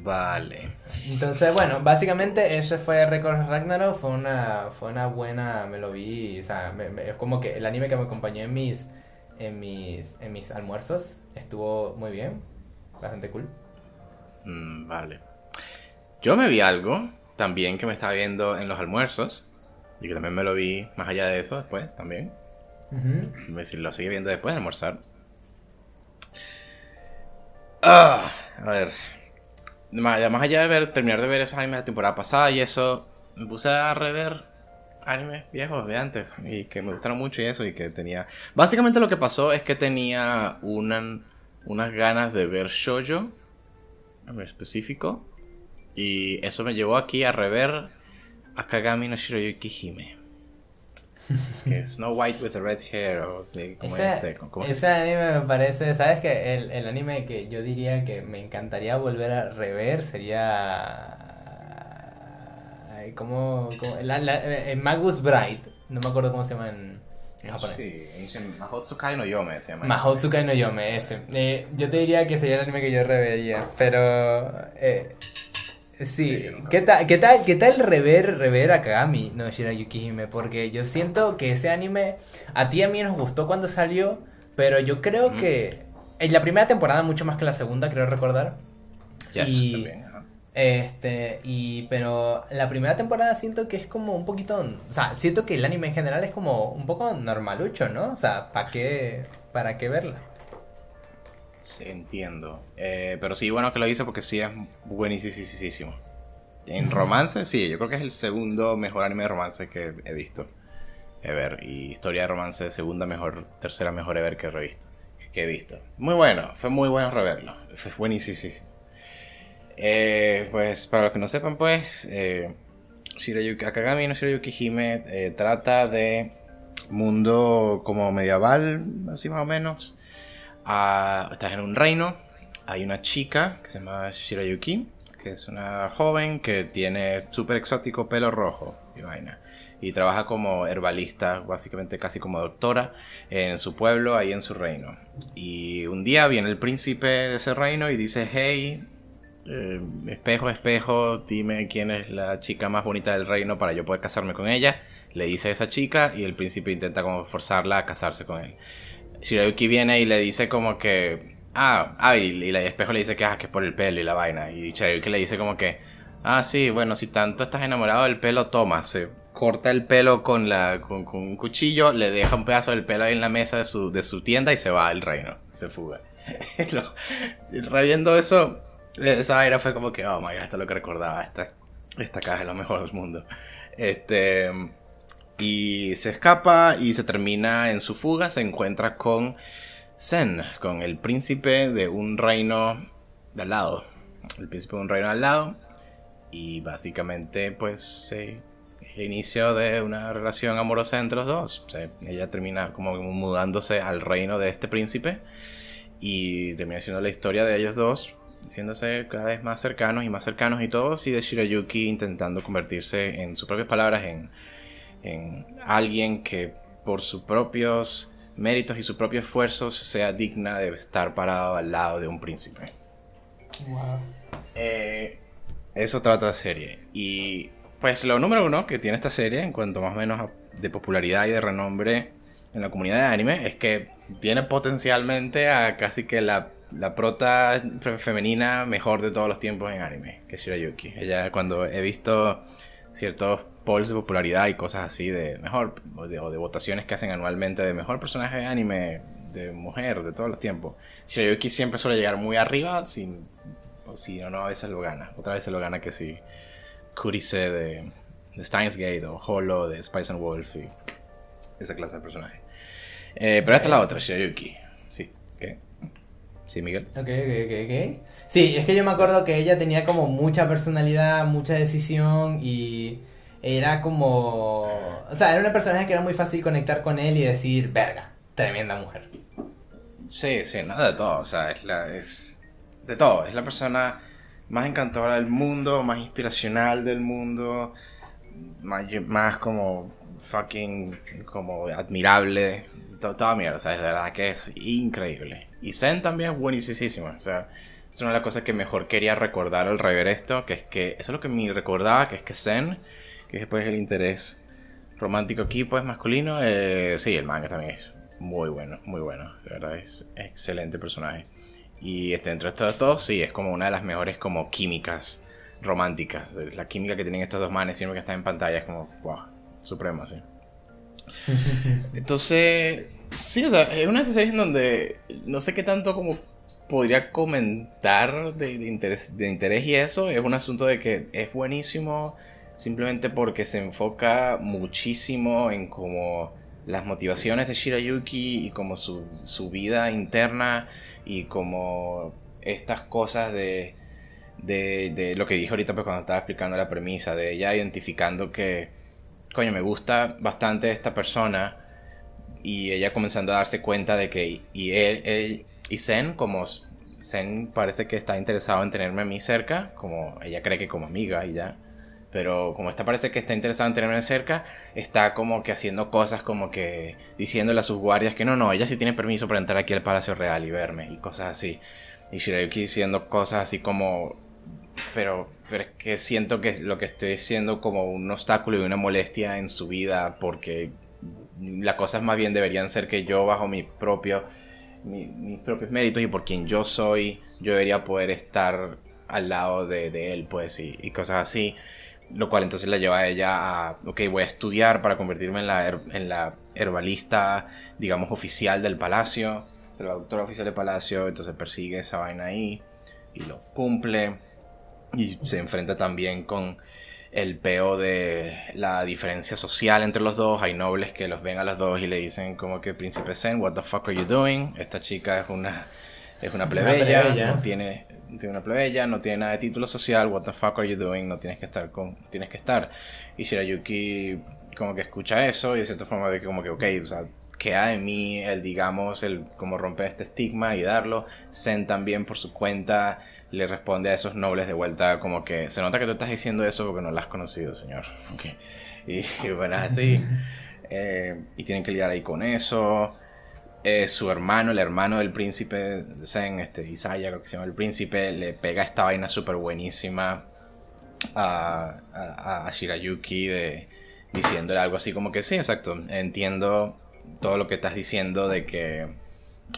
Vale. Entonces, bueno, básicamente ese fue Record Ragnarok, fue una, fue una buena, me lo vi, o sea, me- me- es como que el anime que me acompañó en mis, en mis, en mis almuerzos, estuvo muy bien, bastante cool. Mm, vale. Yo me vi algo también que me estaba viendo en los almuerzos. Y que también me lo vi más allá de eso después también. Me si lo sigue viendo después de almorzar. Ah, a ver. Más, más allá de ver, terminar de ver esos animes de la temporada pasada y eso, me puse a rever animes viejos de antes y que me gustaron mucho y eso y que tenía... Básicamente lo que pasó es que tenía una- unas ganas de ver shoujo en específico y eso me llevó aquí a rever Akagami no Shiroyuki Hime. Que es Snow White with the Red Hair o ¿cómo Ese, es este? Ese anime me parece, ¿sabes que el, el anime que yo diría que me encantaría volver a rever sería Ay, como, como la, la, eh, Magus Bright, no me acuerdo cómo se llama en, en japonés. Sí, dicen Mahotsukai no Yome se llama. Mahotsukai no Yome, ese. Eh, yo te diría que sería el anime que yo revería, pero... Eh, sí, ¿Qué, tal, ¿qué, tal, ¿qué tal rever, rever a Kagami no Shirayuki Hime? Porque yo siento que ese anime a ti y a mí nos gustó cuando salió, pero yo creo que en la primera temporada mucho más que la segunda, creo recordar. Yes, y- también, ajá. Este, y pero la primera temporada siento que es como un poquito, o sea, siento que el anime en general es como un poco normalucho, ¿no? O sea, ¿para qué, para qué verla? Sí, entiendo. Eh, pero sí, bueno que lo hice porque sí es buenísimo. En romance, sí, yo creo que es el segundo mejor anime de romance que he visto. Ever. Y historia de romance, segunda mejor, tercera mejor ever que he revisto. Que he visto. Muy bueno, fue muy bueno reverlo. Fue buenísimo. Eh, pues para los que no sepan, pues, eh, Shirayuki, Akagami no Shirayuki Hime eh, trata de mundo como medieval, así más o menos. Ah, estás en un reino, hay una chica que se llama Shirayuki, que es una joven que tiene súper exótico pelo rojo y vaina. Y trabaja como herbalista, básicamente casi como doctora, en su pueblo, ahí en su reino. Y un día viene el príncipe de ese reino y dice, hey, eh, espejo, espejo, dime quién es la chica más bonita del reino para yo poder casarme con ella. Le dice a esa chica y el príncipe intenta como forzarla a casarse con él. Shirayuki viene y le dice como que... Ah, ah y, la espejo le dice que, ah, que es por el pelo y la vaina. Y Shirayuki le dice como que... Ah, sí, bueno, si tanto estás enamorado del pelo, toma. Se corta el pelo con, la, con, con un cuchillo, le deja un pedazo del pelo ahí en la mesa de su, de su tienda y se va al reino. Se fuga. Reviendo eso, esa vaina fue como que, oh my god, esto es lo que recordaba. Esta, esta caja es lo mejor del mundo. Este. Y se escapa y se termina en su fuga. Se encuentra con Zen, con el príncipe de un reino de al lado. El príncipe de un reino al lado. Y básicamente, pues, el inicio de una relación amorosa entre los dos. Ella termina como mudándose al reino de este príncipe. Y termina siendo la historia de ellos dos, haciéndose cada vez más cercanos y más cercanos y todos. Y de Shirayuki intentando convertirse, en sus propias palabras, en, en alguien que por sus propios méritos y sus propios esfuerzos sea digna de estar parado al lado de un príncipe. Wow. Eh, eso trata la serie. Y pues lo número uno que tiene esta serie, en cuanto más o menos de popularidad y de renombre en la comunidad de anime, es que tiene potencialmente a casi que la, la prota fe- femenina mejor de todos los tiempos en anime, que es Shirayuki. Ella, cuando he visto ciertos polls de popularidad y cosas así de mejor, o de, o de votaciones que hacen anualmente de mejor personaje de anime, de mujer, de todos los tiempos, Shirayuki siempre suele llegar muy arriba sin o si no, no, a veces lo gana. Otra vez se lo gana que si Kurise de, de Steins Gate o Holo de Spice and Wolf y esa clase de personaje. Eh, pero esta es la otra, Shirayuki. Sí, ¿qué? Sí, Miguel. Ok, ok, ok, ok. Sí, es que yo me acuerdo que ella tenía como mucha personalidad, mucha decisión y era como... O sea, era una personaje que era muy fácil conectar con él y decir, verga, tremenda mujer. Sí, sí, nada de todo. O sea, es la. Es. De todo. Es la persona más encantadora del mundo, más inspiracional del mundo, más, más como fucking como admirable. to- Toda mierda, o sea, es de verdad que es increíble. Y Zen también es buenísimo. O sea, es una de las cosas que mejor quería recordar al rever esto, que es que eso es lo que me recordaba, que es que Zen, que después el interés romántico aquí, pues masculino, eh, sí, el manga también es muy bueno, muy bueno, de verdad es excelente personaje. Y este, entre estos dos, sí, es como una de las mejores como químicas románticas. La química que tienen estos dos manes siempre que están en pantalla es como, wow, suprema, sí. Entonces, sí, o sea, es una de esas series en donde no sé qué tanto como podría comentar de, interés, de interés y eso. Es un asunto de que es buenísimo simplemente porque se enfoca muchísimo en como las motivaciones de Shirayuki y como su, su vida interna y como estas cosas de, de, de lo que dije ahorita pues cuando estaba explicando la premisa, de ella identificando que, coño, me gusta bastante esta persona y ella comenzando a darse cuenta de que y él, él y Zen como Zen parece que está interesado en tenerme a mí cerca como ella cree que como amiga y ya Pero como esta parece que está interesada en tenerme cerca, está como que haciendo cosas como que diciéndole a sus guardias que no, no, ella sí tiene permiso para entrar aquí al Palacio Real y verme y cosas así. Y Shirayuki diciendo cosas así como... Pero, pero es que siento que lo que estoy diciendo como un obstáculo y una molestia en su vida porque las cosas más bien deberían ser que yo bajo mi propio, mis propios méritos y por quien yo soy, yo debería poder estar al lado de, él, pues, y, y, cosas así. Lo cual entonces la lleva a ella a, ok, voy a estudiar para convertirme en la, en la herbalista, digamos, oficial del palacio, la doctora oficial del palacio, entonces persigue esa vaina ahí y lo cumple. Y se enfrenta también con el peo de la diferencia social entre los dos. Hay nobles que los ven a los dos y le dicen como que Príncipe Zen, what the fuck are you doing? Esta chica es una es una plebeya, no tiene, tiene una plebeya, no tiene nada de título social, what the fuck are you doing? No tienes que estar con tienes que estar. Y Shirayuki como que escucha eso y de cierta forma de que como que ok, o sea, queda de mí el digamos el como romper este estigma y darlo. Zen también por su cuenta le responde a esos nobles de vuelta como que se nota que tú estás diciendo eso porque no lo has conocido, señor. Y, bueno, así. Eh, y tienen que lidiar ahí con eso. Eh, su hermano, el hermano del príncipe Zen, este, Isaya, creo que se llama el príncipe, le pega esta vaina súper buenísima a, a, a, Shirayuki de, diciéndole algo así como que sí, exacto, entiendo todo lo que estás diciendo de que,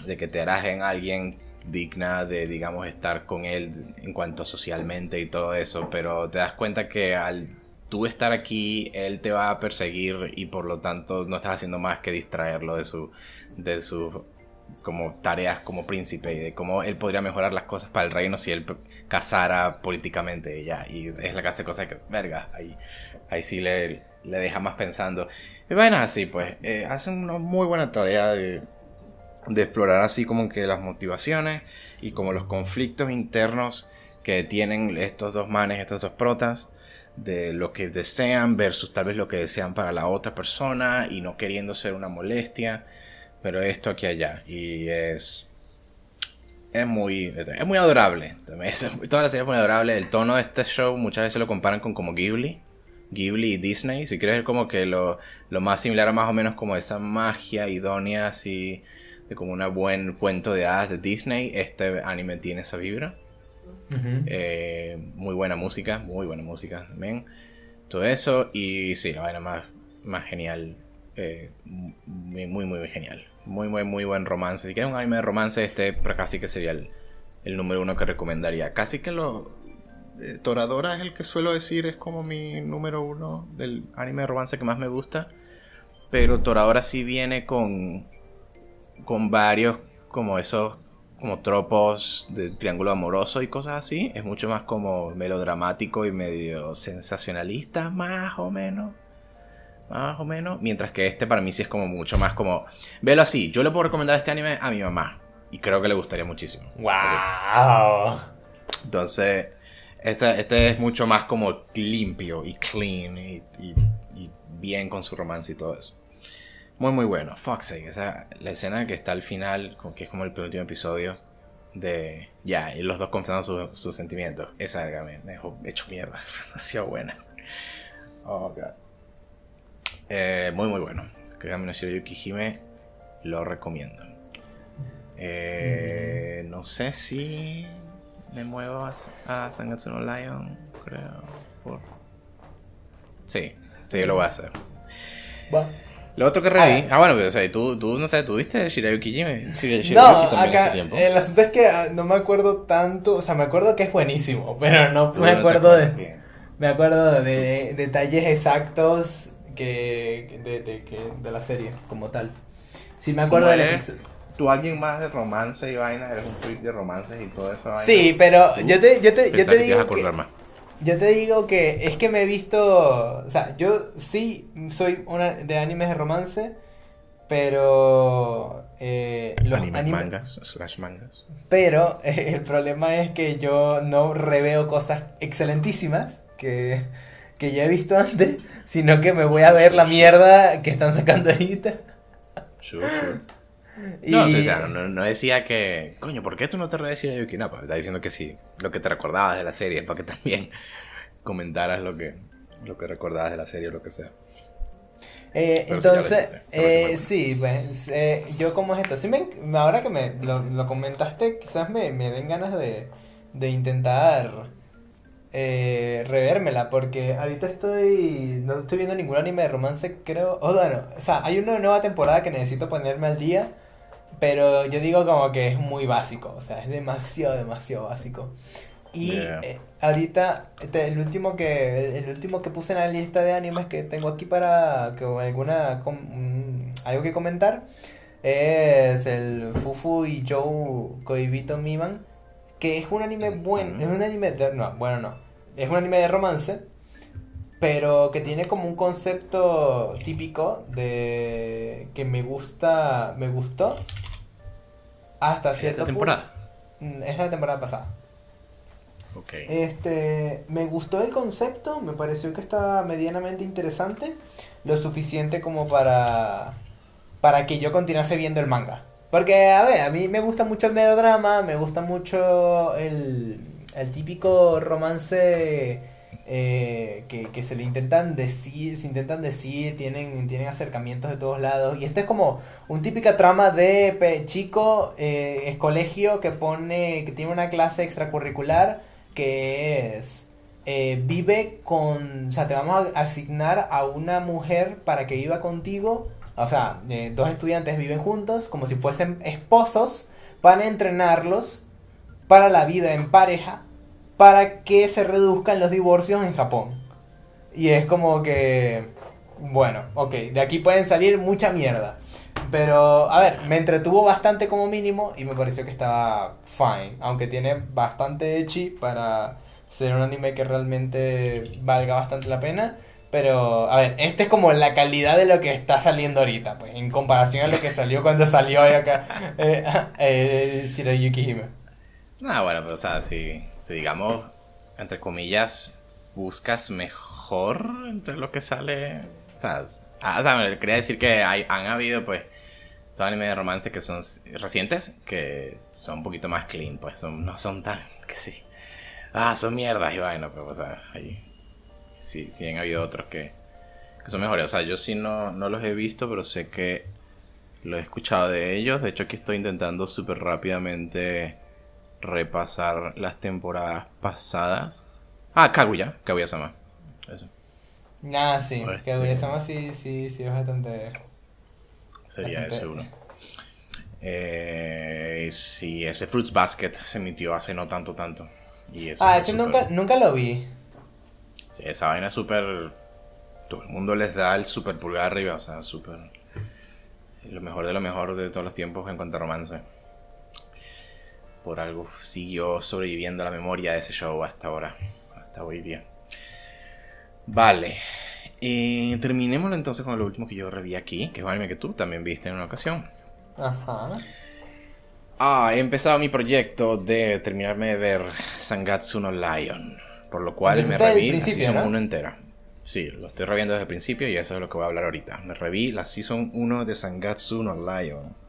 de que te harás en alguien digna de, digamos, estar con él en cuanto socialmente y todo eso, pero te das cuenta que al tú estar aquí, él te va a perseguir y por lo tanto no estás haciendo más que distraerlo de su, de sus como tareas como príncipe y de cómo él podría mejorar las cosas para el reino si él casara políticamente ya y es la clase de cosas que verga ahí ahí sí le, le deja más pensando. Y bueno así pues eh, hacen una muy buena tarea de explorar así como que las motivaciones y como los conflictos internos que tienen estos dos manes, estos dos protas, de lo que desean versus tal vez lo que desean para la otra persona y no queriendo ser una molestia, pero esto aquí allá. Y es es muy es muy adorable, toda la serie es muy adorable, el tono de este show muchas veces lo comparan con como Ghibli, Ghibli y Disney, si quieres como que lo, lo más similar a más o menos como esa magia idónea así de como un buen cuento de hadas de Disney, este anime tiene esa vibra. Eh, muy buena música, muy buena música también. Todo eso y sí, la vaina más, más genial. Eh, muy, muy, muy genial. Muy, muy, muy buen romance. Si quieres un anime de romance, este casi que sería el, el número uno que recomendaría. Casi que lo... Eh, Toradora es el que suelo decir, es como mi número uno del anime de romance que más me gusta. Pero Toradora sí viene con con varios como esos como tropos de triángulo amoroso y cosas así. Es mucho más como melodramático y medio sensacionalista, más o menos. Más o menos. Mientras que este para mí sí es como mucho más como... Velo así, yo le puedo recomendar este anime a mi mamá. Y creo que le gustaría muchísimo. ¡Wow! Entonces, este, este, es mucho más como limpio y clean y bien con su romance y todo eso. Muy, muy bueno. Fuck's Esa, la escena que está al final, que es como el penúltimo episodio, de ya, y los dos confesando sus sentimientos. Esa me, me dejó hecho mierda. Demasiado buena. Oh, God. Eh, muy, muy bueno. Que Camino Yuki Hime lo recomiendo. Eh, no sé si me muevo a, a Sangatsu no Lion, creo. Sí, sí, lo voy a hacer. Va. Lo otro que reví. Ah, ah bueno, o sea, tú, tú, no sé, ¿tú viste Shirayuki Jime? Shirayuki no, acá, ese tiempo. El asunto es que ah, no me acuerdo tanto. O sea, me acuerdo que es buenísimo, pero no me acuerdo de. Me acuerdo de, detalles exactos que de, de, de, la serie como tal. Sí, me acuerdo de ¿Tú alguien más de romance y vaina? ¿Eres un freak de romances y todo eso? Sí, pero yo te, yo te, yo te digo. Que, yo te digo que es que me he visto, o sea, yo sí soy una de animes de romance, pero eh, los animes mangas slash mangas. Pero el problema es que yo no reveo cosas excelentísimas que, que ya he visto antes, sino que me voy a ver la mierda que están sacando ahorita. Sure, sure. No, o sea, no, decía que, coño, ¿por qué tú no te reves a Yuki Napa? Está diciendo que sí, lo que te recordabas de la serie, para que también comentaras lo que, lo que recordabas de la serie o lo que sea. Eh, sí, entonces, parece eh, muy sí, pues, eh, yo como es esto, sí me, ahora que me lo, lo comentaste, quizás me, me den ganas de, de intentar eh, revérmela, porque ahorita estoy, no estoy viendo ningún anime de romance, creo, o bueno, o sea, hay una nueva temporada que necesito ponerme al día, pero yo digo como que es muy básico, o sea, es demasiado, demasiado básico. Y Yeah. eh, ahorita, este, el último que el último que puse en la lista de animes que tengo aquí para que alguna com- mm, algo que comentar es el Fufu y Joe Koibito Miman, que es un anime buen, Ujú. es un anime de, no, bueno, no, es un anime de romance, pero que tiene como un concepto típico de que me gusta, me gustó hasta cierto ¿Esta temporada? punto. Mm, Es la temporada pasada. Ok. Este, me gustó el concepto, me pareció que estaba medianamente interesante, lo suficiente como para para que yo continuase viendo el manga. Porque, a ver, a mí me gusta mucho el melodrama, me gusta mucho el, el típico romance eh, que, que se le intentan decir, se intentan decir, tienen, tienen acercamientos de todos lados. Y esto es como un típica trama de chico, eh, es colegio que pone, que tiene una clase extracurricular que es eh, vive con, o sea, te vamos a asignar a una mujer para que viva contigo, o sea, dos estudiantes viven juntos como si fuesen esposos para entrenarlos para la vida en pareja para que se reduzcan los divorcios en Japón. Y es como que, bueno, ok, de aquí pueden salir mucha mierda. Pero, a ver, me entretuvo bastante como mínimo y me pareció que estaba fine. Aunque tiene bastante echi para ser un anime que realmente valga bastante la pena. Pero, a ver, este es como la calidad de lo que está saliendo ahorita, pues, en comparación a lo que salió cuando salió acá eh, eh, Shirayuki Hime. Ah, bueno, pero o sea, si digamos, entre comillas, buscas mejor entre lo que sale. O sea, ah, quería decir que hay, han habido, pues, todo anime de romance que son recientes, que son un poquito más clean, pues, son, no son tan, que sí. Ah, son mierdas y vaina, pero, o sea, ahí sí, sí han habido otros que, que son mejores. O sea, yo sí no, no los he visto, pero sé que lo he escuchado de ellos. De hecho, aquí estoy intentando súper rápidamente repasar las temporadas pasadas. Ah, Kaguya, Kaguya-sama. Eso. Ah, sí, Este- Kaguya-sama sí, sí, sí, es bastante... Sería bastante- ese uno. Eh, sí, ese Fruits Basket se emitió hace no tanto, tanto. Y eso Ah, ese nunca, nunca lo vi. Sí, esa vaina es súper. Todo el mundo les da el súper pulgar arriba, o sea, súper. Lo mejor de lo mejor de todos los tiempos en cuanto a romance. Por algo siguió sobreviviendo la memoria de ese show hasta ahora, hasta hoy día. Vale. Y terminémoslo entonces con lo último que yo reví aquí, que es un anime que tú también viste en una ocasión. Ajá. Ah, he empezado mi proyecto de terminarme de ver Sangatsu no Lion. Por lo cual me desde reví la Season ¿no? 1 entera. Sí, lo estoy reviendo desde el principio y eso es lo que voy a hablar ahorita. Me reví la Season 1 de Sangatsu no Lion.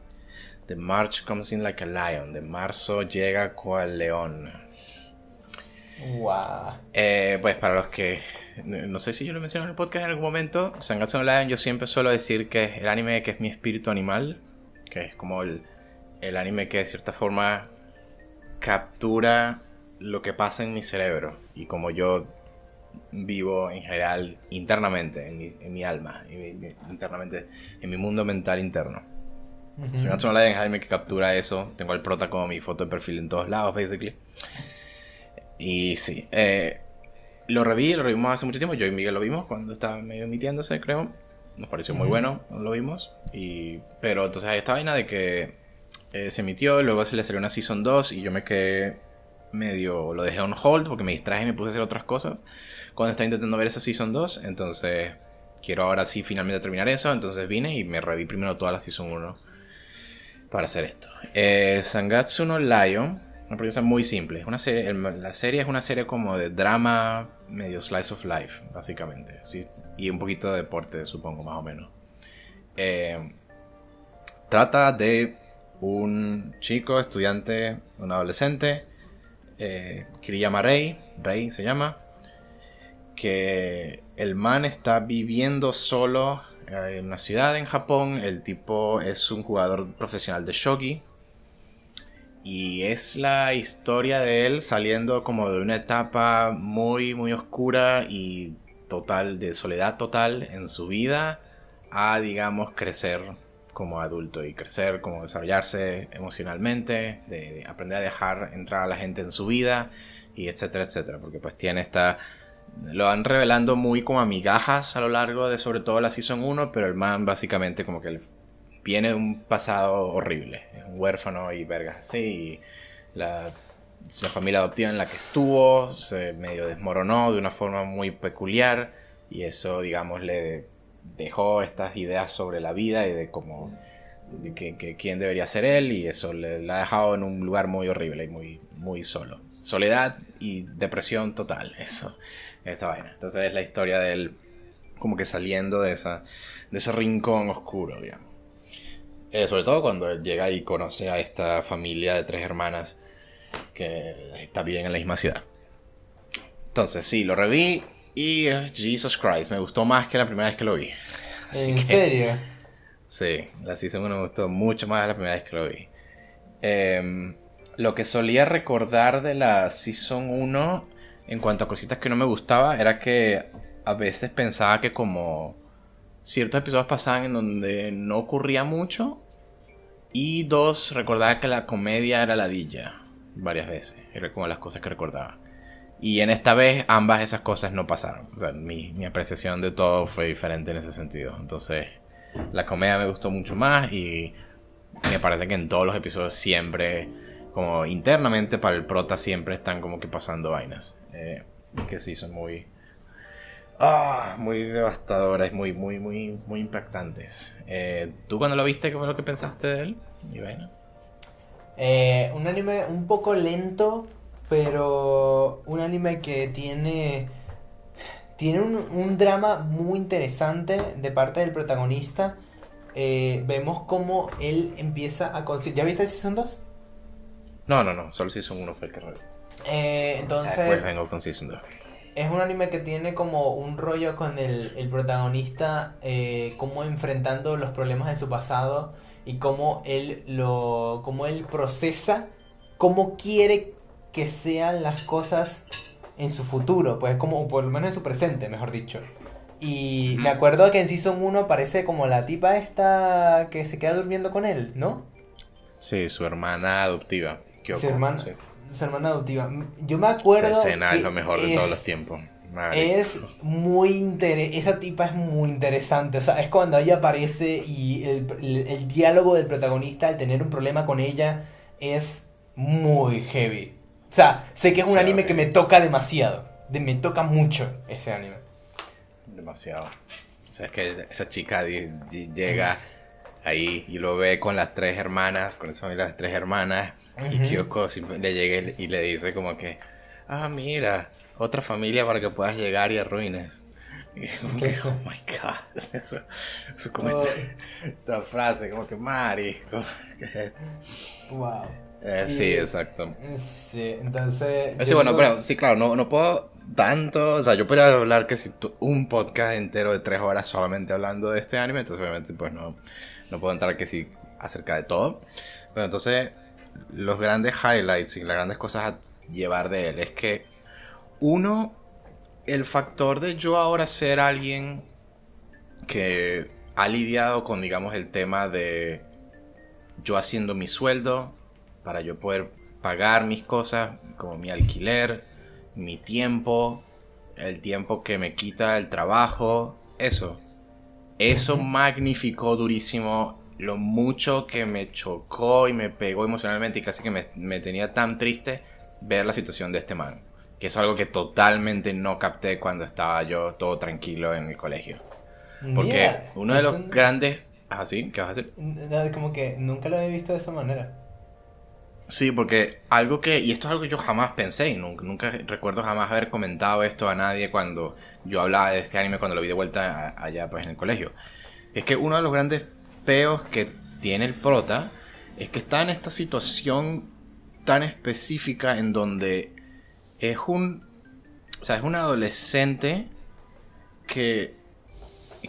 The March comes in like a lion. De marzo llega cual león. Guau. Eh, pues para los que no sé si yo lo mencioné en el podcast en algún momento, Sangatsu no Lion yo siempre suelo decir que es el anime que es mi espíritu animal, que es como el, el anime que de cierta forma captura lo que pasa en mi cerebro y como yo vivo en general internamente, en mi, en mi alma, en mi- mi- internamente, en mi mundo mental interno. Ujú. Sangatsu no Lion es el anime que captura eso. Tengo al prota como mi foto de perfil en todos lados, basically. Y sí, eh, lo reví, lo revimos hace mucho tiempo. Yo y Miguel lo vimos cuando estaba medio emitiéndose, creo. Nos pareció muy bueno, lo vimos. Y, pero entonces hay esta vaina de que eh, se emitió, luego se le salió una Season 2 y yo me quedé medio, lo dejé on hold porque me distraje y me puse a hacer otras cosas cuando estaba intentando ver esa Season 2. Entonces quiero ahora sí finalmente terminar eso. Entonces vine y me reví primero toda la Season 1 para hacer esto. Eh, Sangatsu no Lion, una premisa muy simple. Una serie, la serie es una serie como de drama, medio slice of life, básicamente. Y un poquito de deporte, supongo, más o menos. Eh, trata de un chico, estudiante, un adolescente, eh, que le llama Rey, Rey se llama, que el man está viviendo solo en una ciudad en Japón. El tipo es un jugador profesional de shogi. Y es la historia de él saliendo como de una etapa muy, muy oscura y total, de soledad total en su vida a, digamos, crecer como adulto y crecer, como desarrollarse emocionalmente, de, aprender a dejar entrar a la gente en su vida y etcétera, etcétera, porque pues tiene esta... Lo van revelando muy como a migajas a lo largo de sobre todo la Season 1, pero el man básicamente como que viene de un pasado horrible, un huérfano y vergas así, y la, familia adoptiva en la que estuvo se medio desmoronó de una forma muy peculiar y eso digamos le dejó estas ideas sobre la vida y de cómo que, quién debería ser él y eso le, ha dejado en un lugar muy horrible y muy, muy solo. Soledad y depresión total, eso, esa vaina. Entonces es la historia de él como que saliendo de, esa, de ese rincón oscuro, digamos. Eh, sobre todo cuando él llega y conoce a esta familia de tres hermanas que está bien en la misma ciudad. Entonces, sí, lo reví y Jesus Christ, me gustó más que la primera vez que lo vi. ¿En serio? Sí, la Season 1 me gustó mucho más la primera vez que lo vi. Em, lo que solía recordar de la Season 1 en cuanto a cositas que no me gustaba era que a veces pensaba que como ciertos episodios pasaban en donde no ocurría mucho y dos, recordaba que la comedia era ladilla varias veces. Era como las cosas que recordaba. Y en esta vez ambas esas cosas no pasaron. O sea, mi, mi apreciación de todo fue diferente en ese sentido. Entonces, la comedia me gustó mucho más y me parece que en todos los episodios siempre, como internamente para el prota, siempre están como que pasando vainas. Eh, que sí, son muy... Ah, muy devastadoras, muy, muy, muy, muy impactantes. Eh, ¿Tú cuando lo viste, qué fue lo que pensaste de él? Eh, un anime un poco lento, pero un anime que tiene tiene un, drama muy interesante de parte del protagonista. Eh, vemos cómo él empieza a conseguir. ¿Ya viste Season 2? No, no, no, solo Season 1 fue el que eh, entonces. Después vengo con Season 2. Es un anime que tiene como un rollo con el, el protagonista, eh, como enfrentando los problemas de su pasado y cómo él lo. cómo él procesa, cómo quiere que sean las cosas en su futuro, pues como por lo menos en su presente, mejor dicho. Y me acuerdo que en Season 1 parece como la tipa esta que se queda durmiendo con él, ¿no? Sí, su hermana adoptiva. su, hermana, su hermana adoptiva. Yo me acuerdo. Esa escena es lo mejor de todos los tiempos. Es muy interesante. Esa tipa es muy interesante. O sea, es cuando ella aparece y el, el diálogo del protagonista al tener un problema con ella es muy heavy. O sea, sé que es un anime que me toca demasiado. me toca mucho ese anime. Demasiado. O sea, es que esa chica llega ahí y lo ve con las tres hermanas, con esa familia de las tres hermanas. Y Kyoko le llega y le dice como que, ah, mira, otra familia para que puedas llegar y arruines. Y como que, oh my god. Eso, eso como oh. esta, frase, como que Mari. Wow. Eh, sí, exacto. Sí, entonces... Sí, bueno, pero sí, claro, no, no puedo tanto, o sea, yo podría hablar que si un podcast entero de tres horas solamente hablando de este anime, entonces obviamente pues no, no puedo entrar que sí acerca de todo. Pero entonces los grandes highlights y las grandes cosas a llevar de él es que uno, el factor de yo ahora ser alguien que ha lidiado con, digamos, el tema de yo haciendo mi sueldo, para yo poder pagar mis cosas, como mi alquiler, mi tiempo, el tiempo que me quita el trabajo, eso. Eso magnificó durísimo lo mucho que me chocó y me pegó emocionalmente y casi que me, tenía tan triste ver la situación de este man. Que es algo que totalmente no capté cuando estaba yo todo tranquilo en el colegio. Porque uno de los grandes... Ah, ¿sí? ¿Qué vas a hacer? Como que nunca lo había visto de esa manera. Sí, porque algo que, y esto es algo que yo jamás pensé, y nunca, nunca recuerdo jamás haber comentado esto a nadie cuando yo hablaba de este anime, cuando lo vi de vuelta allá pues en el colegio. Es que uno de los grandes peos que tiene el prota es que está en esta situación tan específica en donde es un, o sea, es un adolescente que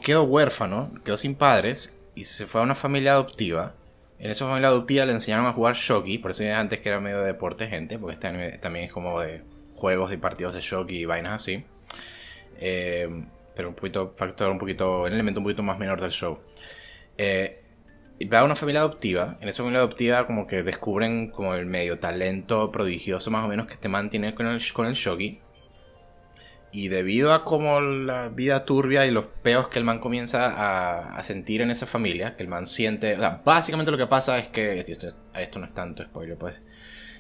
quedó huérfano, quedó sin padres y se fue a una familia adoptiva. En esa familia adoptiva le enseñaron a jugar shogi, por eso antes que era medio de deporte, gente, porque este también es como de juegos y partidos de shogi y vainas así. Eh, pero un poquito, factor un poquito, un elemento un poquito más menor del show. Eh, va a una familia adoptiva. En esa familia adoptiva como que descubren como el medio talento prodigioso más o menos que este man tiene con el, con el shogi. Y debido a como la vida turbia y los peos que el man comienza a, sentir en esa familia, que el man siente... O sea, básicamente lo que pasa es que... Esto, no es tanto spoiler, pues.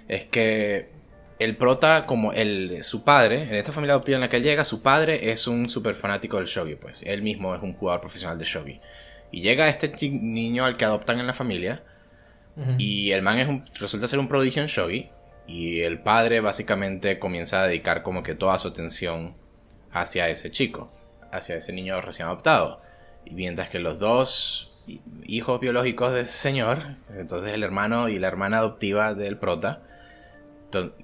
Es que el prota, como el, su padre, en esta familia adoptiva en la que él llega, su padre es un súper fanático del shogi, pues. Él mismo es un jugador profesional de shogi. Y llega este niño al que adoptan en la familia. Y el man es un, resulta ser un prodigio en shogi. Y el padre básicamente comienza a dedicar como que toda su atención hacia ese chico, hacia ese niño recién adoptado. Y mientras que los dos hijos biológicos de ese señor, entonces el hermano y la hermana adoptiva del prota,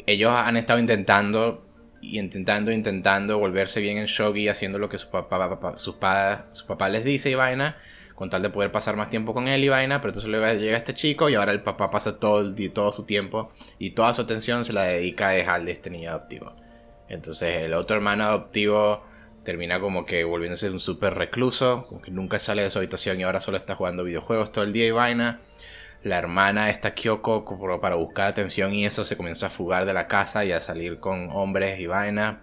ellos han estado intentando y intentando, intentando volverse bien en shogi, haciendo lo que su papá, su papá les dice y vaina, con tal de poder pasar más tiempo con él y vaina, pero entonces luego llega este chico y ahora el papá pasa todo, todo su tiempo y toda su atención se la dedica a dejarle este niño adoptivo. Entonces el otro hermano adoptivo termina como que volviéndose un súper recluso, como que nunca sale de su habitación y ahora solo está jugando videojuegos todo el día y vaina la hermana esta Kyoko para buscar atención y eso se comienza a fugar de la casa y a salir con hombres y vaina.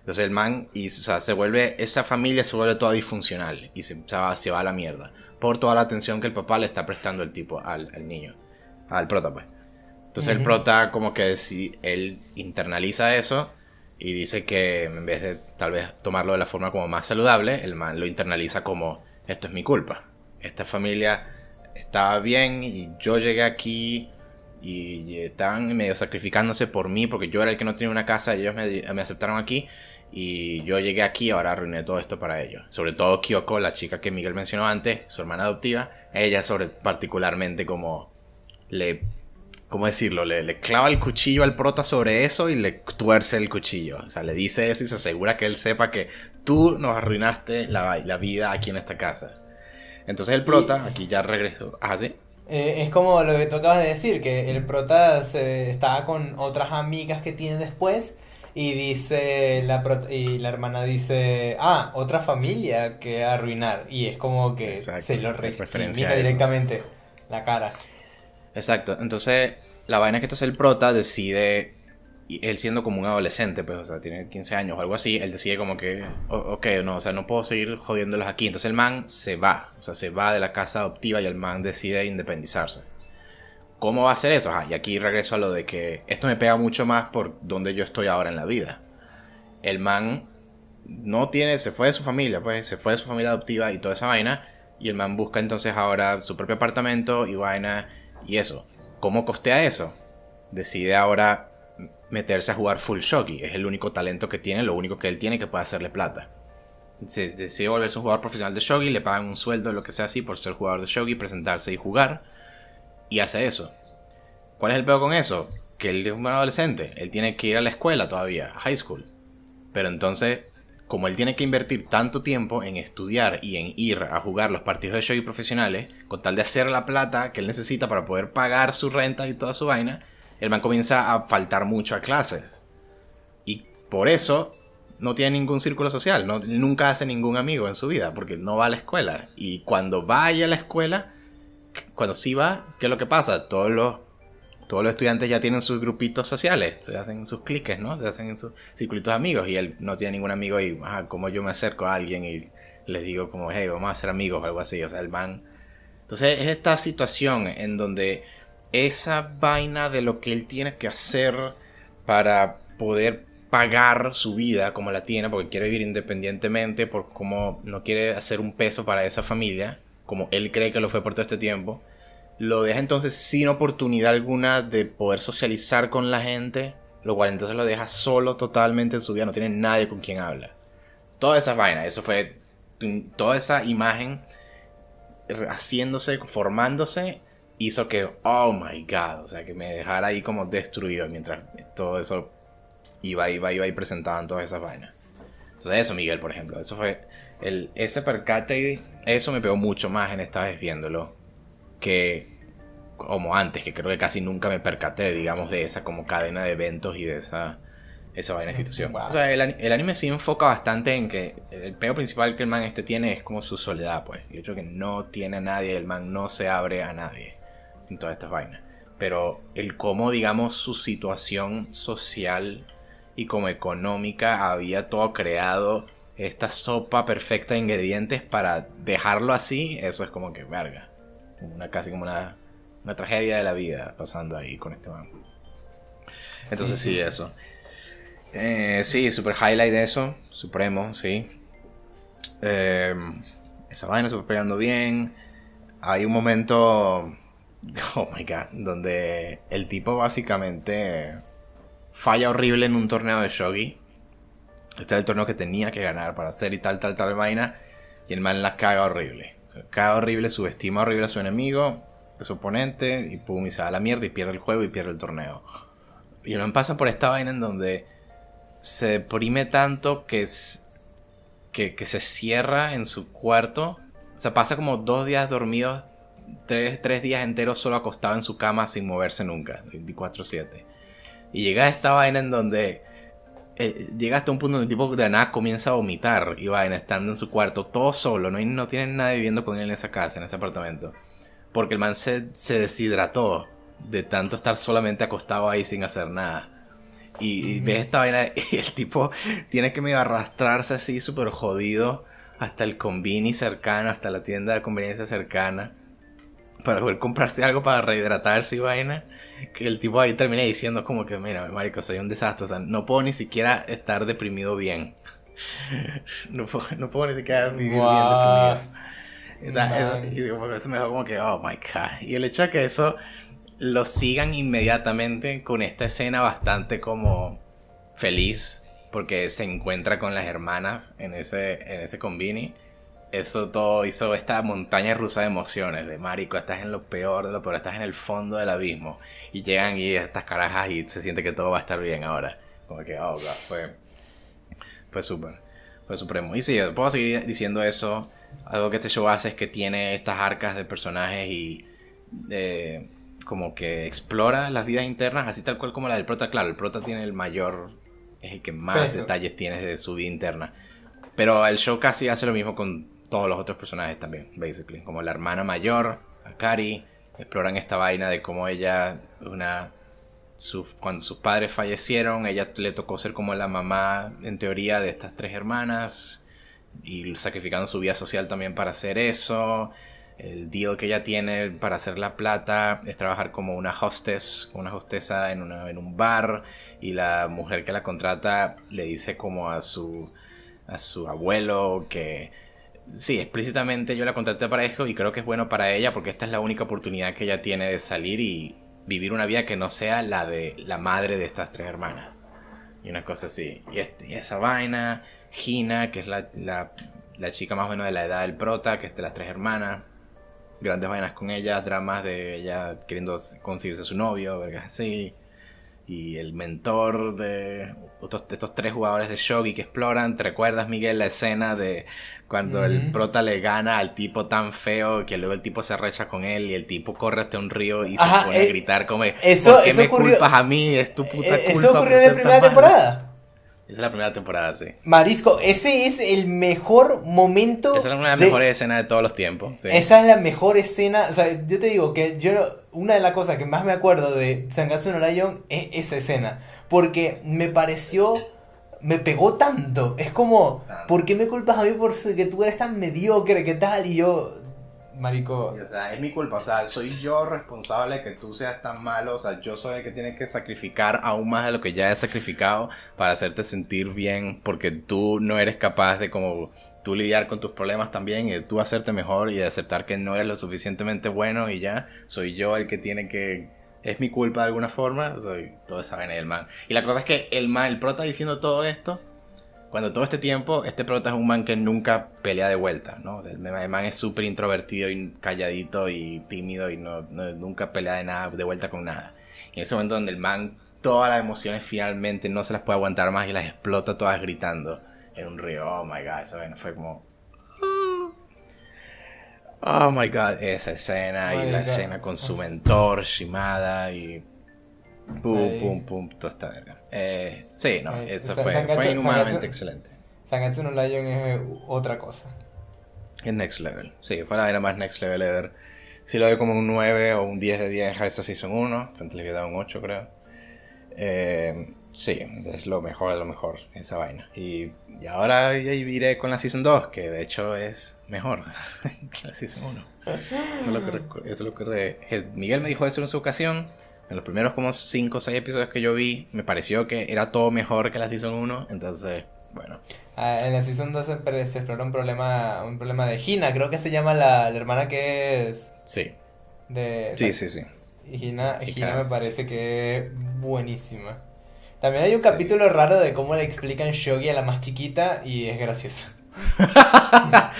Entonces el man, y, se vuelve, esa familia se vuelve toda disfuncional y se, va, se va a la mierda. Por toda la atención que el papá le está prestando el tipo al, niño, al prota pues. Entonces el prota como que si él internaliza eso y dice que en vez de tal vez tomarlo de la forma como más saludable, el man lo internaliza como esto es mi culpa. Esta familia estaba bien y yo llegué aquí y estaban medio sacrificándose por mí porque yo era el que no tenía una casa y ellos me, aceptaron aquí y yo llegué aquí y ahora arruiné todo esto para ellos. Sobre todo Kyoko, la chica que Miguel mencionó antes, su hermana adoptiva, ella sobre particularmente como le ¿cómo decirlo? Le, le, clava el cuchillo al prota sobre eso y le tuerce el cuchillo. O sea, le dice eso y se asegura que él sepa que tú nos arruinaste la, la vida aquí en esta casa. Entonces el prota, aquí ya regresó. Ah, sí. Eh, es como lo que tú acabas de decir, que el prota se, estaba con otras amigas que tiene después y dice la y la hermana dice, ah, otra familia que arruinar. Y es como que se lo referencia directamente la cara. Exacto. Entonces, la vaina que entonces el prota decide y él siendo como un adolescente, pues, o sea, tiene 15 años o algo así, él decide como que, ok, no, o sea, no puedo seguir jodiéndolos aquí. Entonces el man se va, o sea, se va de la casa adoptiva y el man decide independizarse. ¿Cómo va a hacer eso? y aquí regreso a lo de que esto me pega mucho más por donde yo estoy ahora en la vida. El man no tiene, se fue de su familia, pues, se fue de su familia adoptiva y toda esa vaina, y el man busca entonces ahora su propio apartamento y vaina y eso. ¿Cómo costea eso? Decide ahora meterse a jugar full shogi. Es el único talento que tiene, lo único que él tiene que puede hacerle plata. Decide volverse un jugador profesional de shogi, le pagan un sueldo, lo que sea así, por ser jugador de shogi, presentarse y jugar. Y hace eso. ¿Cuál es el peor con eso? Que él es un adolescente, él tiene que ir a la escuela todavía, high school. Pero entonces, como él tiene que invertir tanto tiempo en estudiar y en ir a jugar los partidos de shogi profesionales, con tal de hacer la plata que él necesita para poder pagar su renta y toda su vaina, el man comienza a faltar mucho a clases. Y por eso no tiene ningún círculo social, no, nunca hace ningún amigo en su vida, porque no va a la escuela. Y cuando vaya a la escuela, cuando sí va, ¿qué es lo que pasa? Todos los, todos los estudiantes ya tienen sus grupitos sociales, se hacen sus cliques, ¿no? Se hacen en sus circulitos de amigos y él no tiene ningún amigo y, como yo me acerco a alguien y les digo como, hey, vamos a ser amigos o algo así, o sea, el man... Entonces es esta situación en donde esa vaina de lo que él tiene que hacer para poder pagar su vida como la tiene, porque quiere vivir independientemente, por cómo no quiere hacer un peso para esa familia, como él cree que lo fue por todo este tiempo, lo deja entonces sin oportunidad alguna de poder socializar con la gente, lo cual entonces lo deja solo totalmente en su vida, no tiene nadie con quien habla. Toda esa vaina, eso fue toda esa imagen haciéndose, formándose hizo que, oh my god, o sea, que me dejara ahí como destruido mientras todo eso iba, iba, iba y presentaban todas esas vainas. Entonces eso, Miguel, por ejemplo, eso fue ese percate, eso me pegó mucho más en esta vez viéndolo que como antes, que creo que casi nunca me percaté, digamos, de esa como cadena de eventos y de esa, esa vaina de situación. O sea, el, el, anime sí enfoca bastante en que el pego principal que el man este tiene es como su soledad, pues. El hecho que no tiene a nadie, el man no se abre a nadie en todas estas vainas. Pero el cómo, digamos, su situación social y como económica había todo creado esta sopa perfecta de ingredientes para dejarlo así, eso es como que, verga. Una, casi como una una tragedia de la vida pasando ahí con este man. Entonces sí, eso. Eh, sí, super highlight de eso. Supremo, sí. Eh, esa vaina super pegando bien. Hay un momento, oh my god, donde el tipo básicamente falla horrible en un torneo de shogi. Este era el torneo que tenía que ganar para hacer y tal, tal, tal vaina. Y el man la caga horrible. Caga horrible, subestima horrible a su enemigo su oponente y pum, y se va a la mierda y pierde el juego y pierde el torneo. Y uno pasa por esta vaina en donde se deprime tanto que, es, que, se cierra en su cuarto. O sea, pasa como dos días dormidos, tres, tres días enteros solo acostado en su cama sin moverse nunca, 24-7. Y llega a esta vaina en donde eh, llega hasta un punto donde el tipo de nada comienza a vomitar y vaina estando en su cuarto, todo solo, no, no tiene nadie viviendo con él en esa casa, en ese apartamento. Porque el man se, deshidrató de tanto estar solamente acostado ahí sin hacer nada. Y, ves esta vaina y el tipo tiene que medio arrastrarse así súper jodido hasta el convini cercano, hasta la tienda de conveniencia cercana. Para poder comprarse algo para rehidratarse y vaina. Que el tipo ahí termina diciendo como que, mira, marico, soy un desastre. O sea, no puedo ni siquiera estar deprimido bien. no, puedo, ni siquiera vivir bien deprimido y eso me dejó como que, oh my god. Y el hecho de que eso lo sigan inmediatamente con esta escena bastante como feliz, porque se encuentra con las hermanas en ese, en ese convini. Eso todo hizo esta montaña rusa de emociones, de marico, estás en lo peor de lo peor, estás en el fondo del abismo. Y llegan y estas carajas y se siente que todo va a estar bien ahora. Como que, oh, god, fue, fue súper, fue supremo. Y sí, puedo seguir diciendo eso algo que este show hace es que tiene estas arcas de personajes y como que explora las vidas internas, así tal cual como la del prota. Claro, el prota tiene el mayor, es el que más detalles tiene de su vida interna. Pero el show casi hace lo mismo con todos los otros personajes también, basically. Como la hermana mayor, Akari, exploran esta vaina de cómo ella, una, cuando sus padres fallecieron, ella le tocó ser como la mamá, en teoría, de estas tres hermanas y sacrificando su vida social también para hacer eso. El deal que ella tiene para hacer la plata es trabajar como una hostess, una hostesa en, una, en un bar y la mujer que la contrata le dice como a su, a su abuelo que sí, explícitamente yo la contraté para eso y creo que es bueno para ella porque esta es la única oportunidad que ella tiene de salir y vivir una vida que no sea la de la madre de estas tres hermanas. Y una cosa así. Y, este, y esa vaina Gina, que es la, la, chica más o menos de la edad del prota, que es de las tres hermanas. Grandes vainas con ella, dramas de ella queriendo conseguirse su novio, vergas así. Y el mentor de estos, tres jugadores de shogi que exploran. ¿Te recuerdas, Miguel, la escena de cuando el prota le gana al tipo tan feo que luego el tipo se arrecha con él y el tipo corre hasta un río y se pone a eh, gritar como, eso, ¿por qué me culpas a mí? Es tu puta eh, culpa. Eso ocurrió en la primera temporada. Esa es la primera temporada, sí. Marisco, ese es el mejor momento. Esa es una de las mejores escenas de todos los tiempos. Esa es la mejor escena. O sea, yo te digo que yo una de las cosas que más me acuerdo de Sangatsu no Lion es esa escena. Porque me pareció. Me pegó tanto. Es como, ¿por qué me culpas a mí por que tú eres tan mediocre? ¿Qué tal? Y yo, Marico. o sea, es mi culpa. O sea, soy yo responsable de que tú seas tan malo. O sea, yo soy el que tiene que sacrificar aún más de lo que ya he sacrificado para hacerte sentir bien. Porque tú no eres capaz de como tú lidiar con tus problemas también y tú hacerte mejor y aceptar que no eres lo suficientemente bueno y ya. Soy yo el que tiene que es mi culpa de alguna forma, soy toda esa vaina del man. Y la cosa es que el man, el prota diciendo todo esto, cuando todo este tiempo, este prota es un man que nunca pelea de vuelta, ¿no? El, man es súper introvertido y calladito y tímido y no, nunca pelea de nada, de vuelta con nada. Y en ese momento donde el man todas las emociones finalmente no se las puede aguantar más y las explota todas gritando. En un río. Oh my god, esa vaina fue como. Oh my god, esa escena Oh y la God. escena con su mentor, Shimada y. Pum, pum, pum, toda esta verga. Eh, sí, no, Ay, eso Sa- fue, Sangatsu- fue inhumanamente Sangatsu- excelente. Sangatsu no Lion es otra cosa. Es next level. Sí, fue la vaina más next level ever. Si lo doy como un 9 o un 10 de 10 a esta Season 1. Antes le había dado un 8, creo. Eh, sí, es lo mejor de lo mejor, esa vaina. Y, y ahora ya iré con la Season 2, que de hecho es mejor que la Season 1. Eso es lo que, Miguel me dijo eso en su ocasión. En los primeros como 5 o 6 episodios que yo vi, me pareció que era todo mejor que la Season 1. Entonces, bueno. Ah, en la Season 2 se, se explora un problema, un problema de Hina, creo que se llama la, la hermana que es Sí, de... sí, sí, sí. Y claro, me parece sí, sí. que es buenísima. También hay un Sí. capítulo raro de cómo le explican Shogi a la más chiquita y es gracioso.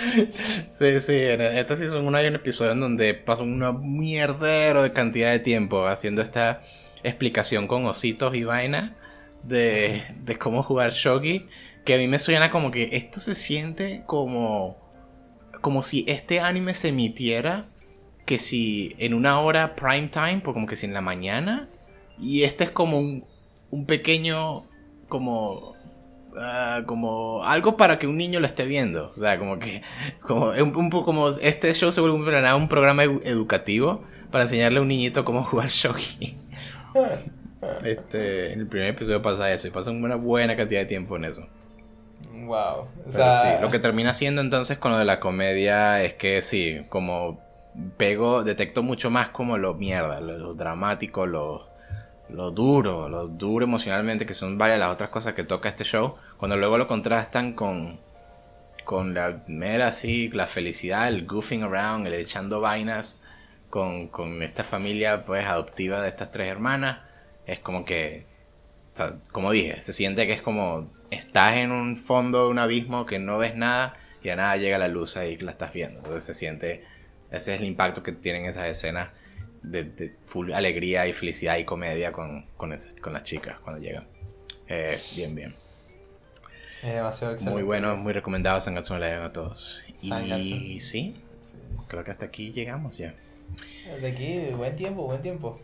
Sí, sí, en esta season 1 hay un episodio en donde pasa un mierdero de cantidad de tiempo haciendo esta explicación con ositos y vaina de, de cómo jugar shogi, que a mí me suena como que esto se siente como como si este anime se emitiera que si en una hora prime time, pues como que si en la mañana, y este es como un, un pequeño como ah, como algo para que un niño lo esté viendo. O sea, como que como, es un, un poco como este show se vuelve un, programa- un programa edu- educativo para enseñarle a un niñito cómo jugar shogi. Este, en el primer episodio pasa eso y pasa una buena cantidad de tiempo en eso. Wow. O Pero sea, sí, lo que termina siendo entonces con lo de la comedia es que sí, como pego, detecto mucho más como lo mierda, lo, lo dramático, lo, lo duro, lo duro emocionalmente, que son varias las otras cosas que toca este show, cuando luego lo contrastan con, con la mera así, la felicidad, el goofing around, el echando vainas con, con esta familia pues adoptiva de estas tres hermanas, es como que como dije, se siente que es como estás en un fondo de un abismo que no ves nada y de nada llega la luz ahí que la estás viendo. Entonces se siente, ese es el impacto que tienen esas escenas de, de full alegría y felicidad y comedia con, con, esas- con las chicas cuando llegan. Eh, bien, bien. es demasiado excelente. Muy bueno, muy recomendado Sangatsu no a todos. Y sí, creo que hasta aquí llegamos ya. De aquí, buen tiempo, buen tiempo.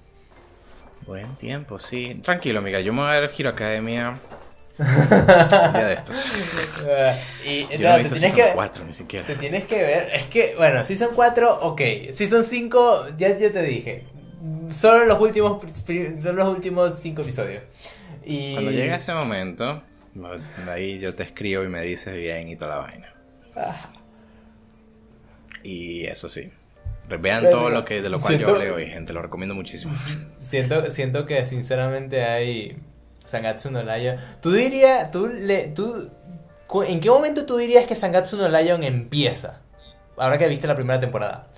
Buen tiempo, sí. Tranquilo, amiga, yo me voy a ver Giro Academia un día de estos. Y Yo no, he te, visto tienes Season que, 4 ni siquiera. te tienes que ver. Es que, bueno, Season 4, ok. Season 5, ya yo te dije. Solo los últimos, solo los últimos 5 episodios. Y... Cuando llegue ese momento, ahí yo te escribo y me dices bien y toda la vaina. Ah, Y eso sí. Vean todo lo que de lo cual yo hablé hoy, gente, lo recomiendo muchísimo. Siento, siento que sinceramente hay Sangatsu no Lion. Tú dirías, tú le, tú, ¿en qué momento tú dirías que Sangatsu no Lion empieza? Ahora que viste la primera temporada.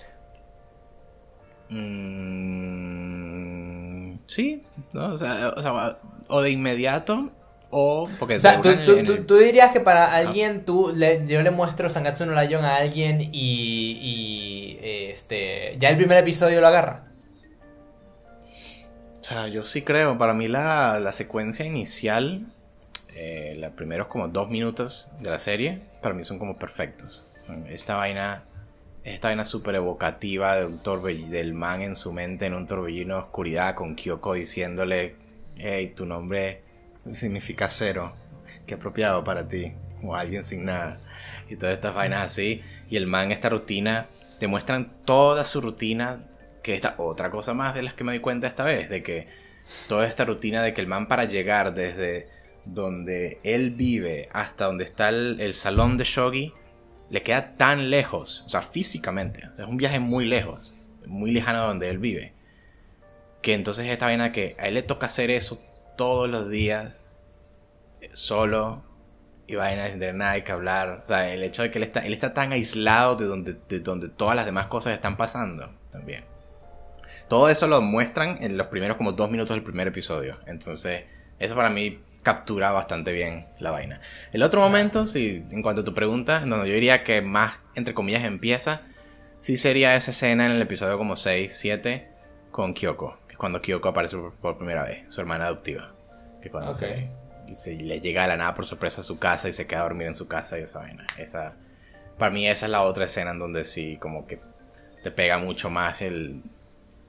Mm, sí, ¿no? o, sea, o sea, o de inmediato o porque O sea, tú, tú- el- tú dirías que para alguien, tú le- yo le muestro Sangatsu no Lion a alguien y, y este, ya el primer episodio lo agarra. O sea, yo sí creo, para mí la, la secuencia inicial, eh, los primeros como dos minutos de la serie, para mí son como perfectos. Esta vaina, esta vaina súper evocativa de un del man en su mente en un torbellino de oscuridad con Kyoko diciéndole, hey, tu nombre significa cero, qué apropiado para ti, o alguien sin nada. Y todas estas vainas así, y el man esta rutina, te muestran toda su rutina que esta otra cosa más de las que me di cuenta esta vez, de que toda esta rutina de que el man para llegar desde donde él vive hasta donde está el, salón de shogi, le queda tan lejos, o sea, físicamente, es un viaje muy lejos, muy lejano de donde él vive, que entonces esta vaina que a él le toca hacer eso todos los días, eh, solo, y vaina sin tener nada que hablar, o sea, el hecho de que él está, él está tan aislado de donde, de donde todas las demás cosas están pasando, también. Todo eso lo muestran en los primeros como dos minutos del primer episodio. Entonces, eso para mí captura bastante bien la vaina. El otro momento, sí, en cuanto a tu pregunta, en donde yo diría que más, entre comillas, empieza, sí sería esa escena en el episodio como 6, 7, con Kyoko. Que es cuando Kyoko aparece por, por primera vez, su hermana adoptiva. Que cuando se le llega de la nada por sorpresa a su casa y se queda a dormir en su casa y esa vaina. Esa, para mí esa es la otra escena en donde sí, como que te pega mucho más el,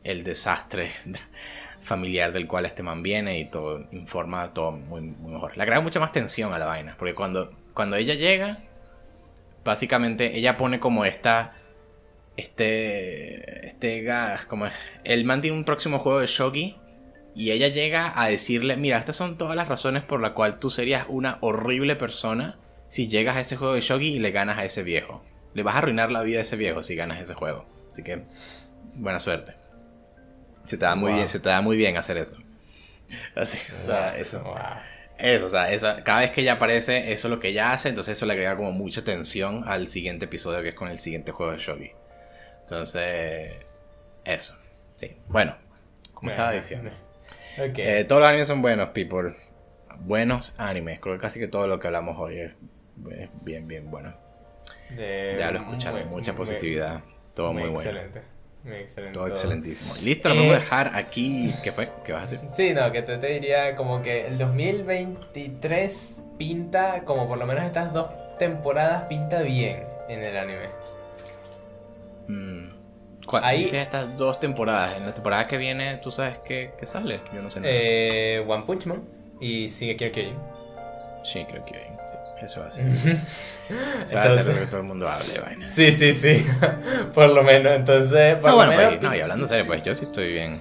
el desastre familiar del cual este man viene y todo informa todo muy, mejor. Le agrega mucha más tensión a la vaina, porque cuando, cuando ella llega, básicamente ella pone como esta este este gas como el man tiene un próximo juego de shogi y ella llega a decirle, mira, estas son todas las razones por las cuales tú serías una horrible persona si llegas a ese juego de shogi y le ganas a ese viejo. Le vas a arruinar la vida a ese viejo si ganas ese juego. Así que buena suerte. Se te da muy bien, se te da muy bien hacer eso. Así, o sea, eso. Eso, o sea, cada vez que ella aparece, eso es lo que ella hace, entonces eso le agrega como mucha tensión al siguiente episodio que es con el siguiente juego de Shogi. Entonces, eso. Sí, bueno, como estaba diciendo. Eh, todos los animes son buenos, people. Buenos animes. Creo que casi que todo lo que hablamos hoy es, bien, bien bueno. ya lo escucharon, mucha positividad. todo muy, bueno. Excelente. Excelente. Todo excelentísimo. Listo, lo vamos a eh, dejar aquí. ¿Qué fue? ¿Qué vas a decir? Sí, no, que te, te diría como que el 2023 pinta, como por lo menos estas dos temporadas, pinta bien en el anime. Mm. Ahí estas dos temporadas. En la temporada que viene, ¿tú sabes qué, qué sale? Yo no sé nada. Eh, One Punch Man y sigue Kyojin. Sí, creo que sí, eso va a ser. eso va a ser lo que todo el mundo hable, vaina. Sí, sí, sí. por lo menos, entonces. no, bueno, pues, no, y hablando serio, pues yo sí estoy bien.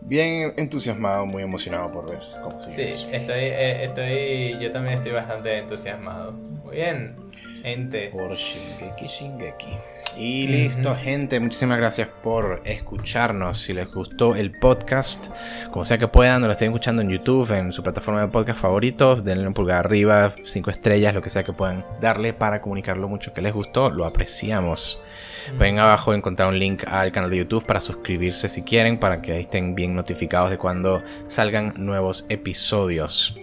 Bien entusiasmado, muy emocionado por ver cómo sigue. Sí, estoy, eh, estoy. Yo también estoy bastante entusiasmado. Muy bien, gente. Por Shingeki Shingeki. Y listo, gente. Muchísimas gracias por escucharnos. Si les gustó el podcast, como sea que puedan, lo estén escuchando en YouTube, en su plataforma de podcast favorito, denle un pulgar arriba, cinco estrellas, lo que sea que puedan darle para comunicar lo mucho que les gustó. Lo apreciamos. Ven abajo a encontrar un link al canal de YouTube para suscribirse si quieren, para que estén bien notificados de cuando salgan nuevos episodios.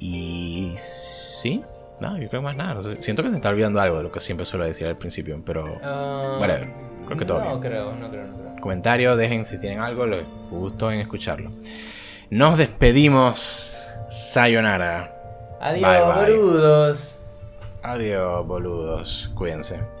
Y sí, no, yo creo más nada. siento que se está olvidando algo de lo que siempre suelo decir al principio, pero. Uh, Creo que todo. No creo, no creo, no creo. Comentario, dejen si tienen algo, les gustó en escucharlo. Nos despedimos. Sayonara. Adiós, boludos. Adiós, boludos. Cuídense.